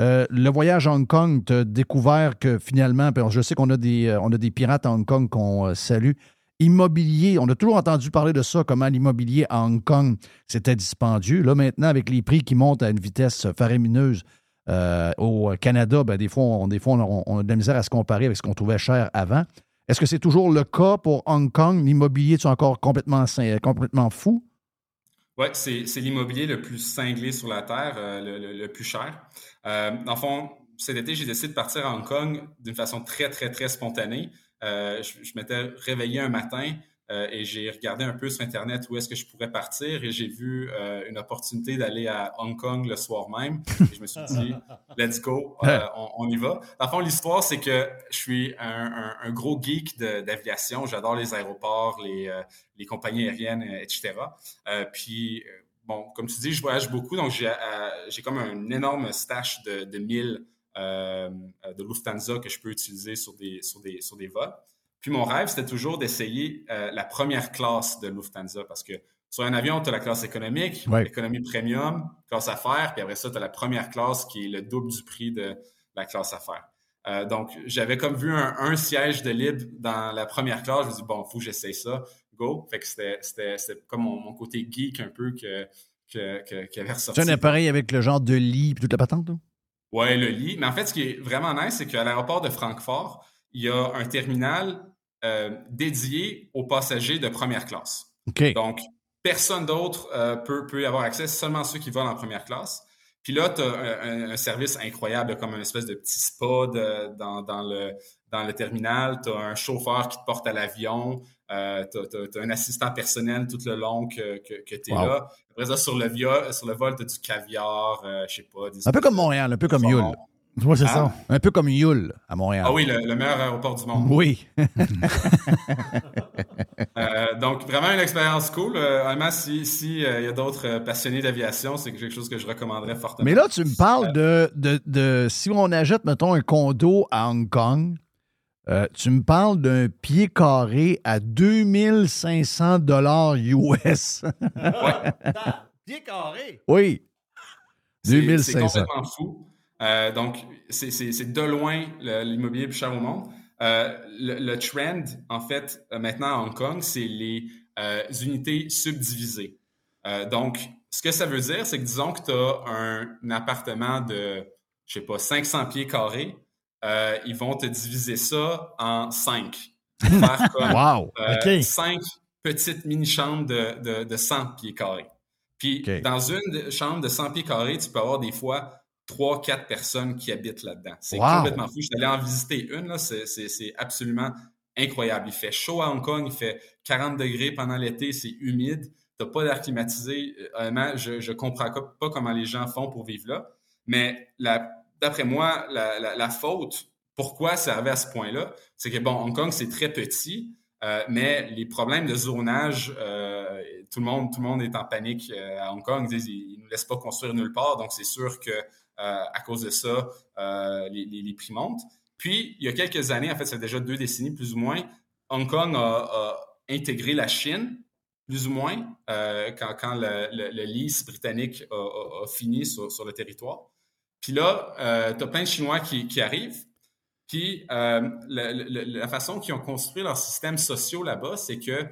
S1: Euh, le voyage à Hong Kong, tu as découvert que finalement, je sais qu'on a des, euh, a des pirates à Hong Kong qu'on euh, salue. Immobilier, on a toujours entendu parler de ça, comment l'immobilier à Hong Kong, c'était dispendieux. Là, maintenant, avec les prix qui montent à une vitesse faramineuse euh, au Canada, ben, des fois, on, des fois on, a de la misère à se comparer avec ce qu'on trouvait cher avant. Est-ce que c'est toujours le cas pour Hong Kong? L'immobilier, est encore complètement, complètement fou?
S15: Oui, c'est l'immobilier le plus cinglé sur la Terre, euh, le, plus cher. Euh, dans fond, cet été, j'ai décidé de partir à Hong Kong d'une façon très, très, très spontanée. Euh, je m'étais réveillé un matin euh, et j'ai regardé un peu sur Internet où est-ce que je pourrais partir et j'ai vu euh, une opportunité d'aller à Hong Kong le soir même. Et je me suis dit, let's go, euh, on, on y va. Dans le fond, l'histoire, c'est que je suis un, un- un gros geek d'aviation. J'adore les aéroports, les, euh, les compagnies aériennes, etc. Euh, puis, bon, comme tu dis, je voyage beaucoup, donc j'ai euh, comme un énorme stash de, de 1000 euh, de Lufthansa que je peux utiliser sur des, sur des, sur des vols. Puis mon rêve, c'était toujours d'essayer euh, la première classe de Lufthansa parce que sur un avion, tu as la classe économique,
S1: Ouais.
S15: l'économie premium, classe affaires, puis après ça, tu as la première classe qui est le double du prix de la classe affaires. Euh, donc, j'avais comme vu un, un siège de libre dans la première classe. Je me suis dit, bon, faut que j'essaye ça. Go. Fait que c'était- c'était c'était comme mon, mon côté geek un peu que, que, que- qui avait ressorti.
S1: C'est un appareil avec le genre de lit et toute la patente? là?
S15: Ouais, le lit. Mais en fait, ce qui est vraiment nice, c'est qu'à l'aéroport de Francfort, il y a un terminal euh, dédié aux passagers de première classe. Donc, personne d'autre euh, peut, peut y avoir accès, seulement ceux qui volent en première classe. Puis là, tu as un, un, service incroyable, comme une espèce de petit spa de, dans, dans, le, dans le terminal. Tu as un chauffeur qui te porte à l'avion. Euh, tu as, un assistant personnel tout le long que, que, que tu es là. Après ça, sur le, via, sur le vol, tu as du caviar, euh, je sais pas. Des
S1: un peu comme Montréal, un peu comme Yule.
S2: Moi, c'est ça.
S1: Un peu comme Yule à Montréal.
S15: Ah oui, le, le meilleur aéroport du monde.
S1: Oui.
S15: euh, donc, vraiment une expérience cool. Euh, honnêtement, si, si euh, y a d'autres euh, passionnés d'aviation, c'est quelque chose que je recommanderais fortement.
S1: Mais là, tu me parles de, de, de si on achète, mettons, un condo à Hong Kong, euh, tu me parles d'un pied carré à 2500 dollars US.
S12: ouais. Pied carré?
S1: Oui.
S15: C'est
S1: 2500.
S15: complètement fou. Euh, donc, c'est de loin l'immobilier le plus cher au monde. Euh, le, le, trend, en fait, euh, maintenant à Hong Kong, c'est les euh, unités subdivisées. Donc, ce que ça veut dire, c'est que disons que tu as un, un, appartement de, je sais pas, 500 pieds carrés, ils vont te diviser ça en cinq. Faire comme
S1: wow. okay.
S15: cinq petites mini-chambres de, de, de 100 pieds carrés. Puis, okay. dans une chambre de 100 pieds carrés, tu peux avoir des fois trois, quatre personnes qui habitent là-dedans. C'est
S1: wow.
S15: complètement fou. Je suis allé en visiter une, c'est absolument incroyable. Il fait chaud à Hong Kong, il fait 40 degrés pendant l'été, c'est humide, tu n'as pas d'air climatisé. Honnêtement, je ne comprends pas comment les gens font pour vivre là. Mais d'après moi, la, la, la, faute, pourquoi ça arrivé à ce point-là, c'est que, bon, Hong Kong, c'est très petit, euh, mais les problèmes de zonage, euh, tout, le monde, tout le monde est en panique euh, à Hong Kong. Ils ils ne nous laissent pas construire nulle part, donc c'est sûr que euh, à cause de ça, euh, les, prix montent. Puis, il y a quelques années, en fait, c'est déjà deux décennies plus ou moins, Hong Kong a, intégré la Chine, plus ou moins, euh, quand, le, le, le, lease britannique a, fini sur, le territoire. Puis là, euh, tu as plein de Chinois qui, arrivent. Puis, euh, la, façon qu'ils ont construit leurs systèmes sociaux là-bas, c'est que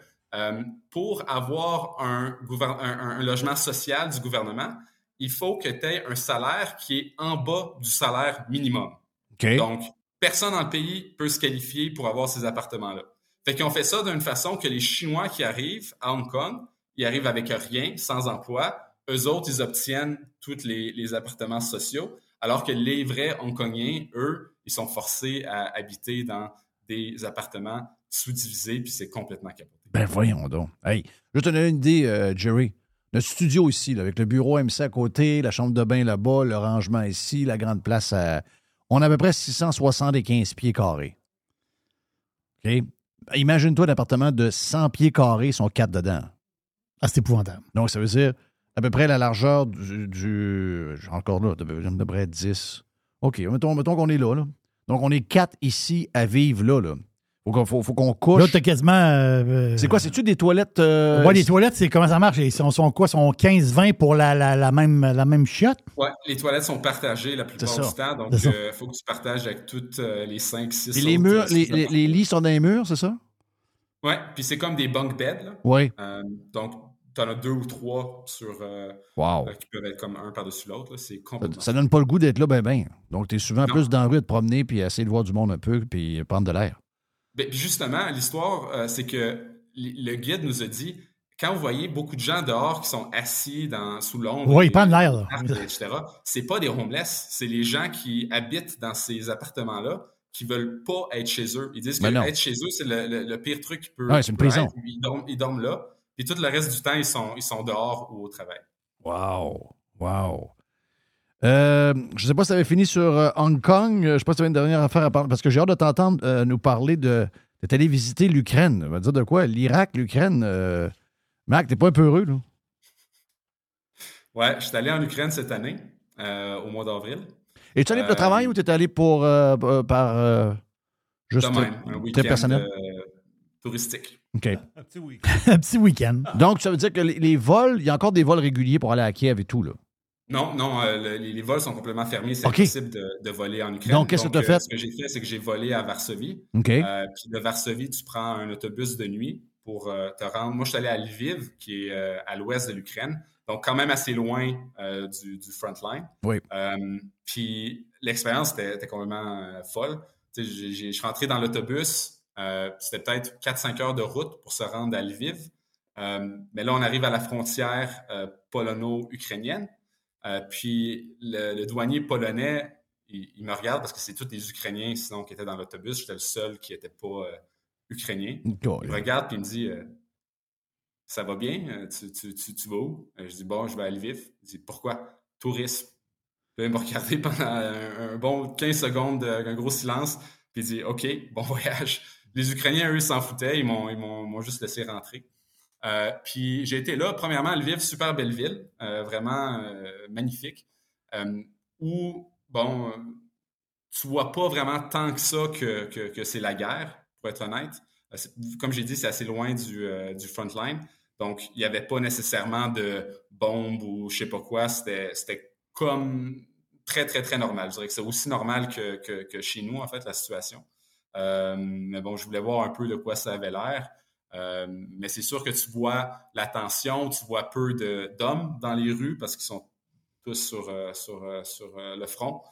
S15: pour avoir un logement social du gouvernement, il faut que tu aies un salaire qui est en bas du salaire minimum.
S1: Okay.
S15: Donc, personne dans le pays peut se qualifier pour avoir ces appartements-là. Fait qu'ils ont fait ça d'une façon que les Chinois qui arrivent à Hong Kong, ils arrivent avec rien, sans emploi. Eux autres, ils obtiennent tous les, les appartements sociaux, alors que les vrais Hongkongais, eux, ils sont forcés à habiter dans des appartements sous-divisés, puis c'est complètement capoté.
S1: Ben voyons donc. Hey, je te donne une idée, euh, Jerry. Le studio ici, là, avec le bureau MC à côté, la chambre de bain là-bas, le rangement ici, la grande place à... On a à peu près 675 pieds carrés. OK? Imagine-toi un appartement de 100 pieds carrés, sont quatre dedans.
S2: Ah, c'est épouvantable.
S1: Donc, ça veut dire à peu près la largeur du... du encore là, de, de près 10. OK, mettons, mettons qu'on est là, là. Donc, on est quatre ici à vivre là, là. Faut qu'on, faut, faut qu'on couche.
S2: Là, t'as quasiment. Euh,
S1: c'est quoi, c'est-tu des toilettes? Euh...
S2: Ouais, les toilettes, c'est comment ça marche? Ils sont, sont quoi? sont 15-20 pour la, la, la, même, la même chiotte?
S15: Ouais, les toilettes sont partagées la plupart du temps. Donc, il euh, faut que tu partages avec toutes euh, les 5-6
S1: Et les murs, les, les, les, lits sont dans les murs, c'est ça?
S15: Ouais, puis c'est comme des bunk beds. Là.
S1: Oui.
S15: donc, tu en as deux ou trois sur,
S1: wow.
S15: qui peuvent être comme un par-dessus l'autre. C'est complètement.
S1: Ça, ça donne pas le goût d'être là, ben, ben. Donc, tu es souvent non. plus dans la rue te promener, puis essayer de voir du monde un peu, puis prendre de l'air.
S15: Ben, justement, l'histoire, euh, c'est que le guide nous a dit quand vous voyez beaucoup de gens dehors qui sont assis dans, sous l'ombre,
S2: oui,
S15: etc., c'est pas des homeless, c'est les gens qui habitent dans ces appartements-là qui veulent pas être chez eux. Ils disent que être chez eux, c'est le, le, le, pire truc qui peut.
S1: Ouais, c'est une prison.
S15: Être. Ils, dorment, ils dorment là, puis tout le reste du temps, ils sont, ils sont dehors ou au travail.
S1: Wow! Wow! Euh, je ne sais pas si tu avais fini sur euh, Hong Kong. Je ne sais pas si tu avais une dernière affaire à parler, parce que j'ai hâte de t'entendre euh, nous parler de. Tu allé visiter l'Ukraine. On va dire de quoi? L'Irak, l'Ukraine. Euh... Mac, t'es pas un peu heureux, là?
S15: Ouais, je suis allé en Ukraine cette année, euh, au mois d'avril.
S1: Es-tu allé pour le travail ou t'es allé pour par
S15: juste même, un week-end personnel? touristique.
S1: OK.
S2: Un petit week-end. un petit week-end.
S1: Donc, ça veut dire que les, les vols, il y a encore des vols réguliers pour aller à Kiev et tout, là?
S15: Non, non, euh, le, les, vols sont complètement fermés. C'est okay. impossible de, de, voler en Ukraine.
S1: Donc, qu'est-ce que tu as fait?
S15: Euh, ce que j'ai fait, c'est que j'ai volé à Varsovie.
S1: Okay.
S15: Euh, puis de Varsovie, tu prends un autobus de nuit pour euh, te rendre. Moi, je suis allé à Lviv, qui est euh, à l'ouest de l'Ukraine. Donc, quand même assez loin du, du front line.
S1: Oui.
S15: puis l'expérience était, complètement folle. Je suis rentré dans l'autobus. C'était peut-être 4-5 heures de route pour se rendre à Lviv. mais là, on arrive à la frontière polono-ukrainienne. Euh, puis le, le douanier polonais, il, il me regarde parce que c'est tous des Ukrainiens, sinon, qui étaient dans l'autobus. J'étais le seul qui n'était pas euh, ukrainien. Il me regarde puis il me dit euh, Ça va bien? Tu, tu, tu, tu vas où Je dis Bon, je vais à Lviv. Il dit Pourquoi Tourisme. Puis il m'a regardé pendant un, un bon 15 secondes, un gros silence. Puis il dit OK, bon voyage. Les Ukrainiens, eux, s'en foutaient. Ils m'ont juste laissé rentrer. Euh, puis j'ai été là, premièrement, à Lviv, super belle ville, euh, vraiment euh, magnifique, où, bon, tu vois pas vraiment tant que ça que, que, que c'est la guerre, pour être honnête. Comme j'ai dit, c'est assez loin du, du front line. Donc, il n'y avait pas nécessairement de bombes ou je sais pas quoi. C'était comme très, très, très normal. Je dirais que c'est aussi normal que, que, que chez nous, en fait, la situation. Mais bon, je voulais voir un peu de quoi ça avait l'air. Euh, mais c'est sûr que tu vois la tension, tu vois peu d'hommes dans les rues parce qu'ils sont tous sur, euh, euh, le front.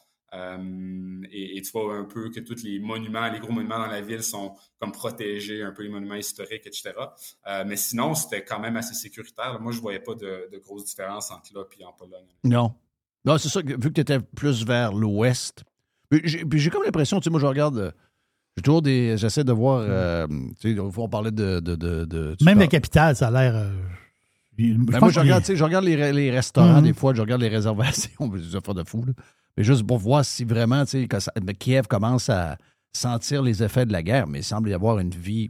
S15: Et, tu vois un peu que tous les monuments, les gros monuments dans la ville sont comme protégés, un peu les monuments historiques, etc. Mais sinon, c'était quand même assez sécuritaire. Moi, je voyais pas de, de grosses différences entre là et en Pologne.
S1: Non. Non, c'est ça, vu que tu étais plus vers l'ouest. Puis j'ai comme l'impression, tu sais, moi, je regarde. J'ai toujours des. J'essaie de voir. euh, tu sais, on parlait de. de, de, de-
S2: Même la capitale, ça a l'air. euh, je
S1: Ben, moi, je regarde, je regarde les, les restaurants
S2: Mhm.
S1: des fois, je regarde les réservations, des affaires de fou. là. Mais juste pour voir si vraiment, tu sais, quand ça- ben, Kiev commence à sentir les effets de la guerre, mais il semble y avoir une vie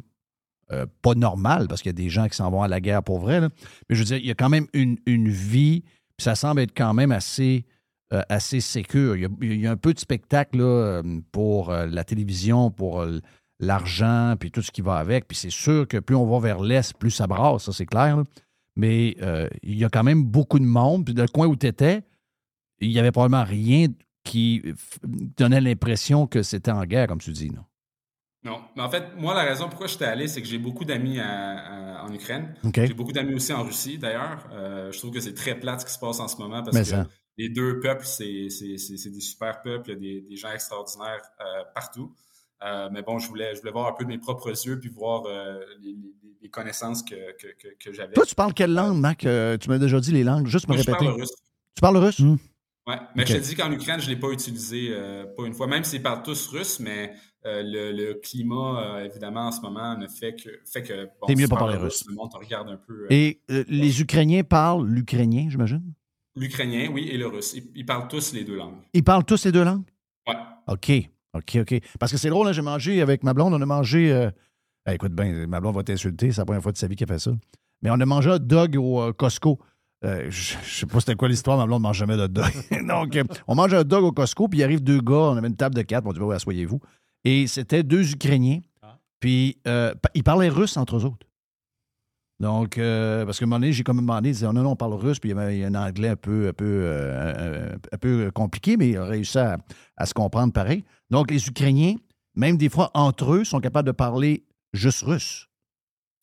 S1: euh, pas normale, parce qu'il y a des gens qui s'en vont à la guerre pour vrai. là. Mais je veux dire, il y a quand même une, une vie, puis ça semble être quand même assez, euh, assez sécure. Il y, a, il y a un peu de spectacle là, euh, pour euh, la télévision, pour euh, l'argent, puis tout ce qui va avec. Puis c'est sûr que plus on va vers l'Est, plus ça brasse, ça c'est clair. là. Mais il y a quand même beaucoup de monde. Puis le coin où tu étais, il n'y avait probablement rien qui donnait l'impression que c'était en guerre, comme tu dis. Non?
S15: Non, mais en fait, moi, la raison pourquoi j'étais allé, c'est que j'ai beaucoup d'amis en Ukraine. J'ai beaucoup d'amis aussi en Russie, d'ailleurs. Euh, je trouve que c'est très plate ce qui se passe en ce moment parce
S1: Mais
S15: que
S1: ça.
S15: Les deux peuples, c'est c'est- c'est- c'est des super peuples, il y a des, des gens extraordinaires euh, partout. Euh, mais bon, je voulais, je voulais voir un peu de mes propres yeux puis voir euh, les, les- les connaissances que, que, que, que j'avais.
S1: Toi, tu parles quelle langue, Mac? Euh, tu m'as déjà dit les langues. Juste me
S15: Moi, je
S1: répéter.
S15: parle russe.
S1: Tu parles russe?
S15: Ouais, mais
S1: Ok.
S15: je te dis qu'en Ukraine, je ne l'ai pas utilisé euh, pas une fois, même s'ils parlent tous russe, mais euh, le, le climat, euh, évidemment, en ce moment, ne fait que. Fait que bon,
S1: T'es mieux pas parler russe.
S15: Le monde te regarde un peu. euh,
S1: Et euh, les Ukrainiens parlent l'ukrainien, j'imagine?
S15: L'ukrainien, oui, et le russe. Ils, ils parlent tous les deux langues.
S1: Ils parlent tous les deux langues?
S15: Ouais.
S1: OK. OK, OK. Parce que c'est drôle, hein, j'ai mangé avec ma blonde, on a mangé. euh, eh, écoute bien, ma blonde va t'insulter, c'est la première fois de sa vie qu'elle fait ça. Mais on a mangé un dog au euh, Costco. Euh, je je sais pas c'était quoi l'histoire, ma blonde ne mange jamais de dog. Donc, euh, on mange un dog au Costco, puis il arrive deux gars, on avait une table de quatre, on dit, ben ouais, asseyez-vous. Et c'était deux Ukrainiens, puis euh, pa- ils parlaient russe entre eux autres. Donc, euh, parce qu'à un moment donné, j'ai comme demandé, ils disaient, non, non, on parle russe, puis il y avait un anglais un peu, un peu, euh, un- peu compliqué, mais il a réussi à, à se comprendre pareil. Donc, les Ukrainiens, même des fois entre eux, sont capables de parler juste russe.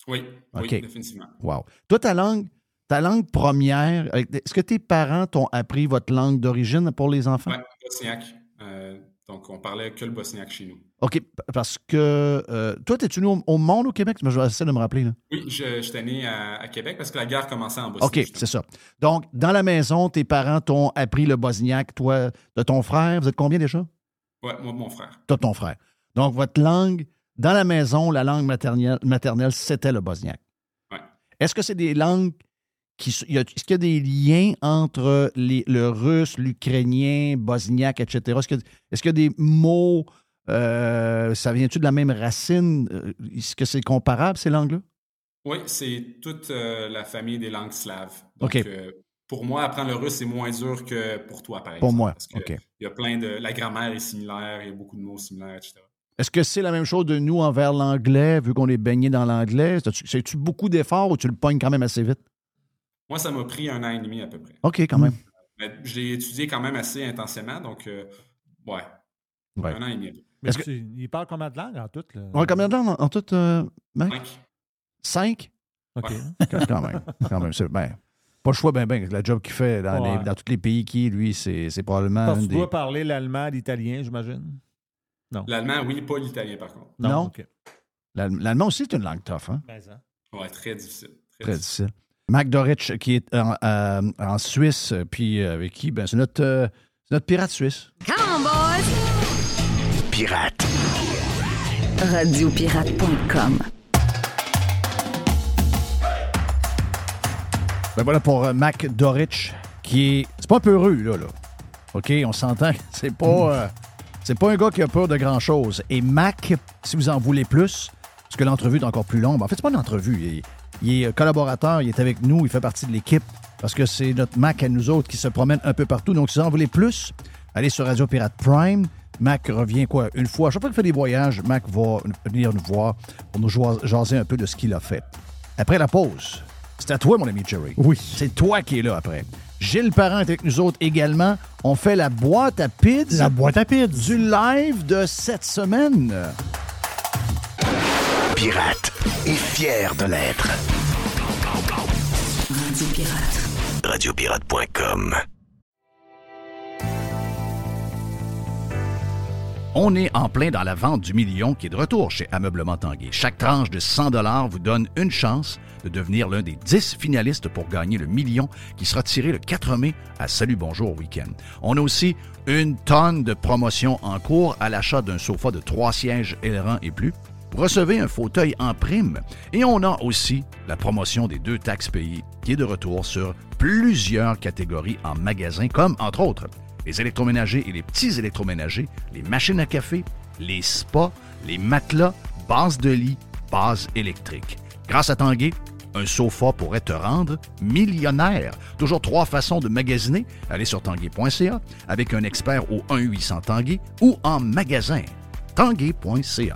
S15: Oui, oui, définitivement.
S1: Wow. Toi, ta langue, ta langue première, est-ce que tes parents t'ont appris votre langue d'origine pour les enfants?
S15: Bosniaque. Euh, donc, on parlait que le bosniaque chez nous.
S1: OK, parce que euh, toi, es-tu né au, au monde au Québec? Je vais essayer de me rappeler. Là.
S15: Oui, je- j'étais né à, à Québec parce que la guerre commençait en Bosnie.
S1: OK, c'est ça. Donc, dans la maison, tes parents t'ont appris le bosniaque, toi, de ton frère? Vous êtes combien déjà?
S15: Ouais, moi, mon frère.
S1: Toi, ton frère. Donc, votre langue, dans la maison, la langue maternelle, maternelle c'était le bosniaque.
S15: Ouais.
S1: Est-ce que c'est des langues Est-ce qu'il y a des liens entre les- le russe, l'ukrainien, bosniaque, etc.? Est-ce qu'il y a des mots. euh, ça vient-tu de la même racine? Euh, Est-ce que c'est comparable, ces langues-là?
S15: Oui, c'est toute euh, la famille des langues slaves. Donc, euh, pour moi, apprendre le russe, c'est moins dur que pour toi, par exemple.
S1: Pour moi,
S15: Parce que
S1: OK.
S15: Il y a plein de. La grammaire est similaire, il y a beaucoup de mots similaires, etc.
S1: Est-ce que c'est la même chose de nous envers l'anglais, vu qu'on est baigné dans l'anglais? C'est-tu beaucoup d'efforts ou tu le pognes quand même assez vite?
S15: Moi, ça m'a pris un an et demi à peu près.
S1: OK, quand même.
S15: Mais je l'ai étudié quand même assez intensément, donc, euh, ouais.
S1: Ouais.
S15: Un an et demi.
S13: Mais
S1: Est-ce que-
S13: tu- il parle combien de langues en tout? Là?
S1: Ouais, combien de temps en, en tout, euh, Mac?
S15: Cinq.
S1: Cinq?
S13: OK.
S1: Quand quand même. Quand même. c'est- ben, pas le choix, ben, ben. La job qu'il fait dans,
S13: Ouais.
S1: les- dans tous les pays qui, lui, c'est c'est probablement
S13: Parce que tu dois parler l'allemand, l'italien, j'imagine? Non.
S15: L'allemand, oui, pas l'italien, par contre.
S1: Non. L'allemand aussi, c'est une langue tough, hein?
S13: Ben, ça.
S15: Ouais, très difficile. Très
S1: Très
S15: difficile.
S1: difficile. Mac Dorich, qui est en, euh, en Suisse, puis euh, avec qui? Ben, c'est notre, euh, pirate suisse.
S16: Come on, boys!
S10: Pirate.
S16: Radiopirate.com
S1: Ben voilà pour euh, Mac Dorich, qui est. C'est pas un peu heureux, là, là. OK, on s'entend. C'est pas. euh, c'est pas un gars qui a peur de grand-chose. Et Mac, si vous en voulez plus, parce que l'entrevue est encore plus longue. En fait, c'est pas une entrevue. Il il est collaborateur, il est avec nous, il fait partie de l'équipe. Parce que c'est notre Mac à nous autres qui se promène un peu partout. Donc, si vous en voulez plus, allez sur Radio Pirate Prime. Mac revient quoi? Une fois. Chaque fois qu'il fait des voyages, Mac va venir nous voir pour nous jaser un peu de ce qu'il a fait. Après la pause, c'est à toi, mon ami Jerry.
S2: Oui.
S1: C'est toi qui es là après. Gilles Parent est avec nous autres également. On fait la boîte à pizza.
S2: La boîte à pizza.
S1: Du live de cette semaine.
S10: Pirate et fier de l'être.
S16: Radio Pirate.
S10: Radiopirate.com.
S1: On est en plein dans la vente du million qui est de retour chez Ameublement Tanguay. Chaque tranche de 100 vous donne une chance de devenir l'un des 10 finalistes pour gagner le million qui sera tiré le 4 mai à Salut Bonjour Week-end. On a aussi une tonne de promotions en cours à l'achat d'un sofa de 3 sièges ailerons et plus. Recevez un fauteuil en prime et on a aussi la promotion des deux taxes payées qui est de retour sur plusieurs catégories en magasin comme entre autres les électroménagers et les petits électroménagers, les machines à café, les spas, les matelas, bases de lit, bases électriques. Grâce à Tanguay, un sofa pourrait te rendre millionnaire. Toujours trois façons de magasiner. Allez sur tanguay.ca avec un expert au 1-800 Tanguay ou en magasin. Tanguay.ca.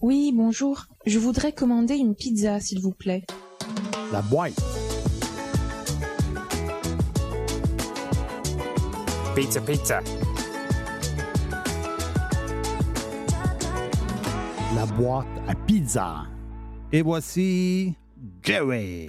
S17: Oui, bonjour. Je voudrais commander une pizza, s'il vous plaît.
S2: La boîte.
S18: Pizza, pizza.
S2: La boîte à pizza.
S13: Et voici
S2: Jerry.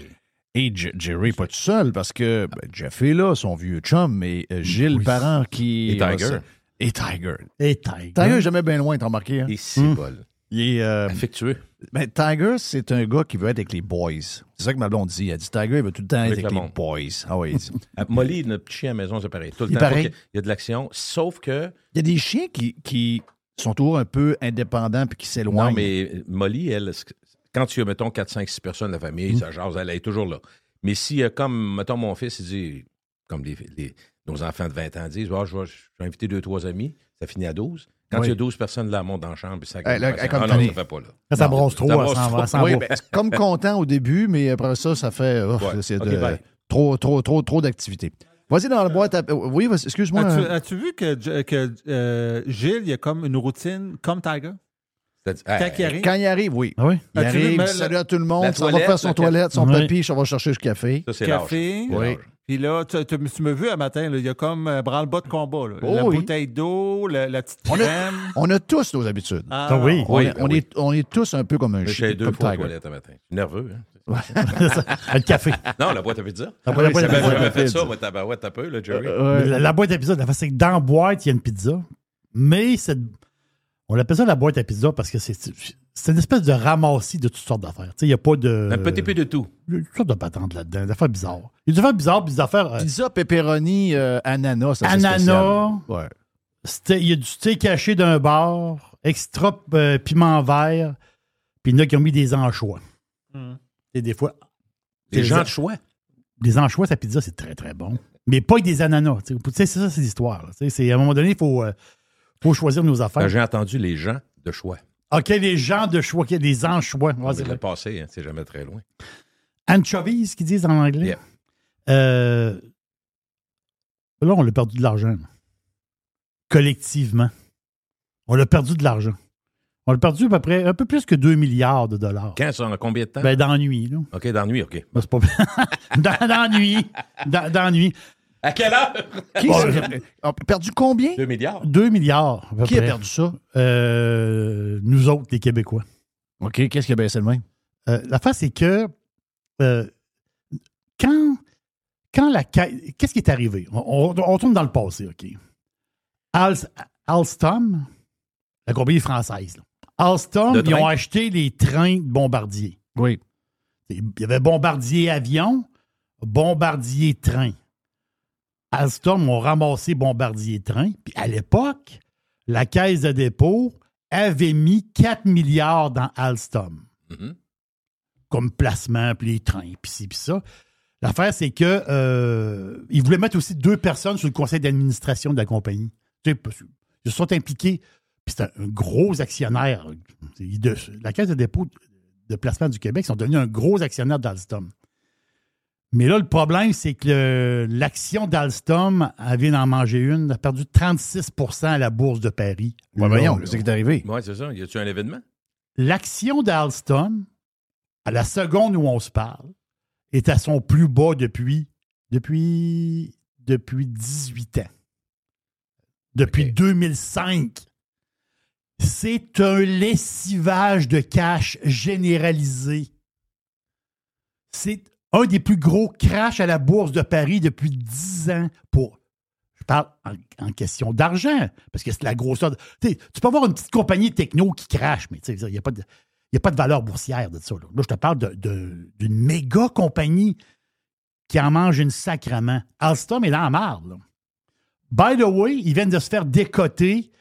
S1: Et J- Jerry, pas tout seul, parce que ben, Jeff est là, son vieux chum, mais euh, Gilles
S2: Oui.
S1: Parent qui.
S19: Et Tiger.
S1: Et Tiger.
S2: Et Tiger.
S1: Tiger est jamais bien loin, t'as remarqué? Hein?
S19: Et si bol.
S1: Il est. euh,
S19: Affectueux.
S1: ben, Tiger, c'est un gars qui veut être avec les boys. C'est ça que ma blonde dit. Elle dit Tiger, il veut tout le temps être
S19: Avec
S1: avec
S19: le
S1: les boys. Ah oui, il dit.
S19: À Molly, notre petit chien à la maison, c'est pareil. Tout le
S1: Il
S19: temps, qu'il y a de l'action. Sauf que.
S1: Il y a des chiens qui, qui sont toujours un peu indépendants puis qui s'éloignent.
S19: Non, mais Molly, elle, quand tu as, mettons, 4, 5, 6 personnes de la famille,
S1: Mm.
S19: ça jase, elle est toujours là. Mais si, comme, mettons, mon fils, il dit, comme les, les- nos enfants de 20 ans disent, Ah, je vais je vais inviter deux, trois amis, ça finit à 12. Quand
S1: Oui.
S19: il y a 12 personnes là, monte dans la chambre, puis ça
S1: Hey, là,
S19: ça-
S1: comme
S19: ah non,
S1: Tony.
S19: ça fait pas là.
S2: Ça brosse trop, ça s'en
S19: trop.
S2: va, ça s'en
S1: Oui, ben, c'est comme content au début, mais après ça, ça fait oh,
S19: Ouais.
S1: c'est
S19: Ok,
S1: de- trop, trop, trop, trop d'activités. Vas-y dans la boîte. à- Oui, excuse-moi.
S13: As-tu,
S1: euh,
S13: as-tu vu que, que euh, Gilles, il y a comme une routine comme Tiger? Quand
S19: Hey,
S13: il arrive.
S1: Quand il arrive, oui.
S2: Ah oui?
S1: Il arrive, salut à tout le monde,
S19: la
S1: ça va
S19: toilette,
S1: faire son
S19: le
S1: toilette, son
S2: Oui.
S1: papier, ça va chercher le café.
S19: Ça, c'est
S13: Café.
S1: Oui.
S13: Puis là, tu, tu, tu m'as vu un matin, là, il y a comme euh, branle-bas de combat. là.
S1: Oh
S13: la
S1: oui.
S13: bouteille d'eau, la, la petite
S1: On a,
S13: crème.
S1: on a tous nos habitudes.
S13: Ah,
S2: Ah oui.
S1: On,
S19: Oui,
S1: est, on
S19: oui.
S1: est, on est tous un peu comme un
S19: J'ai
S1: chien,
S19: deux
S1: comme
S19: fois toilettes un matin. Je suis nerveux, hein?
S2: le café.
S19: Non, la boîte à pizza.
S2: La boîte à
S19: J'avais
S2: pizza.
S19: jamais fait ça, moi, tabarouette, t'as peu, là, Jerry.
S1: Euh,
S2: La, la boîte à pizza, la- c'est que dans la boîte, il y a une pizza, mais c'est- On appelle ça la boîte à pizza parce que c'est c'est une espèce de ramassis de toutes sortes d'affaires. Il n'y a pas de.
S19: Un petit peu de tout.
S2: Il y a toutes sortes de patentes là-dedans, des affaires bizarres. Il y a des affaires bizarres, puis des affaires. euh,
S1: Pizza, pepperoni, euh, ananas, ça.
S2: Ananas.
S1: Ouais.
S2: Il y a du steak caché d'un bar, extra euh, piment vert, puis il y en a qui ont mis des anchois. Et des fois.
S19: Des gens de choix.
S2: Des anchois, sa pizza, c'est très, très bon. Mais pas avec des ananas. Tu sais, ça, c'est l'histoire. là. Tu sais, c'est- À un moment donné, il faut, euh, faut choisir nos affaires.
S19: Ben, J'ai entendu les gens de choix.
S2: OK, les gens de choix, OK, des anchois. Ouais, c'est
S19: passé, hein, c'est jamais très loin.
S2: Anchovies, qu'ils disent en anglais?
S19: Yeah.
S2: Euh, là, on a perdu de l'argent. Collectivement. On a perdu de l'argent. On a perdu à peu près un peu plus que 2 milliards de dollars.
S19: Quand ça, en combien de temps?
S2: Ben, d'ennui, là.
S19: OK, d'ennui, OK.
S2: Ben, c'est pas D'en- D'ennui. D'en- D'ennui.
S19: À quelle heure?
S1: Qui On a perdu combien?
S19: 2 milliards.
S2: 2 milliards. à peu
S1: Qui a perdu ça?
S2: Euh, nous autres, les Québécois.
S1: OK, qu'est-ce qui a baissé le même?
S2: Euh, L'affaire, c'est que euh, quand, quand la ca- Qu'est-ce qui est arrivé? On, on- on tourne dans le passé, OK? Al- Alstom, la compagnie française, là. Alstom, ils ont acheté les trains de bombardier.
S1: Oui.
S2: Il y avait bombardier avion, bombardier train. Alstom ont ramassé bombardier train. Puis à l'époque, la caisse de dépôt avait mis 4 milliards dans Alstom
S19: Mhm.
S2: comme placement, puis les trains, puis ci, puis ça. L'affaire, c'est que euh, ils voulaient mettre aussi deux personnes sur le conseil d'administration de la compagnie. Tu sais, Ils se sont impliqués, puis c'est un, un gros actionnaire. De- la Caisse de dépôt de placement du Québec ils sont devenus un gros actionnaire d'Alstom. Mais là, le problème, c'est que l'action d'Alstom, elle vient d'en manger une, elle a perdu 36% à la bourse de Paris.
S1: Ouais,
S2: Là,
S1: voyons, c'est qui est arrivé?
S19: Oui, c'est ça. Y a-tu un événement?
S2: L'action d'Alstom, à la seconde où on se parle, est à son plus bas depuis, depuis, depuis 18 ans. Depuis 2005. C'est un lessivage de cash généralisé. C'est un des plus gros crashs à la bourse de Paris depuis 10 ans pour. Je parle en, question d'argent, parce que c'est la grosseur. de- Tu peux avoir une petite compagnie techno qui crache, mais il n'y a, pas de- a pas de valeur boursière de ça. Là, je te parle d'une méga compagnie qui en mange une sacrement. Alstom est dans la marde. By the way, ils viennent de se faire décoter.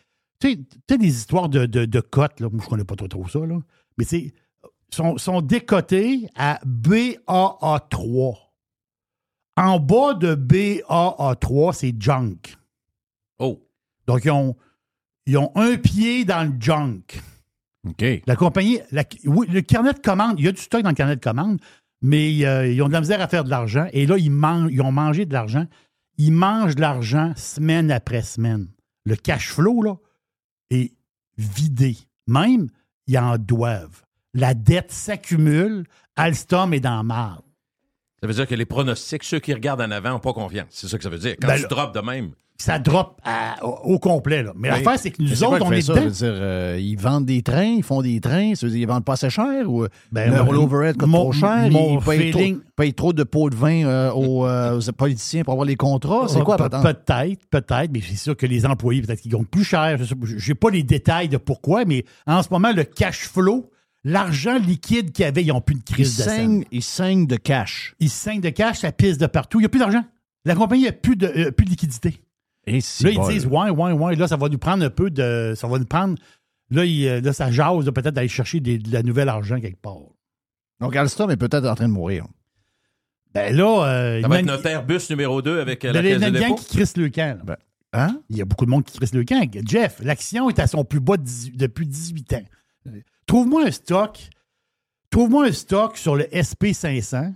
S2: Tu sais, des histoires de, de, de cotes, là. moi je connais pas trop, trop ça, mais tu sais, sont, sont décotés à BAA3. En bas de BAA3, c'est junk.
S19: Oh.
S2: Donc, ils ont, ils ont un pied dans le junk.
S1: OK.
S2: La compagnie, la- oui, le carnet de commande, il y a du stock dans le carnet de commande, mais euh, ils ont de la misère à faire de l'argent. Et là, ils, mangent, ils ont mangé de l'argent. Ils mangent de l'argent semaine après semaine. Le cash flow, là, est vidé. Même, ils en doivent. La dette s'accumule. Alstom est dans la marde.
S19: Ça veut dire que les pronostics, ceux qui regardent en avant, n'ont pas confiance. C'est ça que ça veut dire. Quand
S2: Ben
S19: tu
S2: là-
S19: drops de même.
S2: Ça drop à- au, au complet. Là. Mais
S1: Oui.
S2: l'affaire, c'est que
S1: Mais
S2: nous
S1: quoi
S2: autres, on est
S1: ça?
S2: dedans.
S1: Dire, euh, ils vendent des trains, ils font des trains, ça veut dire, ils vendent pas assez cher ou
S2: Ben,
S1: le rollover coûte
S2: mon-
S1: trop cher,
S2: mon
S1: ils payent,
S2: feeling-
S1: trop, payent trop de pots de vin euh, aux, euh, aux politiciens pour avoir les contrats. C'est quoi,
S2: Pe-
S1: patente?
S2: Peut-être, peut-être, mais c'est sûr que les employés, peut-être qu'ils gagnent plus cher. Je n'ai pas les détails de pourquoi, mais en ce moment, le cash flow, l'argent liquide qu'il y avait, ils n'ont plus de
S1: Ils
S2: crise de
S1: saignent,
S2: scène.
S1: ils saignent de cash.
S2: Ils saignent de cash, ça pisse de partout. Il n'y a plus d'argent. La compagnie n'a plus de, euh, plus de liquidité.
S1: Et si
S2: Là, ils disent, ouais, ouais, ouais, là, ça va nous prendre un peu de. Ça va nous prendre. Là, il, euh, là ça jase peut-être d'aller chercher des- de la nouvelle argent quelque part.
S1: Donc, Alstom est peut-être en train de mourir.
S2: Ben là, euh,
S19: Ça
S2: il
S19: va
S2: y
S19: être notre Airbus numéro 2 avec euh,
S2: Ben,
S19: la
S2: il y a
S19: caisse de
S2: une gang
S19: dépôt.
S2: qui crisse le camp. là.
S1: Hein?
S2: Il y a beaucoup de monde qui crisse le camp. Jeff, l'action est à son plus bas de 18 depuis 18 ans. Trouve-moi un stock. Trouve-moi un stock sur le SP500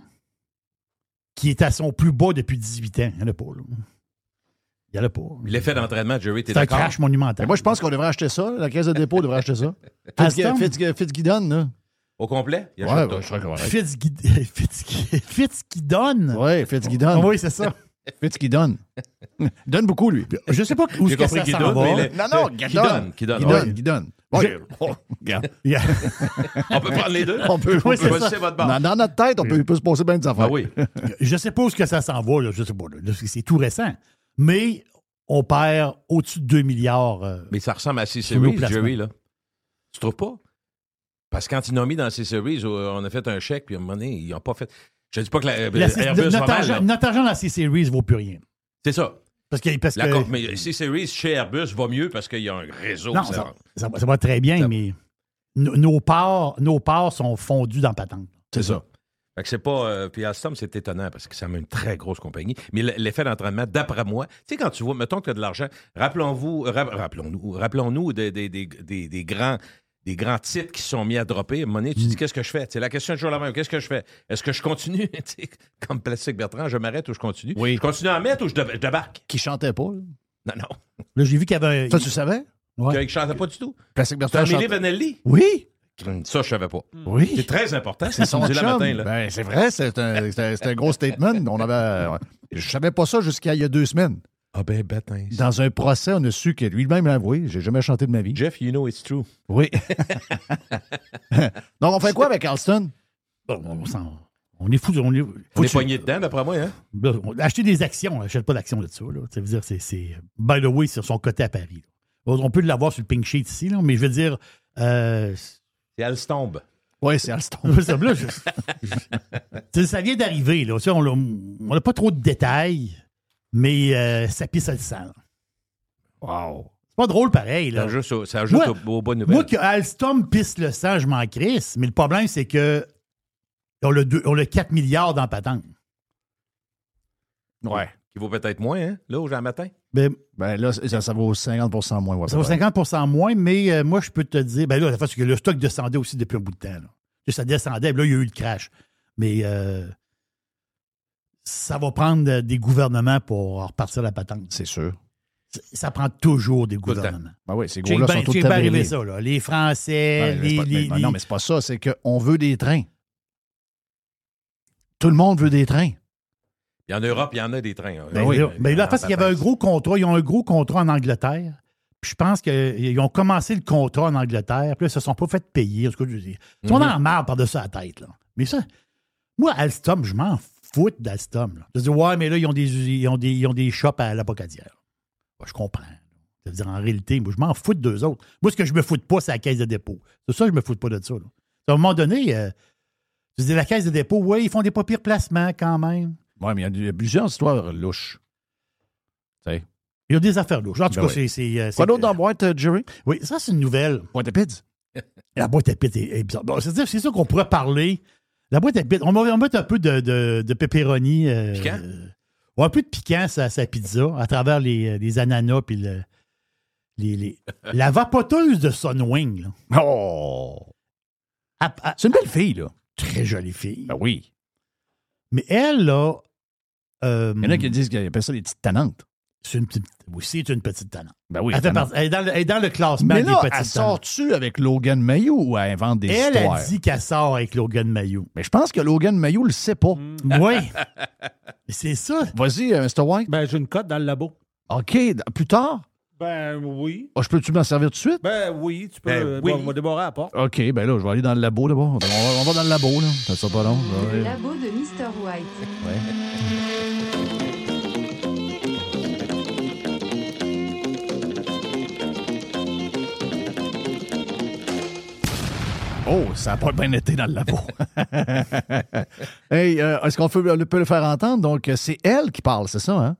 S2: qui est à son plus bas depuis 18 ans. Il n'y en a pas, là. Il n'y en a pas.
S19: L'effet d'entraînement, Jerry, t'es
S2: C'est un
S19: d'accord?
S2: crash monumental.
S1: Moi, je pense qu'on devrait acheter ça. La caisse de dépôt devrait acheter ça.
S2: Alstom?
S1: Fitz- là.
S19: Au complet? Il
S1: Ouais, ben,
S19: tout.
S1: je serais correct.
S2: Fitz qui, Fitz qui, Fitz qui donne.
S1: Oui.
S2: Oui, c'est ça.
S1: Fitz qui donne. Il donne beaucoup, lui.
S2: Je sais pas où
S19: J'ai
S2: est-ce que
S19: compris
S2: ça
S19: qu'il
S2: s'en
S19: donne,
S2: va.
S1: Non, non,
S19: Qui
S1: qui donne. Oh, regarde.
S2: Yeah.
S19: On peut prendre les deux?
S1: On peut,
S2: Oui,
S19: votre
S1: dans, dans notre tête, on peut, se passer bien des affaires.
S19: Ah oui.
S2: Je sais pas où est-ce que ça s'en va, là. Je sais pas. C'est tout récent. Mais on perd au-dessus de 2 milliards. euh,
S19: Mais ça ressemble à C-Series. Jerry, là. Tu trouves pas? Parce que quand ils l'ont mis dans ces series, euh, on a fait un chèque, puis à un moment donné, ils n'ont pas fait. Je dis pas que la,
S2: La-
S19: Airbus va
S2: notre,
S19: mal,
S2: argent,
S19: là.
S2: notre argent dans ces series vaut plus rien.
S19: C'est ça.
S2: Parce que. Parce que
S19: mais C-Series chez Airbus va mieux parce qu'il y a un réseau.
S2: non,
S19: ça-
S2: ça, ça va- très bien, mais no- nos parts, nos parts sont fondues dans patente.
S19: C'est ça. Fait que c'est pas. euh, puis Alstom, c'est étonnant parce que c'est une très grosse compagnie. Mais l'effet d'entraînement, d'après moi, tu sais, quand tu vois, mettons que tu as de l'argent, rappelons-vous, rap- rappelons-nous, rappelons-nous des, des- des- des- des grands. Des grands titres qui sont mis à dropper. Donné, tu
S2: Mm.
S19: dis qu'est-ce que je fais? C'est la question est toujours la même. Qu'est-ce que je fais? Est-ce que je continue? Comme Plastique Bertrand, je m'arrête ou je continue? Je continue à en mettre ou je, dé- je débarque?
S1: Qui chantait pas, là?
S19: Non, non.
S2: Là, j'ai vu qu'il y avait.
S1: Ça, tu savais?
S2: Ouais.
S19: Qu'il ne chantait pas du tout.
S1: Plastique Bertrand
S19: Amélie Vanelli?
S1: Oui.
S19: Ça, je savais pas.
S1: Oui.
S19: C'est très important.
S1: C'est son chum.
S19: matin, là.
S1: Ben, c'est vrai, c'est un, un- gros statement. On avait, je savais pas ça jusqu'à il y a deux semaines.
S19: Ah ben, bâtin.
S1: Dans un procès, on a su que lui-même l'a avoué. J'ai jamais chanté de ma vie.
S19: Jeff, you know it's true.
S1: Oui. Donc, on fait quoi avec Alston?
S2: Bon, on, s'en- on est fous. On est,
S19: On
S2: faut
S19: est poigné dedans, d'après moi, hein?
S2: Acheter des actions, on n'achète pas d'actions de ça. Là. Ça veut dire, c'est, c'est. By the way, sur son côté à Paris. là. On peut l'avoir sur le pink sheet ici, là, mais je veux dire. Euh,
S19: C'est Alstombe.
S1: Oui, c'est Alston.
S2: ça, je- ça vient d'arriver. Là. On n'a pas trop de détails, mais euh, ça pisse le sang.
S1: Wow.
S2: C'est pas drôle pareil.
S19: Ça
S2: Là.
S19: ajoute, au- ça ajoute
S2: Moi-
S19: aux, aux bonnes nouvelles.
S2: Moi, que Alstom pisse le sang, je m'en crisse. Mais le problème, c'est que on a, deux- on a 4 milliards dans patente.
S1: Ouais.
S19: Qui vaut peut-être moins, hein, là, au Matin.
S2: Ben,
S1: Ben là, ça, ça vaut 50% moins. ouais,
S2: Ça vaut
S1: peut-être.
S2: 50% moins, mais euh, moi, je peux te dire. Ben là, la parce que le stock descendait aussi depuis un bout de temps. Là. Ça descendait, puis là, il y a eu le crash. Mais euh, ça va prendre des gouvernements pour repartir la patente.
S1: C'est sûr.
S2: Ça, prend toujours des gouvernements.
S1: Ben oui, ces gros-là
S2: ben-
S1: sont tous
S2: arrivé ça, là. Les Français,
S1: Ben, mais c'est
S2: les.
S1: pas-
S2: les-
S1: ben,
S2: les-
S1: Non, mais c'est pas ça. C'est qu'on veut des trains. Tout le monde veut des trains.
S19: Puis en Europe, il y en a des trains. hein.
S2: Ben, là, ben, là, parce qu'il y avait un gros contrat. Ils ont un gros contrat en Angleterre. Puis je pense qu'ils ont commencé le contrat en Angleterre. Puis là, ils se sont pas fait payer. En tout cas, je dis, Ils sont
S19: Mhm.
S2: en marre par-dessus la tête. Là. Mais ça, moi, Alstom, je m'en fous d'Alstom. là. Je dis, ouais, mais là, ils ont des, ils ont des, ils ont des shops à l'apocadière. Je comprends. Ça veut dire, en réalité, moi, je m'en fous de deux autres. Moi, ce que je me fous de pas, c'est la caisse de dépôt. C'est ça, je me fous pas de ça. là. À un moment donné, euh, je dis, la caisse de dépôt, oui, ils font des pas pires placements quand même.
S1: Oui, mais il y a y, plusieurs histoires louches. Tu sais.
S2: Il y a des affaires louches. En tout
S1: Ben
S2: cas,
S1: oui.
S2: c'est- euh,
S1: Quoi d'autre dans la boîte, euh, Jerry?
S2: Oui, ça, c'est une nouvelle.
S1: Boîte à pizza.
S2: La boîte à pizza est, est bizarre. Bon, c'est-à-dire, c'est ça qu'on pourrait parler. La boîte à pizza, on va mettre un peu de, de, de pepperoni. euh,
S19: Piquant?
S2: ouais, un peu de piquant à sa pizza à travers les, les ananas puis le- les, les- la vapoteuse de Sunwing. là.
S1: Oh!
S2: À- à-
S1: C'est une belle fille, là.
S2: très jolie fille.
S1: Ben oui.
S2: Mais elle, là. euh,
S1: Il y en a qui disent qu'ils appellent ça des petites tannantes.
S2: C'est une petite, oui, c'est une petite tannante.
S1: Ben oui.
S2: elle, fait elle est dans le, elle est dans le classement
S1: Mais
S2: des
S1: là,
S2: petites
S1: elle sort-tu avec Logan Mayou ou elle invente des
S2: Elle
S1: histoires?
S2: a dit qu'elle sort avec Logan Mayou.
S1: Mais je pense que Logan Mayou le sait pas.
S2: Oui. Mais c'est ça.
S1: Vas-y, euh, Mr. White.
S13: Ben, j'ai une cote dans le labo.
S1: OK, plus tard?
S13: Ben, oui.
S1: Ah, je peux-tu m'en servir tout de suite?
S13: Ben, oui, tu peux.
S19: Ben,
S13: euh,
S19: oui.
S13: bon, on va débarrer à la porte.
S1: OK, ben là, je vais aller dans le labo d'abord. On va, on va dans le labo, là. Ça sera pas long.
S16: Le labo de Mr. White.
S1: Ouais. Oh, ça n'a pas bien été dans le labo. hey, euh, est-ce qu'on peut, peut le faire entendre? Donc, c'est elle qui parle, c'est ça, hein?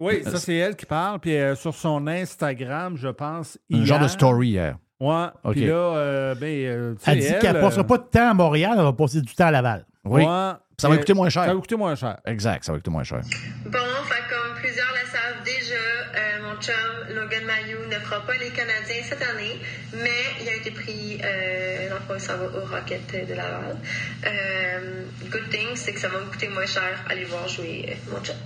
S13: Oui, ça, c'est elle qui parle. Puis euh, sur son Instagram, je pense.
S1: Un genre de
S13: hier-
S1: story hier.
S13: Ouais.
S1: OK.
S13: Puis là, euh, ben. euh,
S2: Elle dit qu'elle ne passera pas de temps à Montréal, elle va passer du temps à Laval.
S1: Oui.
S13: ouais,
S1: Ça va coûter moins cher.
S13: Ça va coûter moins cher.
S1: Exact, ça va coûter moins cher.
S20: Bon, fait comme plusieurs le savent déjà, euh, mon chum Logan Mayou ne fera pas les Canadiens cette année, mais il a été pris, euh, dans le fond, il s'en va au Rocket de Laval. Euh, good thing, c'est que ça va me coûter moins cher aller voir jouer euh, mon chum.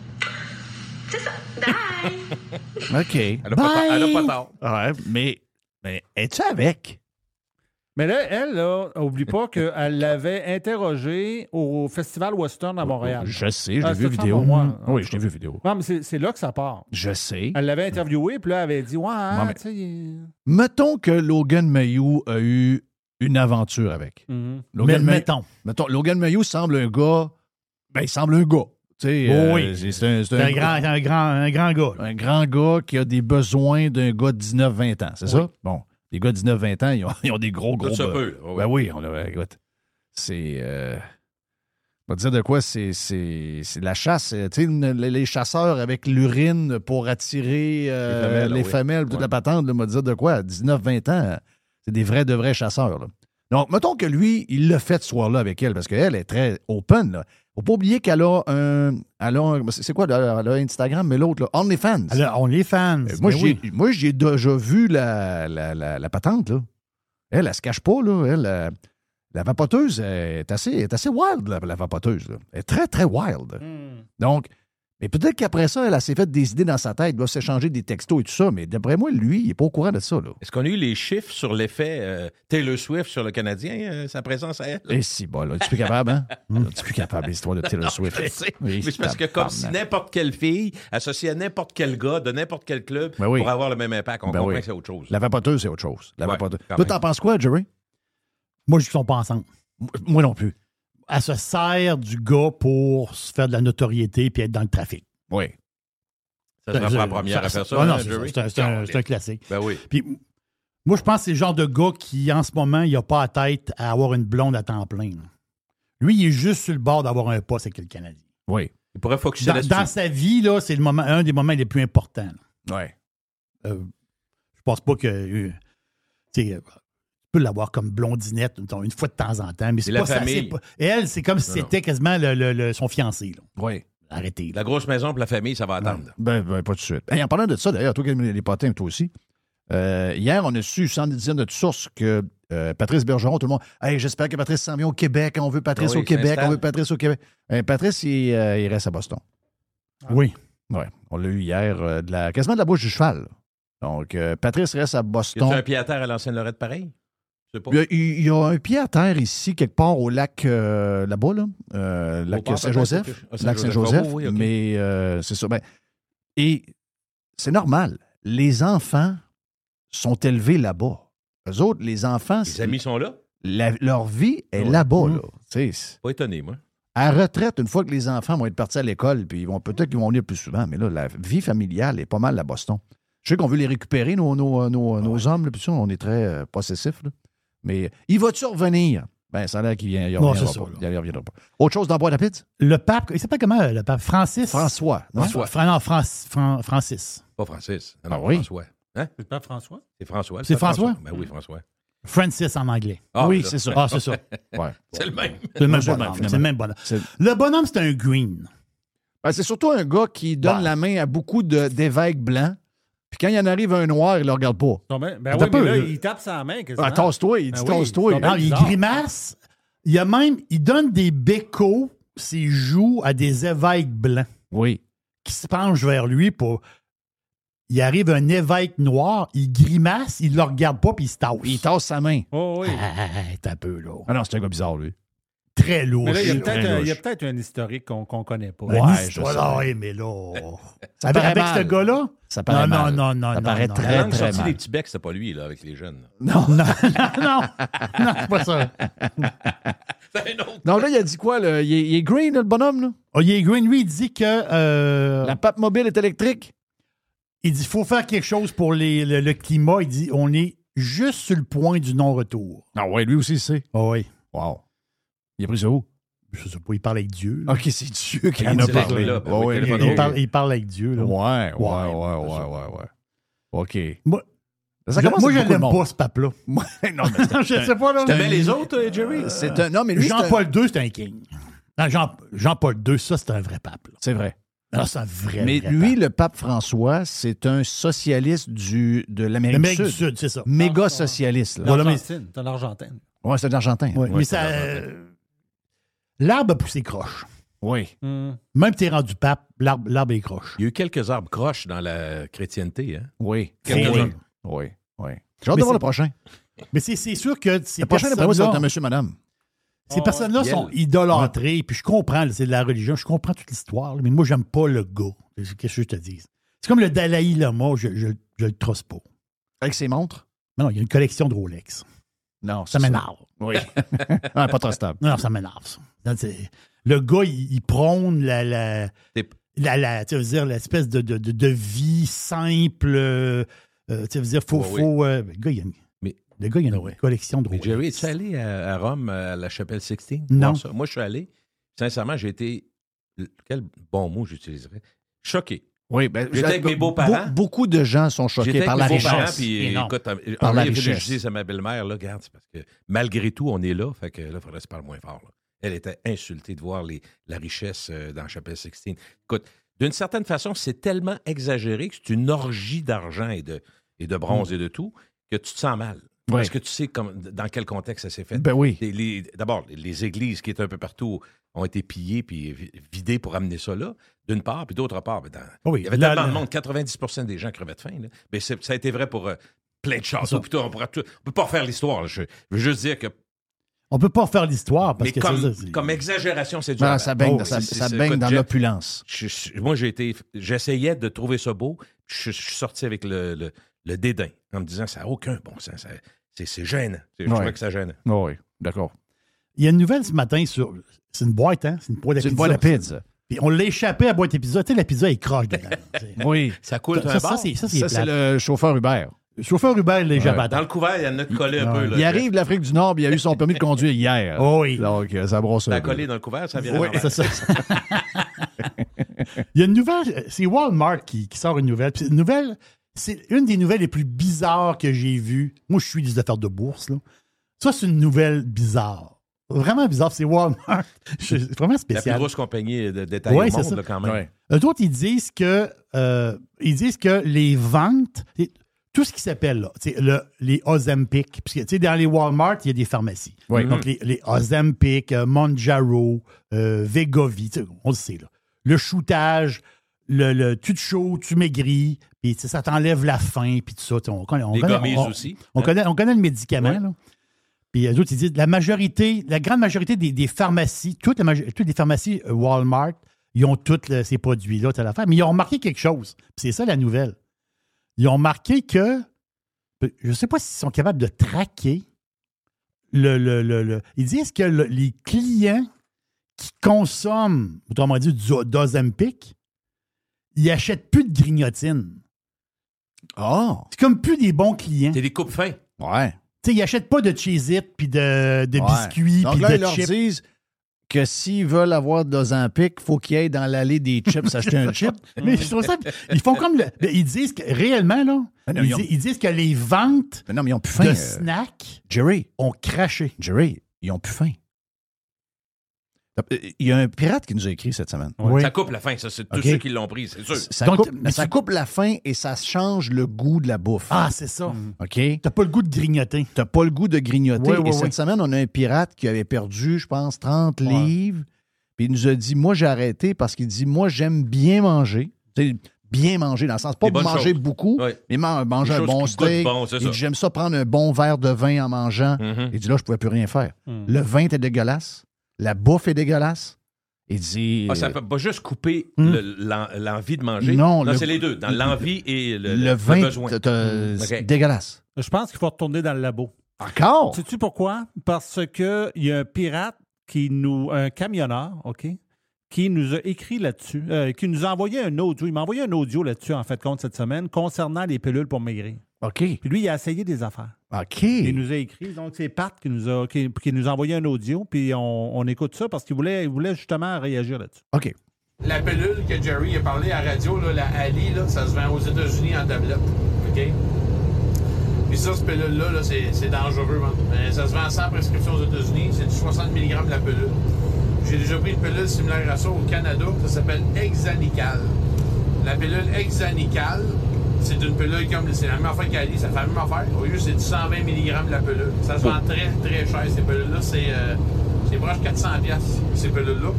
S20: C'est ça. Bye!
S1: OK.
S19: Elle a pas tort- elle a pas tort.
S1: Ouais, mais, mais es-tu avec?
S13: Mais là, elle, là, oublie pas qu'elle l'avait interrogé au Festival Western à Montréal.
S1: Je sais, je
S13: Ah,
S1: l'ai vu
S13: c'est ça,
S1: vidéo.
S13: moi.
S1: Oui, je l'ai vu vidéo.
S13: Non, mais c'est là que ça part.
S1: Je sais.
S13: Elle l'avait interviewé, puis là, elle avait dit Ouais, hein,
S1: mais-
S13: tu sais. il-
S1: Mettons que Logan Mayou a eu une aventure avec.
S13: Mhm.
S1: Logan
S2: Mais
S1: May-
S2: mettons.
S1: mettons, Logan Mayou semble un gars. Ben, il semble un gars.
S2: Oh
S1: euh,
S2: oui.
S1: c'est- c'est un,
S2: un grand, un grand, un grand gars. là.
S1: un grand gars qui a des besoins d'un gars de 19-20 ans, c'est ça? Bon. Les gars de 19-20 ans, ils ont, ils ont des gros, gros.
S19: Tout
S1: bas.
S19: peut, ouais.
S1: Ben oui, on a, c'est. euh, on va dire de quoi, c'est, c'est, c'est de la chasse. euh, Tu sais, les, chasseurs avec l'urine pour attirer euh,
S19: Les femelles,
S1: les toute
S19: Ouais.
S1: la patente, là, m'a dire de quoi, à 19-20 ans, c'est des vrais, de vrais chasseurs. là. Donc, mettons que lui, il l'a fait ce soir-là avec elle, parce qu'elle est très open. Là. Faut pas oublier qu'elle a un. Elle a un- c'est quoi, elle a Instagram, mais l'autre, là, OnlyFans.
S2: Elle a OnlyFans.
S1: Euh, Moi,
S2: ben
S1: j'ai,
S2: oui.
S1: moi, j'ai déjà vu la, la, la, la patente, là. Elle, elle se cache pas, là. Elle, euh, la vapoteuse est assez, est assez wild, la, la vapoteuse, là. Elle est très, très wild. Donc, mais peut-être qu'après ça, elle, a s'est fait des idées dans sa tête, elle doit s'échanger des textos et tout ça, mais d'après moi, lui, il n'est pas au courant de ça.
S19: Est-ce qu'on a eu les chiffres sur l'effet euh, Taylor Swift sur le Canadien, euh, sa présence à elle?
S1: Et si, bon, là, tu es plus capable, hein? Tu es plus capable, l'histoire de Taylor Swift?
S19: Mais c'est parce que comme si n'importe quelle fille associée à n'importe quel gars de n'importe quel club
S1: Ben oui.
S19: pour avoir le même impact, on
S1: Ben
S19: comprend
S1: oui.
S19: que c'est autre chose.
S1: La vapoteuse, c'est autre chose. La
S19: Ouais,
S1: vapoteuse. Toi, t'en penses quoi, Jerry?
S2: Moi, je ne sont pas ensemble.
S1: Moi non plus.
S2: Elle se sert du gars pour se faire de la notoriété puis être dans le trafic.
S1: Oui.
S19: Ça sera pas la première à faire ça,
S2: Ah non,
S19: hein,
S2: c'est un- classique.
S19: Ben oui.
S2: Puis, moi, je pense que c'est le genre de gars qui, en ce moment, il n'a pas à tête à avoir une blonde à temps plein. là. Lui, il est juste sur le bord d'avoir un poste avec le Canadien.
S1: Oui.
S19: Il pourrait focuser
S2: Dans, dans sa vie, là, c'est le moment, un des moments les plus importants.
S1: Ouais.
S2: Euh, je pense pas que. euh, tu tu peux l'avoir comme blondinette une fois de temps en temps, mais c'est
S19: Et la
S2: pas ça.
S19: famille.
S2: pas- elle, c'est comme si c'était quasiment le- le- le- son fiancé. là.
S1: Oui.
S2: Arrêtez. là.
S19: La grosse maison pour la famille, ça va attendre.
S1: Ben, ben, pas tout de suite. Hey, en parlant de ça, d'ailleurs, toi qui les potins, toi aussi, euh, hier, on a su, sans dizaines de sources, que euh, Patrice Bergeron, tout le monde, hey, j'espère que Patrice s'en vient au Québec, on veut Patrice
S19: Ah oui,
S1: au Québec, on veut Patrice au Québec. Euh, Patrice, il, euh, il reste à Boston.
S2: Oui.
S1: Oui, on l'a eu hier, euh, de la, quasiment de la bouche du cheval. Donc, euh, Patrice reste à Boston.
S19: a un pied à terre à l'ancienne Lorette pareil? Pas.
S1: Il y, a, un pied à terre ici, quelque part au lac, euh, là-bas, là, euh, lac
S19: port,
S1: Saint-Joseph.
S19: Ah,
S1: Lac
S19: Saint-Joseph. Ah oui.
S1: Mais euh, c'est ça. Ben, et c'est normal. Les enfants sont élevés là-bas. Eux autres, les enfants,
S19: Les amis sont là?
S1: la- leur vie est
S19: Ouais.
S1: là-bas.
S19: Mm.
S1: Là. Sais,
S19: Pas étonné, moi.
S1: à retraite, une fois que les enfants vont être partis à l'école, puis ils vont peut-être qu'ils vont venir plus souvent, mais là, la vie familiale est pas mal à Boston. Je sais qu'on veut les récupérer, nos, nos, nos, nos hommes, là, puis ça, on est très euh, possessifs. là. Mais il va-tu revenir? Ben, ça a l'air qu'il vient. Il
S2: Non,
S1: reviendra
S2: c'est
S1: pas.
S2: ça,
S1: Il reviendra pas. Autre chose dans Bois de Pizza?
S2: Le pape, il s'appelle comment, le pape? Francis?
S1: François. non?
S2: François. Fran- non, Fran- Fran- Francis.
S19: Pas Francis. Non,
S1: Ah
S19: non,
S1: oui?
S19: François. Hein?
S13: C'est pas François?
S19: C'est François.
S2: C'est François?
S19: Ben oui, François.
S2: Francis en anglais.
S19: Ah,
S1: oui, c'est ça.
S2: Ah, c'est ça.
S1: Ouais.
S19: C'est le même.
S2: C'est le même bonhomme. C'est le même bonhomme.
S1: C'est-
S2: Le bonhomme, c'est un green.
S1: Ben, c'est surtout un gars qui donne
S2: Ouais.
S1: la main à beaucoup de- d'évêques blancs. Puis quand il en arrive un noir, il le regarde pas.
S13: Non, ben, ben oui, mais là, il tape sa main.
S1: Ah, tasse-toi, il dit
S13: Ben oui,
S1: tasse-toi.
S2: il grimace. Il a même, il donne des bécos, ses joues, à des évêques blancs
S1: Oui.
S2: qui se penchent vers lui pour. Il arrive un évêque noir, il grimace, il le regarde pas, puis il se tasse.
S1: Il tasse sa main.
S13: Oh, oui.
S2: Ah, t'as peu, là.
S1: Ah non, c'est un gars bizarre, lui.
S2: Très lourd.
S13: Mais là, il y a
S2: Très
S13: peut-être un, il y a
S2: louche.
S13: peut-être un historique qu'on qu'on connaît pas.
S2: Ben,
S1: Ouais, je sais.
S2: ouais, mais là.
S1: Ça
S2: avec
S1: paraît
S2: avec
S1: mal.
S2: ce gars-là?
S1: Ça paraît
S2: non,
S1: mal.
S2: non, non, non,
S1: Ça
S2: non,
S1: paraît
S2: non.
S1: très,
S19: langue
S1: très
S19: sortie
S1: mal.
S19: des petits becs, c'est pas lui, là, avec les jeunes.
S2: Non, non, non, non, c'est pas ça.
S19: C'est un autre.
S1: Non, là, il a dit quoi? là? Il, est, il est green, là, le bonhomme? Là?
S2: Olivier Green, lui, il dit que. euh,
S1: La pape mobile est électrique?
S2: Il dit qu'il faut faire quelque chose pour les- le, le climat. Il dit on est juste sur le point du non-retour.
S1: Ah ouais, lui aussi, il sait.
S2: Ah oui.
S1: Wow. Il a pris ça où?
S2: Je sais pas, il parle avec Dieu. là.
S1: OK, c'est Dieu qui en a parlé.
S19: là,
S1: Ouais, ouais,
S2: il, parle, il parle avec Dieu. Là.
S1: Ouais, ouais, ouais,
S2: Ouais,
S1: ouais, ouais, ouais. OK.
S2: Moi,
S1: Ça
S2: je-
S1: commence
S2: moi je
S1: monde.
S2: pas, ce pape-là.
S1: Non, mais un-
S2: je sais pas, là.
S19: T'aimais les autres, euh, Jerry?
S1: c'est un... Non, mais un-
S2: Jean-Paul II, c'est un king. Jean-Paul II, ça, c'est un vrai pape.
S1: C'est vrai.
S2: C'est un vrai.
S1: Mais
S2: vrai
S1: lui,
S2: pape.
S1: le pape François, c'est un socialiste du, de l'Amérique
S2: l'Amérique
S1: du Sud.
S2: Sud, c'est ça.
S1: Méga socialiste. Là.
S2: Mais-
S13: L'Argentine. C'est l'Argentine.
S1: Ouais, c'est.
S2: Ouais,
S1: Ouais,
S2: mais
S1: c'est
S2: ça. L'arbre a poussé croche.
S1: Oui.
S13: Hmm.
S2: Même t'es rendu pape, l'arbre l'arbre est croche.
S19: Il y a eu quelques arbres croches dans la chrétienté. Hein?
S1: Oui.
S19: Quelques-uns.
S1: Oui. Oui. Oui. J'ai hâte
S2: Mais
S1: de voir le prochain.
S2: Mais c'est c'est sûr que ces
S1: Le prochain, d'après moi, ça va être un
S2: personnes-là
S1: monsieur, madame.
S2: ces personnes-là
S19: Biel.
S2: sont idolâtrées, puis je comprends, c'est de la religion, je comprends toute l'histoire, là, mais moi, j'aime pas le gars. Qu'est-ce que je te dis? C'est comme le Dalai Lama, je, je, je le trosse pas.
S1: Avec ses montres?
S2: Non, non, il y a une collection de Rolex.
S1: Non.
S2: Ça m'énerve.
S1: Oui. Ah, pas trop stable.
S2: Non, non, ça m'énerve, ça. Le gars, il, il prône la, la, la, la- tu veux dire, l'espèce de, de, de, de vie simple. euh, euh, tu veux dire, faut.
S19: Ouais, oui.
S2: faut euh, le gars, il a une-
S19: Mais
S2: Le gars, il a une collection de
S19: Mais
S2: Rolex.
S19: Jerry, es-tu allé à, à Rome, à la chapelle Sixtine?
S2: Non.
S19: ça? Moi, je suis allé. Sincèrement, j'ai été. Quel bon mot j'utiliserais? Choqué.
S1: Oui, ben,
S19: J'étais avec mes beaux-parents.
S1: beau- beaucoup de gens sont choqués par la richesse.
S19: Puis, écoute, en-
S1: Par
S19: en
S1: la richesse.
S19: je dise à ma belle-mère, là, regarde, parce que malgré tout, on est là. Fait que là, il faudrait se parler moins fort. là. Elle était insultée de voir les, la richesse euh, dans la chapelle Sixtine. Écoute, d'une certaine façon, c'est tellement exagéré que c'est une orgie d'argent et de, et de bronze
S1: Mm.
S19: et de tout que tu te sens mal.
S1: Oui.
S19: Parce que tu sais comme, dans quel contexte ça s'est fait.
S1: Ben oui.
S19: D'abord, les- églises qui étaient un peu partout ont été pillées puis vi- vidées pour amener ça là, d'une part, puis d'autre part, ben, dans-
S2: Oui,
S19: il y avait
S2: la-
S19: tellement de monde, 90% des gens crevaient de faim. là. Ben, ça a été vrai pour euh, plein de tout, on ne peut pas refaire l'histoire. je veux juste dire que
S2: On peut pas faire l'histoire parce
S19: mais
S2: que
S19: comme,
S2: c'est ça, c'est-
S19: comme exagération, c'est dur.
S1: Ben,
S19: à
S1: ça baigne,
S19: Oh,
S1: ça,
S19: c'est-
S1: ça
S19: c'est-
S1: baigne
S19: écoute,
S1: dans l'opulence.
S19: je- je- moi, j'ai été, j'essayais de trouver ça beau. Je, je suis sorti avec le, le- le dédain en me disant ça n'a aucun bon sens. ça- c'est, c'est gênant. Je trouvais que ça gênait.
S1: Oui, d'accord.
S2: Il y a une nouvelle ce matin sur. C'est une boîte, hein? C'est une boîte à
S1: C'est une
S2: pizza.
S1: boîte à pizza.
S2: Puis on l'a échappé à la boîte à pizza. Tu sais, la pizza, il croche dedans.
S1: Oui.
S19: Ça coule
S2: Ça,
S19: un
S2: ça,
S19: bar.
S2: c'est ça, c'est
S1: Ça, c'est
S2: plate.
S1: le chauffeur Uber.
S2: Le chauffeur Uber, il l'a à
S19: Dans le couvert, il y en a de collé un peu. Là,
S1: Il arrive de l'Afrique du Nord, puis il a eu son permis de conduire hier.
S2: Oh oui.
S1: Donc, euh, ça brosse un
S19: T'as
S1: peu.
S19: collé dans le couvert, ça vient
S2: Oui, c'est ça. Il y a une nouvelle, c'est Walmart qui, qui sort une nouvelle. Puis une nouvelle, c'est une des nouvelles les plus bizarres que j'ai vues. Moi, je suis des affaires de bourse. Là. Ça, c'est une nouvelle bizarre. Vraiment bizarre. C'est Walmart. C'est vraiment
S19: La plus
S2: spécial.
S19: grosse compagnie de détail
S2: Ouais,
S19: au
S2: c'est
S19: monde,
S2: ça.
S19: là, quand même.
S1: Ouais.
S2: Eux autres, ils disent que euh, ils disent que les ventes, tout ce qui s'appelle là, le, les Ozempic, parce que dans les Walmart, il y a des pharmacies.
S1: Oui.
S2: Donc les, les Ozempic, euh, Monjaro, euh, sais, on le sait là. Le shootage, le, le tu te chaud, tu maigris, puis ça t'enlève la faim, puis tout ça. On connaît, on
S19: Les
S2: connaît- on-
S19: aussi.
S2: On
S19: hein.
S2: connaît, on connaît le médicament, là. Puis les autres, ils disent la majorité, la grande majorité des, des pharmacies, toutes, toutes les pharmacies euh, Walmart, ils ont tous ces produits-là, telle affaire. Mais ils ont remarqué quelque chose. C'est ça la nouvelle. Ils ont remarqué que, je ne sais pas s'ils sont capables de traquer le. le- le- le- ils disent que le- les clients qui consomment, autrement dit, du d'Ozempic, ils achètent plus de grignotine.
S1: Ah!
S2: C'est comme plus des bons clients.
S19: C'est des coupes fins.
S1: Ouais.
S2: Tu sais, ils n'achètent pas de Cheez-It, puis de, de
S1: Ouais.
S2: biscuits,
S1: Donc
S2: puis
S1: là, ils
S2: de
S1: leur
S2: chips.
S1: disent que s'ils veulent avoir d'Ozempic, il faut qu'ils aillent dans l'allée des chips acheter un chip.
S2: Mais je trouve ça. Ils font comme. le- ils disent que réellement, là,
S1: non,
S2: ils,
S1: ils ont-
S2: di- ils disent que les ventes
S1: Mais non, mais ils ont plus faim.
S2: de
S1: euh,
S2: snacks
S1: Jerry,
S2: ont craché.
S1: Jerry, ils ont plus faim. Euh, Il y a un pirate qui nous a écrit cette semaine.
S2: Oui.
S19: Ça coupe la fin, ça. C'est tous ceux qui l'ont pris, c'est sûr.
S1: Ça,
S2: Donc,
S1: coupe,
S2: mais
S1: ça
S2: tu-
S1: coupe la faim et ça change le goût de la bouffe.
S2: Ah, c'est ça.
S1: OK?
S2: T'as pas le goût de grignoter.
S1: T'as pas le goût de grignoter.
S2: Oui, oui,
S1: et
S2: oui.
S1: cette semaine, on a un pirate qui avait perdu, je pense, 30
S2: Ouais.
S1: livres. Puis il nous a dit, moi, j'ai arrêté parce qu'il dit, moi, j'aime bien manger. Bien manger, dans le sens, pas manger
S19: choses.
S1: beaucoup, mais man- manger un bon steak.
S19: bon,
S1: il dit, j'aime ça prendre un bon verre de vin en mangeant.
S19: Mhm.
S1: Il dit, là, je pouvais plus rien faire.
S13: Hmm.
S1: Le vin était dégueulasse. La bouffe est dégueulasse. Il dit...
S19: Ah, ça peut pas juste couper
S2: Hmm?
S19: le- l'en- l'envie de manger.
S1: Non,
S19: Non,
S1: le-
S19: c'est les deux. Dans l'envie et le,
S1: le,
S19: le
S1: vin,
S19: besoin. Mm, ok.
S1: dégueulasse.
S13: Je pense qu'il faut retourner dans le labo.
S1: Encore?
S13: Sais-tu pourquoi? Parce qu'il y a un pirate qui nous. un camionneur, OK? Qui nous a écrit là-dessus, euh, qui nous a envoyé un audio. Il m'a envoyé un audio là-dessus, en fait, compte cette semaine, concernant les pilules pour maigrir.
S1: OK.
S13: Puis lui, il a essayé des affaires.
S1: OK.
S13: Il nous a écrit, donc c'est Pat qui nous a, qui, qui nous a envoyé un audio, puis on, on écoute ça parce qu'il voulait, il voulait justement réagir là-dessus.
S1: OK.
S21: La pilule que Jerry a parlé à la radio, là, la Ali, là, ça se vend aux États-Unis en tablette. OK? Puis ça, cette pilule-là, là, c'est, dangereux. hein. Mais ça se vend sans prescription aux États-Unis. C'est du 60 mg la pilule. J'ai déjà pris une pilule similaire à ça au Canada. Ça s'appelle Exanical. La pilule Exanical, c'est une pilule comme. C'est la même affaire qu'Ali, ça fait la même affaire. Au lieu, c'est du 120 mg la pilule. Ça se vend très, très cher, ces pilules-là. C'est, euh, proche de 400$, piastres, ces pilules-là.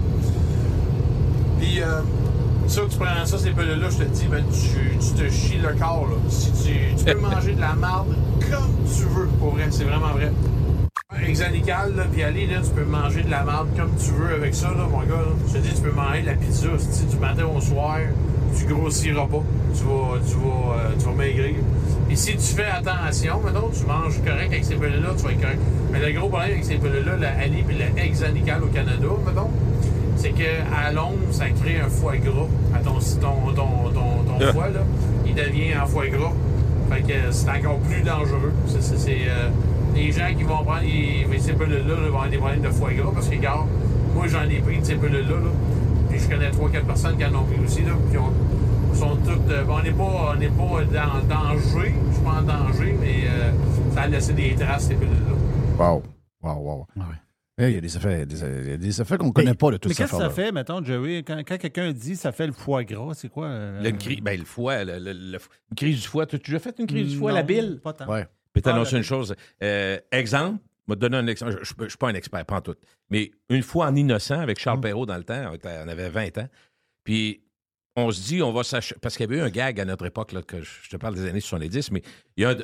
S21: Puis, euh, ça, tu prends ça, ces pilules-là, je te dis, ben, tu, tu te chies le corps, là. Si tu, tu peux manger de la marde comme tu veux, pour vrai, c'est vraiment vrai. Exanical, là, puis aller, là, tu peux manger de la marde comme tu veux avec ça, là, mon gars. là. Je te dis, tu peux manger de la pizza, si du matin au soir, tu grossiras pas. Tu vas, tu vas, euh, tu vas maigrir. Et si tu fais attention, maintenant, tu manges correct avec ces pilules-là, tu vas être correct. Mais le gros problème avec ces pilules-là, la Ali et la Exanical au Canada, mettons, c'est qu'à longue, ça crée un foie gras à ton, ton, ton, ton, ton
S19: Ah.
S21: foie, là. Il devient un foie gras. Fait que euh, c'est encore plus dangereux. C'est- c'est- C'est euh, les gens qui vont prendre les- ces pilules-là là, vont avoir des problèmes de foie gras parce que, regarde, moi j'en ai pris de ces pilules-là. Là, puis je connais 3-4 personnes qui en ont pris aussi. Là, qui ont- sont toutes. euh, bon, on n'est pas, on n'est pas dans le danger. Je suis pas en danger, mais euh, ça a laissé des traces, ces pilules-là.
S1: Wow. Wow, wow. Eh, Il y a des effets, des, il y a des effets qu'on ne connaît pas de toute
S13: Mais
S1: cette
S13: qu'est-ce que ça fait, mettons, Joey, quand, quand quelqu'un dit ça fait le foie gras, c'est quoi? euh,
S19: crise, ben, le foie, le- le- le- une crise du foie. Tu as déjà fait une crise du foie,
S13: Non,
S19: la bile?
S13: pas tant.
S19: Ouais. Je vais t'annoncer
S13: Ah,
S19: une chose. Euh, exemple, je vais te donner un exemple. Je ne suis pas un expert, pas en tout. Mais une fois en innocent, avec
S13: Mm.
S19: Charles Perrault dans le temps, on, avait 20 ans, puis on se dit, on va s'acheter. Parce qu'il y avait eu un gag à notre époque, là, que je te parle des années 70, mais il y a un,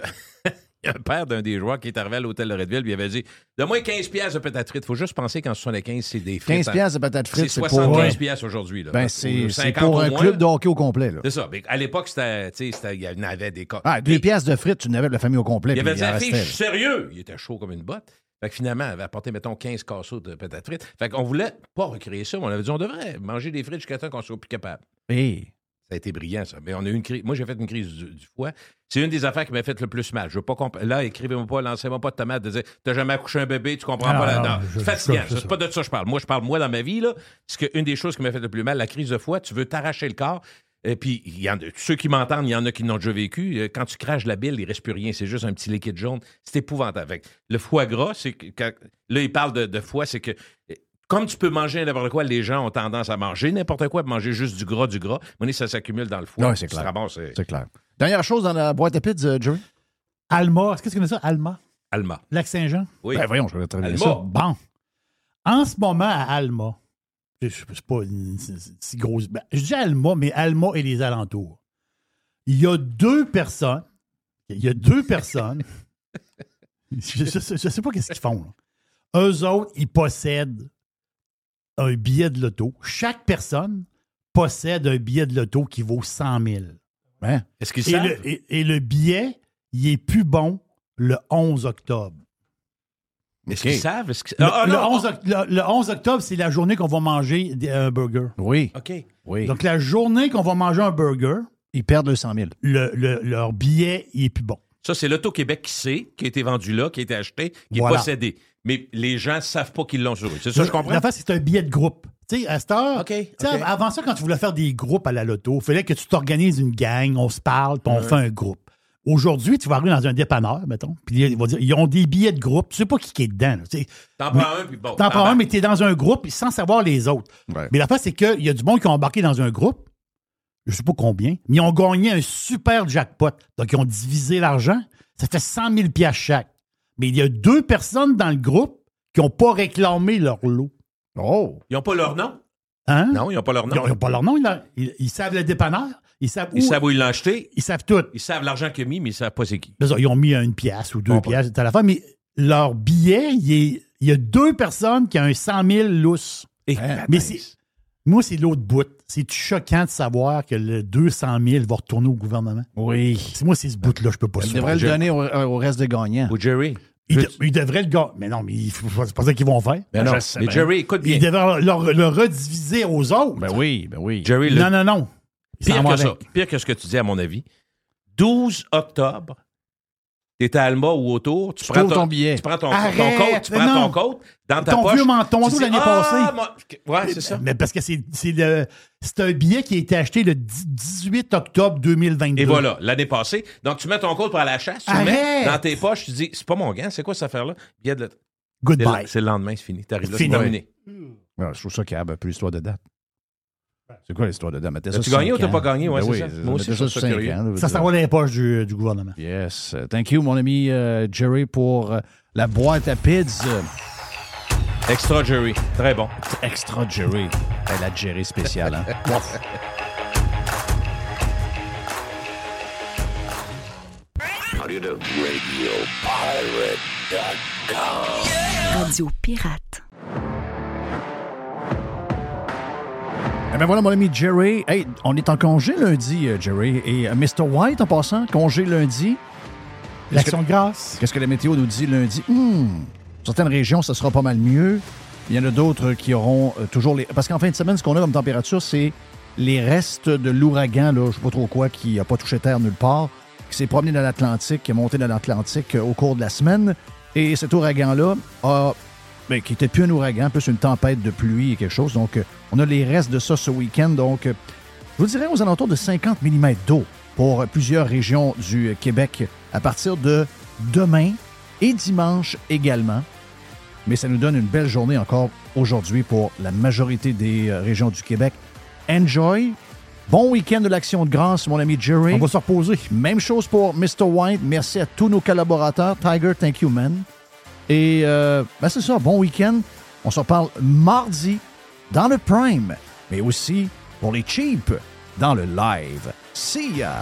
S19: il y a un père d'un des joueurs qui est arrivé à l'hôtel de Redville, il avait dit Donne-moi 15 piastres de patates frites. Il faut juste penser qu'en 75, c'est des frites.
S1: 15 piastres de patates frites,
S19: c'est
S1: c'est pour-
S19: 75
S1: Ouais.
S19: piastres aujourd'hui.
S1: Ben, c'est c'est
S19: 50
S1: pour un
S19: moins,
S1: club de hockey au complet.
S19: C'est ça. Mais à l'époque, il y en avait des cas.
S1: Ah, deux piastres de frites, tu n'avais la famille au complet.
S19: Il avait dit fille, je suis sérieux? Il était chaud comme une botte. Fait que finalement, elle avait apporté, mettons, 15 casseaux de patates frites. Fait qu'on voulait pas recréer ça, mais on avait dit, on devrait manger des frites jusqu'à temps qu'on soit plus capable.
S1: Et
S19: Ça a été brillant, ça. Mais on a eu une crise. Moi, j'ai fait une crise du, du foie. C'est une des affaires qui m'a fait le plus mal. Je veux pas comp- Là, écrivez-moi pas, lancez-moi pas de tomate de dire T'as jamais accouché un bébé, tu comprends
S1: Ah,
S19: pas là
S1: non,
S19: dedans.
S1: je-
S19: C'est fatigant. C'est pas de ça que je parle. Moi, je parle moi dans ma vie, là. C'est qu'une des choses qui m'a fait le plus mal, la crise de foie, tu veux t'arracher le corps. Et puis, y en a, ceux qui m'entendent, il y en a qui l'ont déjà vécu. Euh, Quand tu craches la bile, il reste plus rien. C'est juste un petit liquide jaune. C'est épouvantable. Que le foie gras, c'est que. quand- là, il parle de, de foie, c'est que. Comme tu peux manger n'importe quoi, les gens ont tendance à manger n'importe quoi, à manger juste du gras, du gras. Mais ça s'accumule dans le foie.
S1: Ouais, c'est clair.
S19: euh,
S1: C'est clair. Dernière chose dans la boîte à pizza, Jerry?
S2: Alma, est-ce que tu connais ça? Alma?
S19: Alma.
S2: Lac-Saint-Jean?
S19: Oui.
S1: Ben voyons, je vais travailler
S19: Alma.
S1: ça.
S2: Bon. En ce moment, à Alma, je c'est pas une si- grosse. ben, je dis Alma, mais Alma et les alentours. Il y a deux personnes. Il y a deux personnes. je, je sais pas qu'est-ce qu'ils font. là. Eux autres, ils possèdent un billet de loto. Chaque personne possède un billet de loto qui vaut 100 000.
S1: Hein?
S19: Est-ce qu'ils
S2: Et
S19: savent?
S2: le, et- et le billet, il est plus bon le 11 octobre.
S19: Est-ce qu'ils savent? Est-ce que-
S2: Le,
S19: Ah, ah,
S2: le
S19: non,
S2: 11, oc- le- le 11 octobre, c'est la journée qu'on va manger un burger.
S1: Oui.
S19: OK.
S1: Oui.
S2: Donc, la journée qu'on va manger un burger,
S1: ils perdent le 100 000.
S2: le- le- leur billet, il est plus bon.
S19: Ça, c'est l'Auto-Québec qui sait, qui a été vendu là, qui a été acheté, qui
S2: Voilà.
S19: est possédé. Mais les gens ne savent pas qu'ils l'ont sur eux. C'est ça, je comprends?
S2: La face, c'est un billet de groupe. Tu sais, à cette heure, avant ça, quand tu voulais faire des groupes à la loto, il fallait que tu t'organises une gang, on se parle, puis on
S19: Ouais.
S2: fait un groupe. Aujourd'hui, tu vas arriver dans un dépanneur, mettons, puis ils vont dire, ils ont des billets de groupe, tu sais pas qui qui est dedans.
S19: T'en prends un, puis bon.
S2: T'en prends un, mais t'es dans un groupe sans savoir les autres.
S1: Ouais.
S2: Mais la face, c'est qu'il y a du monde qui ont embarqué dans un groupe, je sais pas combien, mais ils ont gagné un super jackpot. Donc, ils ont divisé l'argent. Ça fait 100 000 piastres chaque. Mais il y a deux personnes dans le groupe qui n'ont pas réclamé leur lot.
S1: Oh!
S19: Ils n'ont pas leur nom?
S2: Hein?
S19: Non, ils n'ont pas leur nom.
S2: Ils n'ont pas leur nom. Ils, ont- ils- ils savent le dépanneur. Ils savent où.
S19: Ils savent où ils l'ont acheté.
S2: Ils savent tout.
S19: Ils savent l'argent qu'il a mis, mais ils ne savent pas c'est qui.
S2: Ils ont mis une pièce ou deux
S19: Bon,
S2: pièces à la fin, mais leur billet, il, est- il y a deux personnes qui ont un 100 000 lousse.
S19: Et
S2: Mais c'est, moi, c'est l'autre bout. C'est choquant de savoir que le 200 000 va retourner au gouvernement.
S1: Oui.
S2: C'est moi, c'est ce bout-là, je peux pas
S1: Ils devraient le donner au, au reste des gagnants.
S19: Ou Jerry.
S2: Ils, de- ils devraient le gagner. Mais non, mais il faut- c'est pas ça qu'ils vont faire.
S19: Ben non. Mais. Jerry, écoute bien.
S2: Ils devraient le, le rediviser aux autres.
S1: Ben oui, ben oui.
S19: Jerry, le-
S2: Non, non, non.
S19: Pire que ça. Pire que ce que tu dis, à mon avis. 12 octobre, tu es à Alma ou autour, tu,
S1: Tu
S19: prends
S1: trouves ton billet.
S19: Tu prends ton,
S2: Arrête,
S19: ton coat, tu prends
S2: non.
S19: ton coat dans ta
S2: Ton
S19: poche.
S2: vieux menton l'année
S19: Ah,
S2: passée.
S19: moi- Ouais, c'est ça.
S2: Mais parce que c'est, un billet qui a été acheté le 10 18 octobre 2022.
S19: Et voilà, l'année passée. Donc, tu mets ton code pour aller à la chasse, tu
S2: Arrête!
S19: mets dans tes poches, tu dis, c'est pas mon gant, c'est quoi cette affaire-là? Billet de...
S2: Goodbye.
S19: C'est le- lendemain, c'est fini. T'arrives là, c'est terminé.
S1: Ouais, je trouve ça qu'il y a un peu l'histoire de date. C'est quoi l'histoire de ça
S19: As-tu gagné ou t'as pas gagné? Ouais,
S1: Ben
S19: c'est
S1: oui,
S19: ça. Moi aussi, je
S1: ça
S19: ça
S1: cinq
S19: curieux.
S1: ans,
S2: Ça s'en va dans les poches du, du gouvernement.
S1: Yes. Thank you, mon ami euh, Jerry, pour euh, la boîte à pizza.
S19: Extra Jerry. Très bon.
S1: Extra Jerry. Elle a Jerry spécial, hein? Ouf.
S10: How do you do? RadioPirate.com.
S16: Radio Pirate.
S1: Eh ben voilà, mon ami Jerry. Hey, on est en congé lundi, euh, Jerry. Et euh, Mr. White, en passant, congé lundi.
S2: L'action de grâce.
S1: Qu'est-ce que la météo nous dit lundi? Hmm, certaines régions, ça sera pas mal mieux. Il y en a d'autres qui auront euh, toujours les. Parce qu'en fin de semaine, ce qu'on a comme température, c'est les restes de l'ouragan, là, je sais pas trop quoi, qui n'a pas touché terre nulle part, qui s'est promené dans l'Atlantique, qui est monté dans l'Atlantique au cours de la semaine. Et cet ouragan-là a. ben, qui était plus un ouragan, plus une tempête de pluie et quelque chose. Donc, euh, on a les restes de ça ce week-end. Donc, euh, je vous dirais aux alentours de 50 mm d'eau pour euh, plusieurs régions du Québec à partir de demain et dimanche également. Mais ça nous donne une belle journée encore aujourd'hui pour la majorité des régions du Québec. Enjoy. Bon week-end de l'Action de grâce, mon ami Jerry.
S2: On va se reposer.
S1: Même chose pour Mr. White. Merci à tous nos collaborateurs. Tiger, thank you, man. Et euh, ben c'est ça, bon week-end. On se reparle mardi dans le Prime, mais aussi pour les cheap dans le live. See ya!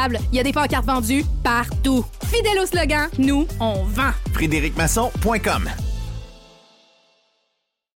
S22: Il y a des pancartes vendues partout. Fidèle au slogan, nous, on vend.
S7: FrédéricMasson.com